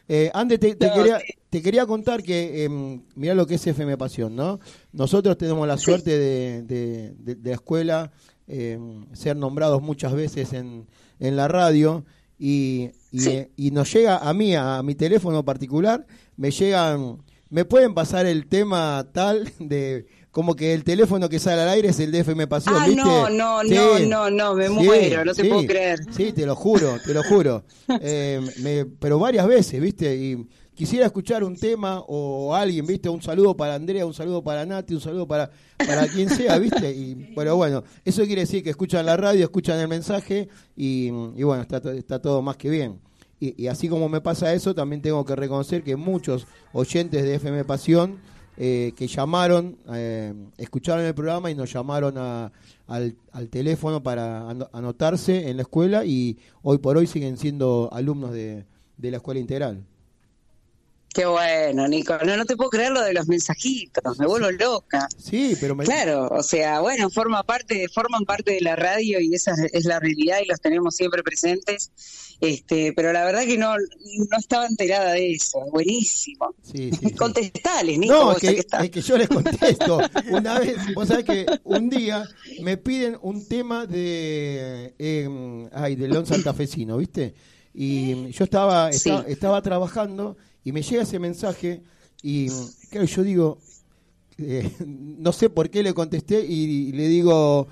Eh, te, quería, te quería contar que, eh, mirá lo que es FM Pasión, ¿no? Nosotros tenemos la suerte de, de- de- de la escuela eh, ser nombrados muchas veces en, en la radio y, y, eh, y nos llega a mí, a, mi teléfono particular, me llegan, me pueden pasar el tema tal de como que el teléfono que sale al aire es el de FM Pasión, Ah, ¿viste? no, no, no, no, no, me muero, no te puedo creer. Sí, te lo juro, te lo juro. Eh, me- pero varias veces, ¿viste? Y quisiera escuchar un tema o alguien, ¿viste? Un saludo para Andrea, un saludo para Nati, un saludo para, para quien sea, ¿viste? Y, pero bueno, eso quiere decir que escuchan la radio, escuchan el mensaje y, bueno, está, está todo más que bien. Y, así como me pasa eso, también tengo que reconocer que muchos oyentes de FM Pasión eh, que llamaron, eh, escucharon el programa y nos llamaron al, al teléfono para ano- anotarse en la escuela y hoy por hoy siguen siendo alumnos de, de la escuela integral. Qué bueno, Nico. No, no te puedo creer lo de los mensajitos, me vuelvo loca. Sí, pero me... Claro, o sea, bueno, forma parte, forman parte de la radio y esa es la realidad y los tenemos siempre presentes. Este, pero la verdad que no, no estaba enterada de eso. Buenísimo. Sí, sí, sí. Contestales, Nico. No, es que, estás. es que yo les contesto. Una vez, vos sabés que un día me piden un tema de, eh, ay, de León Santafesino, ¿viste? Y yo estaba, estaba trabajando y me llega ese mensaje y, claro, yo digo, eh, no sé por qué le contesté y, le digo,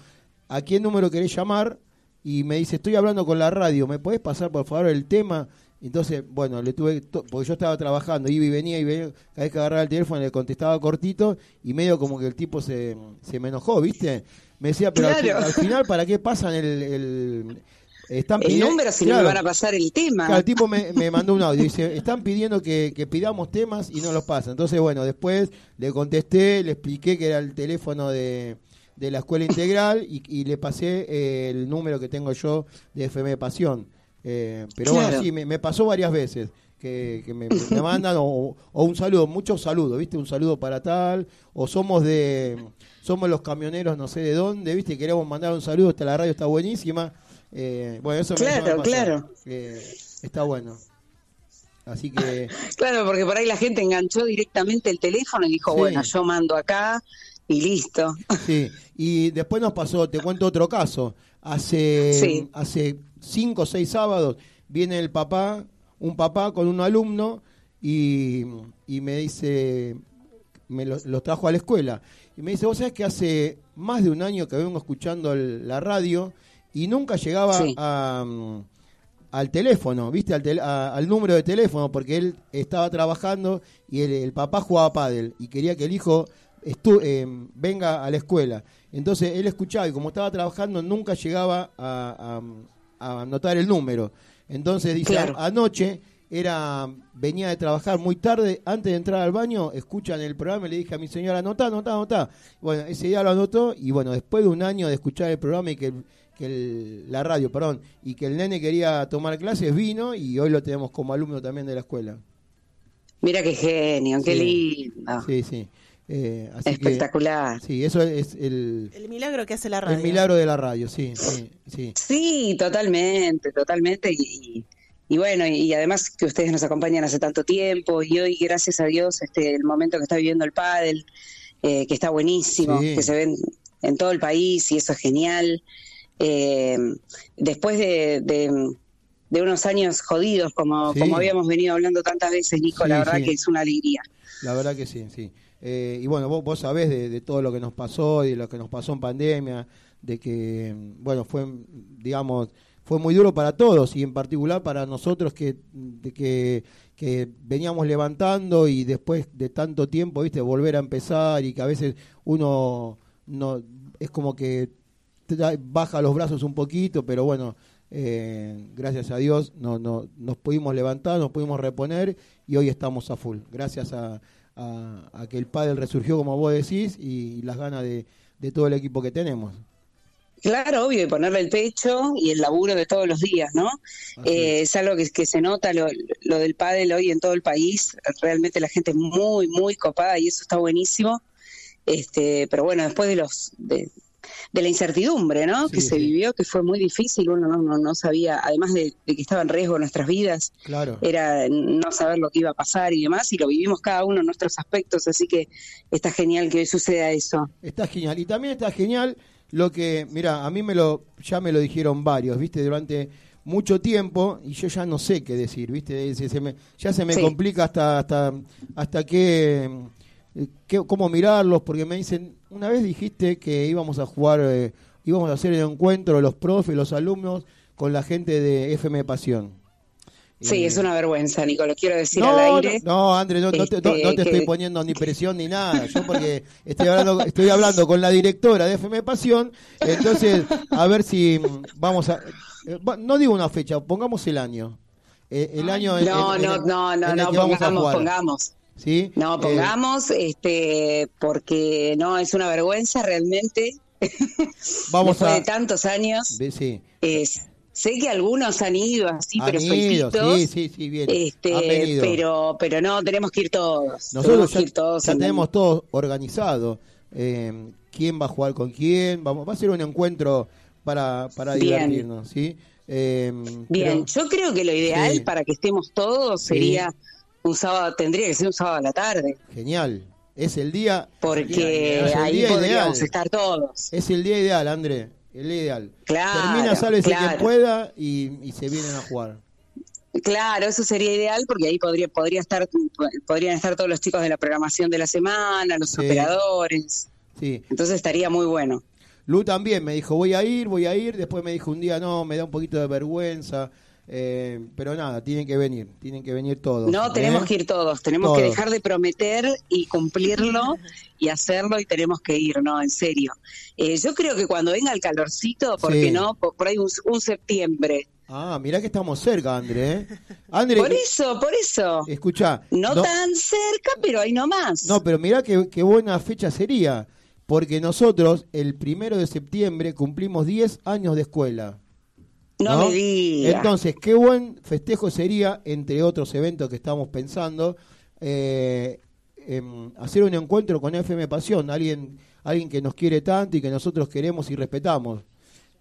¿a qué número querés llamar? Y me dice, estoy hablando con la radio, ¿me podés pasar por favor el tema? Entonces, bueno, le tuve, porque yo estaba trabajando, iba y venía y venía, cada vez que agarraba el teléfono le contestaba cortito y medio como que el tipo se, se me enojó, ¿viste? Me decía, pero al, final, ¿para qué pasan el... el están El pidiendo- número si no me Claro. van a pasar el tema. Claro, el tipo me, me mandó un audio. Dice, están pidiendo que, que pidamos temas y no los pasan. Entonces, bueno, después le contesté, le expliqué que era el teléfono de, de la escuela integral y, y le pasé eh, el número que tengo yo de FM Pasión. Eh, pero Claro. bueno, sí, me, me pasó varias veces que, que me, me mandan o, o un saludo, muchos saludos, ¿viste? Un saludo para tal, o somos de somos los camioneros no sé de dónde, ¿viste? Queremos mandar un saludo, esta la radio está buenísima. Eh, bueno, eso eso me Claro, claro. Eh, está bueno. Así que Claro, porque por ahí la gente enganchó directamente el teléfono y dijo, Sí. bueno, yo mando acá y listo. Sí, y después nos pasó, te cuento otro caso. Hace, Sí. hace cinco o seis sábados viene el papá, un papá con un alumno y, y me dice, me lo- los trajo a la escuela. Y me dice, vos sabés que hace más de un año que vengo escuchando el- la radio y nunca llegaba Sí. a, mm, al teléfono, ¿viste? Al, tel- a- al número de teléfono, porque él estaba trabajando y el, el papá jugaba pádel y quería que el hijo eh, venga a la escuela. Entonces él escuchaba y como estaba trabajando nunca llegaba a, anotar el número. Entonces dice, Claro. "A- anoche era venía de trabajar muy tarde, antes de entrar al baño, escuchan el programa y le dije a mi señora, anotá, anotá, anotá. Bueno, ese día lo anotó y bueno, después de un año de escuchar el programa y que, que el- la radio, perdón, y que el nene quería tomar clases, vino y hoy lo tenemos como alumno también de la escuela. Mira qué genio, qué Sí. lindo. Sí, sí. Eh, así que- Espectacular. sí, eso es el, El milagro que hace la radio. el milagro de la radio, sí, sí, sí. Sí, totalmente, totalmente. Y, y- y bueno, y, además que ustedes nos acompañan hace tanto tiempo y hoy, gracias a Dios, este el momento que está viviendo el pádel, eh, que está buenísimo, Sí. que se ven en todo el país y eso es genial. Eh, después de, de- de unos años jodidos, como, Sí. como habíamos venido hablando tantas veces, Nico, Sí, la verdad sí. que es una alegría. La verdad que sí, sí. Eh, y bueno, vos, vos sabés de, de todo lo que nos pasó y de lo que nos pasó en pandemia, de que, bueno, fue, digamos, fue muy duro para todos y en particular para nosotros que, de que, que veníamos levantando y después de tanto tiempo, viste, volver a empezar y que a veces uno no es como que baja los brazos un poquito, pero bueno, eh, gracias a Dios no, no, nos pudimos levantar, nos pudimos reponer y hoy estamos a full. Gracias a, a- a que el pádel resurgió, como vos decís, y, las ganas de, de todo el equipo que tenemos. Claro, obvio, y ponerle el pecho y el laburo de todos los días, ¿no? Eh, es algo que, que se nota lo, lo del pádel hoy en todo el país. Realmente la gente es muy, muy copada y eso está buenísimo. Este, pero bueno, después de los de, de la incertidumbre, ¿no? Sí, que se sí. vivió, que fue muy difícil, uno no, no, no sabía, además de, de que estaba en riesgo nuestras vidas, Claro. era no saber lo que iba a pasar y demás, y lo vivimos cada uno en nuestros aspectos, así que está genial que hoy suceda eso. Está genial. Y también está genial lo que, mira, a mí me lo, ya me lo dijeron varios, viste, durante mucho tiempo y yo ya no sé qué decir, viste, se- se me- ya se me Sí. complica hasta, hasta, hasta qué, qué- cómo mirarlos, porque me dicen, una vez dijiste que íbamos a jugar, eh, íbamos a hacer el encuentro los profes, los alumnos, con la gente de FM Pasión. Sí, Eh, es una vergüenza, Nico, lo quiero decir no, al aire. No, no, André, no, no te, no- Este, no te que- estoy poniendo ni presión ni nada. Yo porque estoy hablando, estoy hablando con la directora de FM Pasión, entonces a ver si vamos a... eh, No digo una fecha, pongamos el año. Eh, el año No, en- en no, no, no, en no, pongamos, pongamos. ¿Sí? No, Eh, pongamos, este, porque no, es una vergüenza realmente. vamos Después a... de tantos años, Sí. es- sé que algunos han ido así, Han pero ido, sí, sí, sí, bien. este, pero, pero no, tenemos que ir todos. tenemos Nosotros que ya, ir todos ya en- tenemos todo organizado. Eh, ¿Quién va a jugar con quién? Vamos, va a ser un encuentro para, para Bien. divertirnos, ¿sí? Eh, Bien, pero- yo creo que lo ideal Sí. para que estemos todos Sí. Un sábado, tendría que ser un sábado a la tarde, Genial. Es el día. porque es el ahí día podríamos ideal. estar todos. Es el día ideal, André. El día ideal. Claro, Termina, sálvese quien claro. pueda y, y se vienen a jugar. Claro, eso sería ideal porque ahí podría, podría estar, podrían estar todos los chicos de la programación de la semana, los Sí. operadores. Sí. Entonces estaría muy bueno. Lu también me dijo, voy a ir, voy a ir. Después me dijo un día, no, me da un poquito de vergüenza. Eh, pero nada, tienen que venir. Tienen que venir todos. No, tenemos ¿eh? que ir todos, tenemos que dejar de prometer y cumplirlo y hacerlo y tenemos que ir, no, en serio. Eh, yo creo que cuando venga el calorcito, ¿por Sí. qué no? Por, por ahí un, un septiembre. Ah, mirá que estamos cerca, André. ¿eh? André, Por eso, por eso. escucha. No, tan cerca, pero ahí nomás. No, pero mirá qué, qué buena fecha sería. Porque nosotros, el primero de septiembre, cumplimos 10 años de escuela. No me diga. Entonces, qué buen festejo sería, entre otros eventos que estamos pensando, eh, em, hacer un encuentro con FM Pasión, alguien, alguien que nos quiere tanto y que nosotros queremos y respetamos.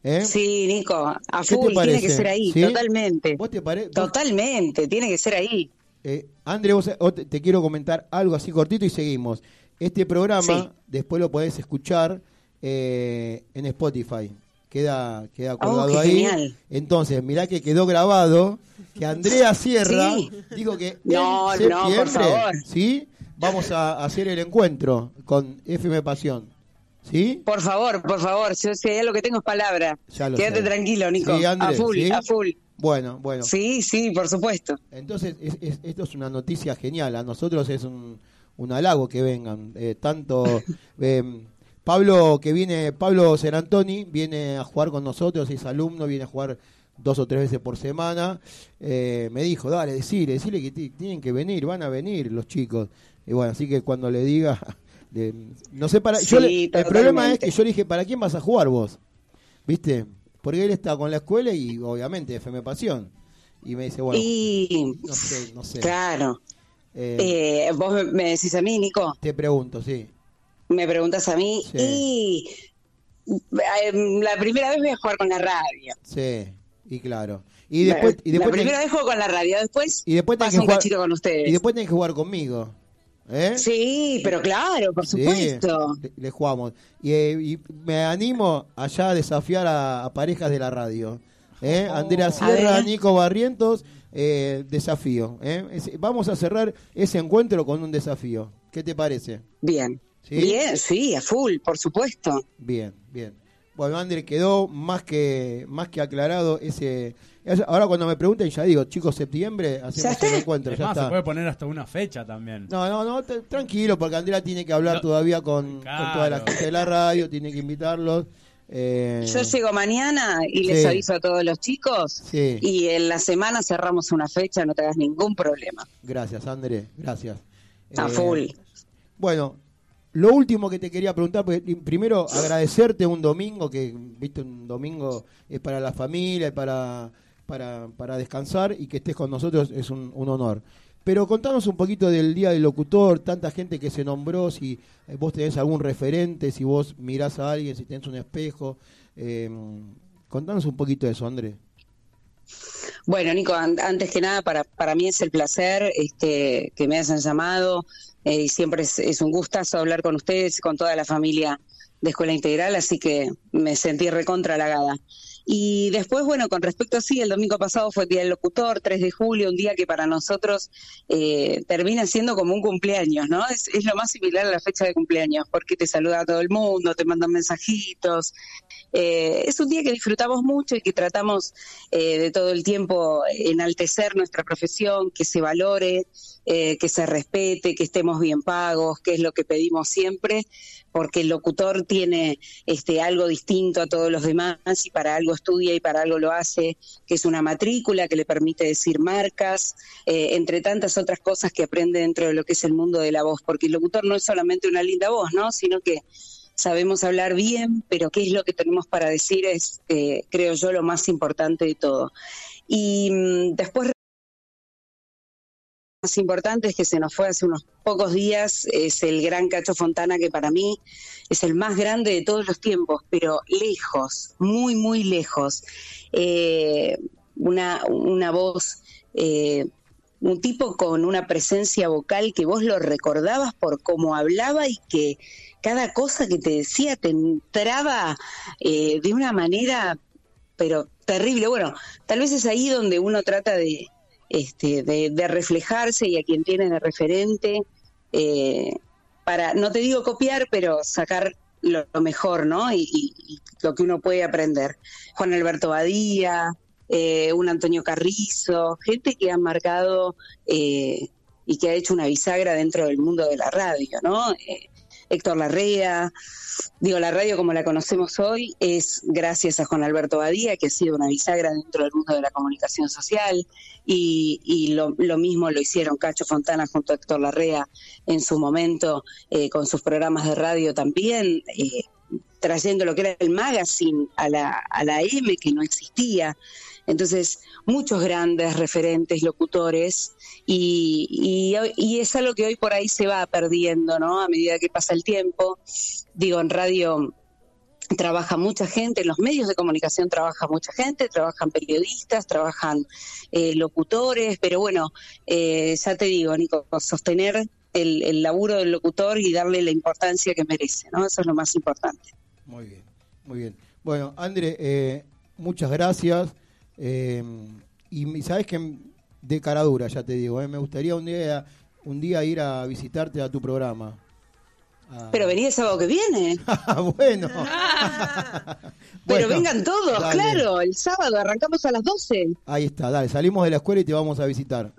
¿Eh? Sí, Nico, a ¿Qué te full, tiene que ser ahí, ¿Sí? totalmente. ¿Vos te pare- Totalmente, tiene que ser ahí. Eh, André, vos- vos te, te quiero comentar algo así cortito y seguimos. Este programa Sí. después lo podés escuchar eh, en Spotify. Queda, queda colgado Oh, ahí. genial. Entonces, mirá que quedó grabado que Andrea Sierra Sí. dijo que No, en no, por favor. ¿sí? Vamos a hacer el encuentro con FM Pasión. ¿Sí? Por favor, por favor, yo hay algo que tengo es palabra. Lo Quédate sé. tranquilo, Nico. Sí, André, a full, ¿sí? a full. Bueno, bueno. Sí, sí, por supuesto. Entonces, es- es- esto es una noticia genial. A nosotros es un, un halago que vengan. Eh, tanto eh, Pablo, que viene, Pablo Serantoni, viene a jugar con nosotros, es alumno, viene a jugar dos o tres veces por semana. Eh, me dijo, dale, decile, decile que ti- tienen que venir, van a venir los chicos. Y bueno, así que cuando le diga, no sé para. yo Sí, le- el problema es que yo le dije, ¿para quién vas a jugar vos? ¿Viste? Porque él está con la escuela y obviamente FM Pasión. Y me dice, bueno, y no sé, no sé. claro. Eh, Eh, vos me- me decís a mí, Nico, te pregunto, sí. Me preguntas a mí Sí. y eh, la primera vez voy a jugar con la radio. Sí, y claro. Y después, y la después, primera tenés- vez juego con la radio, después y después paso que un jugar, cachito con ustedes. y después tenés que jugar conmigo. ¿Eh? Sí, pero claro, por Sí, supuesto. le, le jugamos. Y, eh, y me animo allá a desafiar a, a parejas de la radio. ¿eh? Andrea Sierra. Nico Barrientos, eh, desafío. Es- vamos a cerrar ese encuentro con un desafío. ¿Qué te parece? Bien. ¿Sí? Bien, sí, a full, por supuesto. Bien, bien. Bueno, André, quedó más que más que aclarado ese... es- Ahora cuando me pregunten ya digo, chicos, septiembre hacemos el encuentro, Es ya más, se puede poner hasta una fecha también. No, no, no, tranquilo, porque Andrea tiene que hablar No. todavía con, con toda la Claro. gente de la radio, tiene que invitarlos. eh, Yo llego mañana y les aviso a todos los chicos Sí. y en la semana cerramos una fecha, no te hagas ningún problema. Gracias, André, gracias. A Eh, full. Bueno, lo último que te quería preguntar, primero agradecerte un domingo, que viste, un domingo es para la familia, para, para, para descansar y que estés con nosotros es un, honor. Pero contanos un poquito del Día del Locutor, tanta gente que se nombró, si eh, vos tenés algún referente, si vos mirás a alguien, si tenés un espejo. Eh, contanos un poquito de eso, André. Bueno, Nico, an- antes que nada, para, para mí es el placer este, que me hayan llamado eh, y siempre es, un gustazo hablar con ustedes, con toda la familia de Escuela Integral, así que me sentí recontra halagada. Y después, bueno, con respecto a sí, el domingo pasado fue el Día del Locutor, 3 de julio, un día que para nosotros eh, termina siendo como un cumpleaños, ¿no? Es, es lo más similar a la fecha de cumpleaños, porque te saluda a todo el mundo, te mandan mensajitos. Eh, es un día que disfrutamos mucho y que tratamos eh, de todo el tiempo enaltecer nuestra profesión, que se valore, eh, que se respete, que estemos bien pagos, que es lo que pedimos siempre, porque el locutor tiene este algo distinto a todos los demás y para algo estudia y para algo lo hace, que es una matrícula que le permite decir marcas, eh, entre tantas otras cosas que aprende dentro de lo que es el mundo de la voz, porque el locutor no es solamente una linda voz, ¿no? Sino que sabemos hablar bien, pero qué es lo que tenemos para decir es, eh, creo yo, lo más importante de todo. Y mm, después más importante es que se nos fue hace unos pocos días, es el gran Cacho Fontana, que para mí es el más grande de todos los tiempos, pero lejos, muy, muy lejos. Eh, una, una voz, eh, un tipo con una presencia vocal que vos lo recordabas por cómo hablaba y que cada cosa que te decía te entraba eh, de una manera, pero terrible. Bueno, tal vez es ahí donde uno trata de, este, de, reflejarse y a quien tiene de referente, eh, para, no te digo copiar, pero sacar lo, mejor, ¿no? Y lo que uno puede aprender. Juan Alberto Badía, eh, un Antonio Carrizo, gente que ha marcado eh, y que ha hecho una bisagra dentro del mundo de la radio, ¿no? Eh, Héctor Larrea, digo, la radio como la conocemos hoy es gracias a Juan Alberto Badía, que ha sido una bisagra dentro del mundo de la comunicación social, y, y lo, lo mismo lo hicieron Cacho Fontana junto a Héctor Larrea en su momento eh, con sus programas de radio también. eh, trayendo lo que era el magazine a la, a la M, que no existía. Entonces, muchos grandes referentes, locutores, y, y, y es algo que hoy por ahí se va perdiendo, ¿no? A medida que pasa el tiempo. Digo, en radio trabaja mucha gente, en los medios de comunicación trabaja mucha gente, trabajan periodistas, trabajan eh, locutores, pero bueno, eh, ya te digo, Nico, sostener el, el laburo del locutor y darle la importancia que merece, ¿no? Eso es lo más importante. Muy bien, muy bien. Bueno, André, eh, muchas gracias. Eh, y sabes que de cara dura, ya te digo, eh, me gustaría un día, un día ir a visitarte a tu programa. Ah. Pero vení el sábado que viene. bueno. Pero Bueno, vengan todos, dale. claro, el sábado arrancamos a las 12. Ahí está, dale, salimos de la escuela y te vamos a visitar.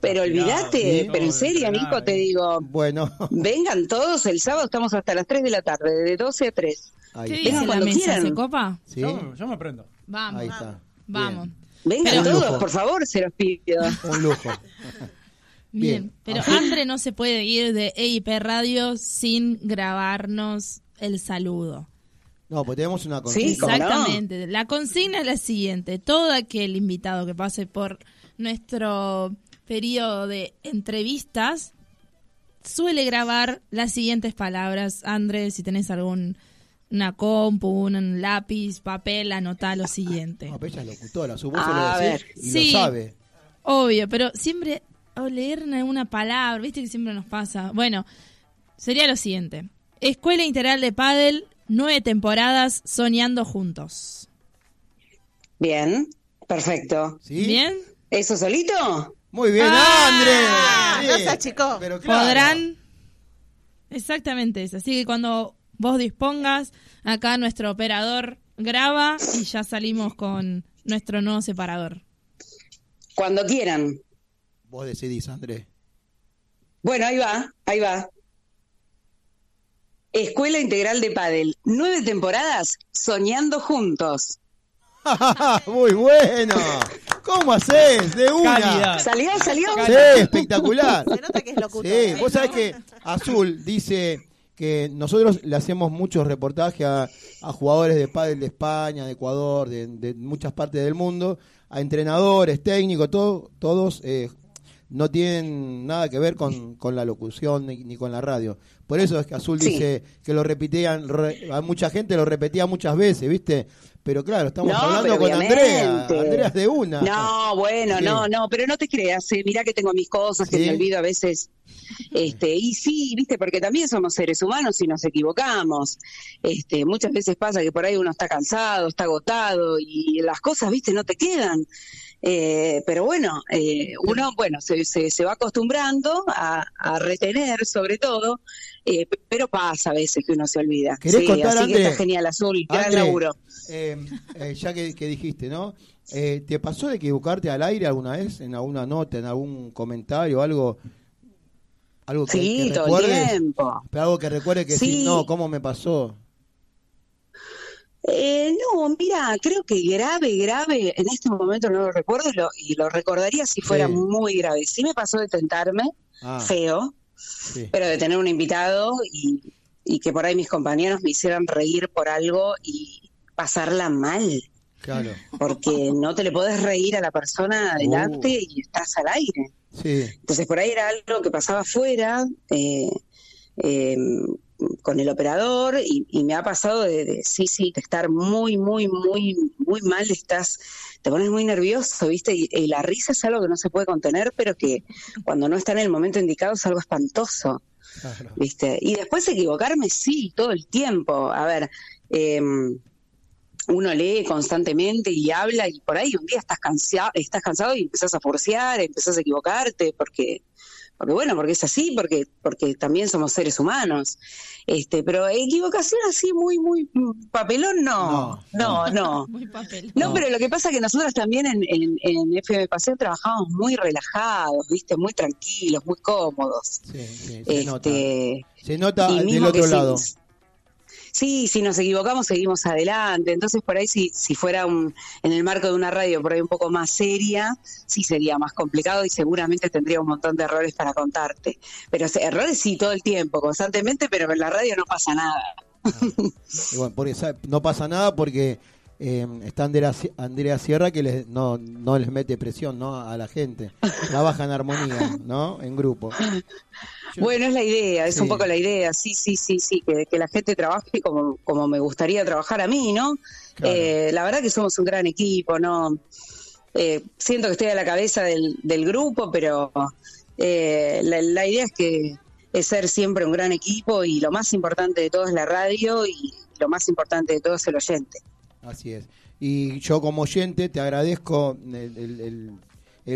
Pero olvídate, pero en serio, Nico, te digo, Bueno, vengan todos el sábado, estamos hasta las 3 de la tarde, de 12 a 3. ahí ¿Qué dice la cuando mesa? quieran. ¿Se copa? ¿Sí? Yo, yo me prendo. Vamos, Ahí está. Vamos. Vengan Pero- todos, por favor, se los pido. Un lujo. Bien, Bien. pero Andre no se puede ir de EIP Radio sin grabarnos el saludo. No, pues tenemos una Sí, consigna. ¿cómo no? Exactamente. La consigna es la siguiente. Todo aquel invitado que pase por nuestro periodo de entrevistas suele grabar las siguientes palabras. Andrés, si tenés algún una compu, un lápiz, papel, anotá lo siguiente. No, pero ella es locutora, su voz A se lo ver. decís y Sí. lo sabe. Obvio, pero siempre o leer una palabra, viste que siempre nos pasa. Bueno, sería lo siguiente. Escuela Integral de Padel, nueve temporadas soñando juntos. Bien, perfecto. ¿Sí? ¿Bien? ¿Eso solito? Muy bien, Ah, André. no seas chico. Pero claro. Podrán. Exactamente eso. Así que cuando vos dispongas, acá nuestro operador graba y ya salimos con nuestro nuevo separador. Cuando quieran. Vos decidís, André. Bueno, ahí va, ahí va. Escuela Integral de Padel, nueve temporadas soñando juntos. Muy bueno. ¿Cómo haces? De una. Calidad. ¿Salió? ¿Salió? Sí, espectacular. Se nota que es locutor. Sí, vos sabés que Azul dice que nosotros le hacemos muchos reportajes a, a jugadores de pádel de España, de Ecuador, de, muchas partes del mundo, a entrenadores, técnicos, todo, todos eh, no tienen nada que ver con, con la locución ni, ni con la radio. Por eso es que Azul Sí. dice que lo repetían, re- a mucha gente lo repetía muchas veces, ¿viste? Pero claro, estamos No, hablando con Andrea. Andrea de una. No, bueno, Sí. no, no, pero no te creas, eh, mirá que tengo mis cosas, que Sí. me olvido a veces. Este, y sí, viste, porque también somos seres humanos y nos equivocamos. Este, muchas veces pasa que por ahí uno está cansado, está agotado y las cosas, viste, no te quedan. Eh, pero bueno, eh, uno, bueno, se, se, se va acostumbrando a, a retener sobre todo, eh, pero pasa a veces que uno se olvida. ¿Querés Sí, contar, así André? que está genial, Azul, gran André, laburo. eh, eh, ya que, que dijiste, ¿no? Eh, ¿Te pasó de equivocarte al aire alguna vez? ¿En alguna nota, en algún comentario, algo? algo que, Sí, que todo el tiempo. Pero algo que recuerde que sí. Sí. no, ¿cómo me pasó? Eh, no, mira, creo que grave, grave, en este momento no lo recuerdo y lo, y lo recordaría si fuera Sí. muy grave. Sí me pasó de tentarme, Ah, feo, sí. pero de tener un invitado y, y que por ahí mis compañeros me hicieran reír por algo y pasarla mal, Claro. porque no te le podés reír a la persona adelante y estás al aire. Sí. Entonces por ahí era algo que pasaba afuera, eh, eh, con el operador, y, y me ha pasado de, de, sí, sí, de estar muy, muy, muy, muy mal, estás, te pones muy nervioso, ¿viste? Y, y la risa es algo que no se puede contener, pero que cuando no está en el momento indicado es algo espantoso, Claro. ¿viste? Y después equivocarme, sí, todo el tiempo. A ver, eh, uno lee constantemente y habla y por ahí un día estás cansado, estás cansado y empezás a forcear, empezás a equivocarte porque porque bueno, porque es así, porque porque también somos seres humanos. Este, pero equivocación así muy muy papelón no. No, no. Muy papel. No, No. pero lo que pasa es que nosotros también en, en, en FM Paseo trabajamos muy relajados, ¿viste? Muy tranquilos, muy cómodos. Sí, sí, se nota. Este, Se nota del otro lado. Sí, si nos equivocamos seguimos adelante. Entonces por ahí si, si fuera un, en el marco de una radio por ahí un poco más seria, sí sería más complicado y seguramente tendría un montón de errores para contarte. Pero errores sí todo el tiempo, constantemente, pero en la radio no pasa nada. Y bueno, porque no pasa nada porque eh, está Andrea, Sie- Andrea Sierra que les, no, no les mete presión ¿no? a la gente. Trabaja en armonía, ¿no? En grupo. Bueno, es la idea, es Sí. un poco la idea, sí, sí, sí, sí, que, que la gente trabaje como, como me gustaría trabajar a mí, ¿no? Claro. Eh, la verdad que somos un gran equipo, ¿no? Eh, siento que estoy a la cabeza del, del grupo, pero eh, la, la idea es que es ser siempre un gran equipo y lo más importante de todo es la radio y lo más importante de todo es el oyente. Así es. Y yo como oyente te agradezco el,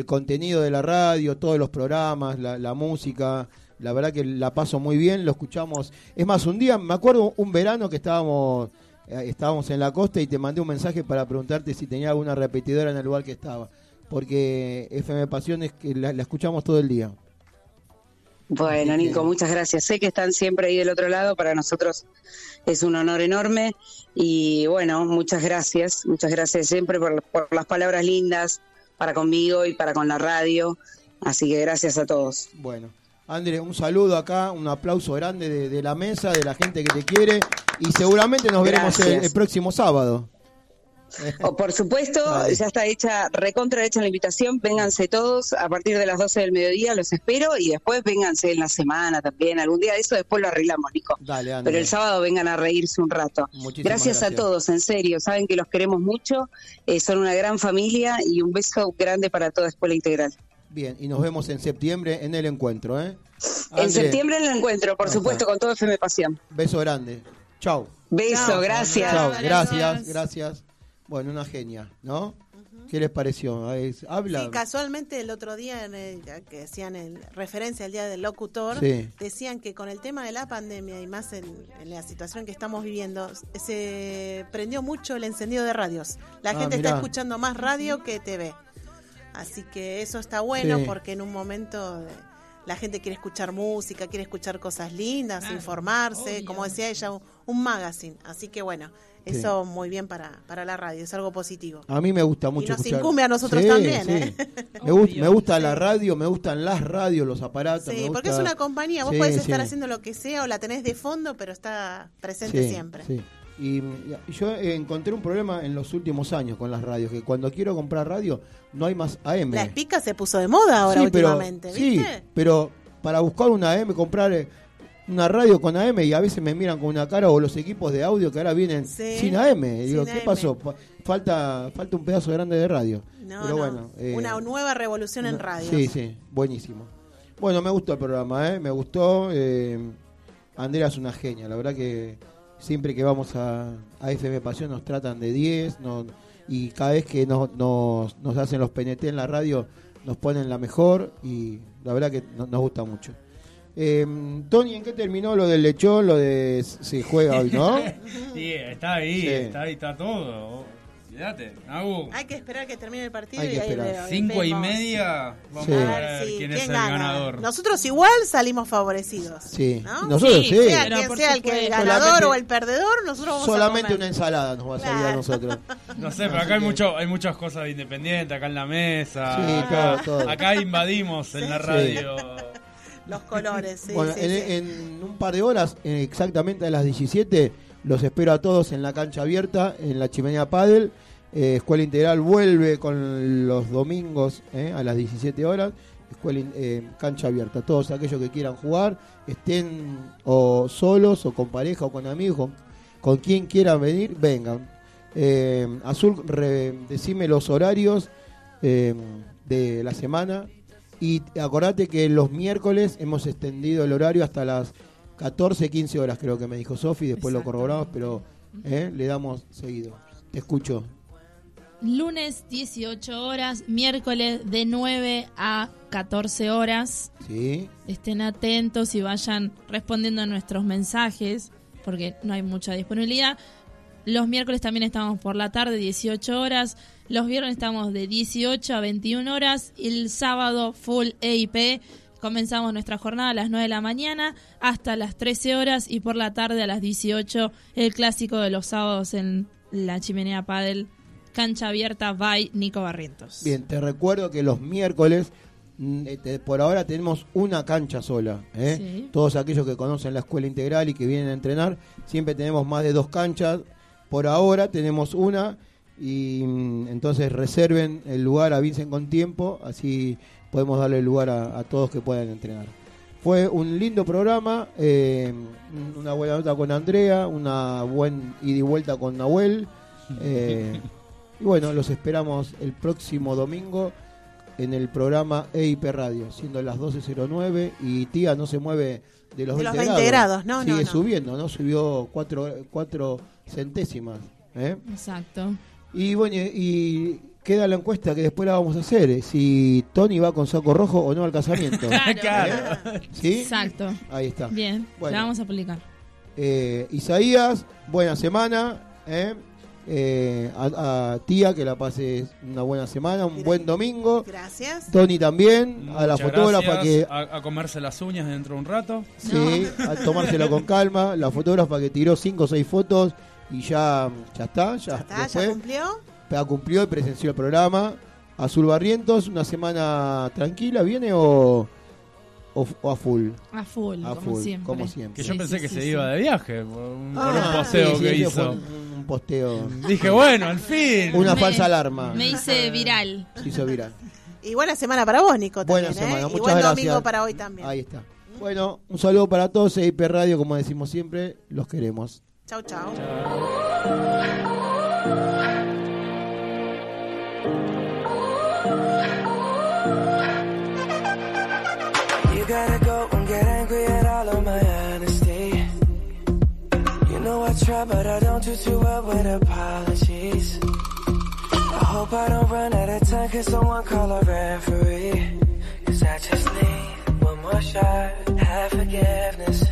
contenido de la radio, todos los programas, la, música. La verdad que la paso muy bien, lo escuchamos. Es más, un día, me acuerdo un verano que estábamos, eh, estábamos en la costa y te mandé un mensaje para preguntarte si tenía alguna repetidora en el lugar que estaba. Porque FM Pasión es que la escuchamos todo el día. Bueno, Nico, muchas gracias. Sé que están siempre ahí del otro lado. Para nosotros es un honor enorme. Y bueno, muchas gracias. Muchas gracias siempre por, por las palabras lindas para conmigo y para con la radio. Así que gracias a todos. Bueno, André, un saludo acá, un aplauso grande de, de la mesa, de la gente que te quiere. Y seguramente nos veremos el próximo sábado. O, por supuesto, ya está hecha, recontra hecha la invitación. Vénganse todos a partir de las 12 del mediodía, los espero. Y después vénganse en la semana también. Algún día de eso después lo arreglamos, Nico. Dale. Pero el sábado vengan a reírse un rato. Muchísimas Gracias, gracias. a todos, en serio. Saben que los queremos mucho. eh, son una gran familia y un beso grande para toda Escuela Integral. Bien, y nos vemos en septiembre en el encuentro, ¿eh? en septiembre en el encuentro, por supuesto, con todo FM Pasión. Beso grande. Chau. Beso, Chao. gracias. Chau, Gracias. gracias, gracias. Bueno, una genia, ¿no? ¿Qué les pareció? Habla. Sí, casualmente el otro día en el- que decían en referencia al día del locutor, Sí. decían que con el tema de la pandemia y más en, en la situación que estamos viviendo, se prendió mucho el encendido de radios. La Ah, gente mirá. está escuchando más radio que TV. Así que eso está bueno Sí. porque en un momento eh, la gente quiere escuchar música, quiere escuchar cosas lindas, Claro, informarse, obvio. como decía ella, un, un magazine. Así que bueno, Sí. eso muy bien para, para la radio, es algo positivo. A mí me gusta mucho nos escuchar. incumbe a nosotros también, ¿eh? Me, gust- Obvio. me gusta Sí. la radio, me gustan las radios, los aparatos. Sí, me porque es una compañía, vos Sí, podés estar sí. haciendo lo que sea o la tenés de fondo, pero está presente Sí, siempre. sí. Y, y yo encontré un problema en los últimos años con las radios, que cuando quiero comprar radio no hay más AM. La espica se puso de moda ahora Sí, pero- últimamente, Sí, ¿viste? pero para buscar una AM, comprar eh, una radio con AM y a veces me miran con una cara o los equipos de audio que ahora vienen Sí, sin AM. Y digo, sin ¿qué AM. pasó? Pa- Falta, falta un pedazo grande de radio. No, pero no, bueno. eh, una nueva revolución en radio. Sí, sí, buenísimo. Bueno, me gustó el programa, ¿eh? me gustó. Eh, Andrea es una genia, la verdad que siempre que vamos a, a FM Pasión nos tratan de 10 no- y cada vez que nos, nos, nos hacen los PNT en la radio nos ponen la mejor y la verdad que no- nos gusta mucho. Eh, Tony, ¿en qué terminó lo del lechón? Lo de se juega hoy, ¿no? Sí, está ahí, Sí. está ahí, está todo. Fíjate, Agu. Hay que esperar que termine el partido Hay que y ahí veo- Cinco y media, vamos Sí. a ver sí, quién es el gana? ganador. Nosotros igual salimos favorecidos. Sí. ¿no? Nosotros Sí, sí. Sea Pero quien sea el, que, el ganador Solamente- o el perdedor, nosotros vamos Solamente a comer. una ensalada nos va a salir a nosotros. No sé, pero acá hay mucho, hay muchas cosas independientes acá en la mesa. Sí, acá, todo, todo. acá invadimos en la radio. Los colores, sí, bueno, sí, en, sí. en un par de horas, exactamente a las 17, los espero a todos en la cancha abierta, en la chimenea Padel. Eh, Escuela Integral vuelve con los domingos eh, a las 17 horas. Escuela in- eh, cancha abierta. Todos aquellos que quieran jugar, estén o solos o con pareja o con amigos, con, con quien quieran venir, vengan. Azul, re- decime los horarios de la semana. Y acordate que los miércoles hemos extendido el horario hasta las 14, 15 horas, creo que me dijo Sofi. Después lo corroboramos, pero eh, le damos seguido. Te escucho. Lunes 18 horas, miércoles de 9 a 14 horas. Sí. Estén atentos y vayan respondiendo a nuestros mensajes, porque no hay mucha disponibilidad. Los miércoles también estamos por la tarde, 18 horas. Los viernes estamos de 18 a 21 horas. El sábado, full EIP. Comenzamos nuestra jornada a las 9 de la mañana hasta las 13 horas. Y por la tarde a las 18, el clásico de los sábados en la chimenea Padel. Cancha abierta by Nico Barrientos. Bien, te recuerdo que los miércoles mm, este, por ahora tenemos una cancha sola. ¿eh? Sí. Todos aquellos que conocen la escuela integral y que vienen a entrenar, siempre tenemos más de dos canchas. Por ahora tenemos una y mm, entonces reserven el lugar, avisen con tiempo, así podemos darle lugar a, a todos que puedan entrenar. Fue un lindo programa, eh, una buena nota con Andrea, una buen ida y vuelta con Nahuel. eh, y bueno, los esperamos el próximo domingo en el programa EIP Radio, siendo las 12.09 y Tía no se mueve de los, De 20, los 20 grados, no, no, Sigue no. subiendo, ¿no? Subió cuatro, cuatro centésimas. ¿eh? Exacto. Y bueno, y queda la encuesta que después la vamos a hacer, eh, si Tony va con saco rojo o no al casamiento. Claro. ¿Eh? ¿Sí? Exacto. Ahí está. Bien, Bueno. la vamos a publicar. Eh, Isaías, buena semana. ¿eh? Eh, a, a Tía, que la pases una buena semana, un buen domingo. Gracias. Tony también, a la fotógrafa gracias. que A, a comerse las uñas dentro de un rato. Sí, a tomárselo con calma. La fotógrafa que tiró 5 o 6 fotos y ya, ya está. Ya, ¿Está? ¿Ya después, cumplió? ya cumplió y presenció el programa. Azul Barrientos, una semana tranquila, ¿viene o, o, o a full? A full, A como full, siempre. como siempre. Que yo Sí, pensé sí, que sí, se sí. iba de viaje por un, por un Ah, posteo sí, sí, que fue hizo. Un, un posteo. Dije, bueno, al fin. Una Me- falsa alarma. Me hice viral. Se hizo viral. Y buena semana para vos, Nico. Buena también, semana, ¿eh? Y muchas buen gracias. domingo para hoy también. Ahí está. Bueno, un saludo para todos. EIP Radio, como decimos siempre, los queremos. Chau, chau. You gotta go and get angry at all of my honesty. You know I try, but I don't do too well with apologies. I hope I don't run out of time, cause someone call a referee. Cause I just need one more shot, have forgiveness.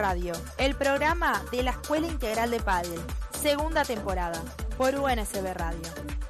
Radio, el programa de la Escuela Integral de Padel, segunda temporada, por UNSB Radio.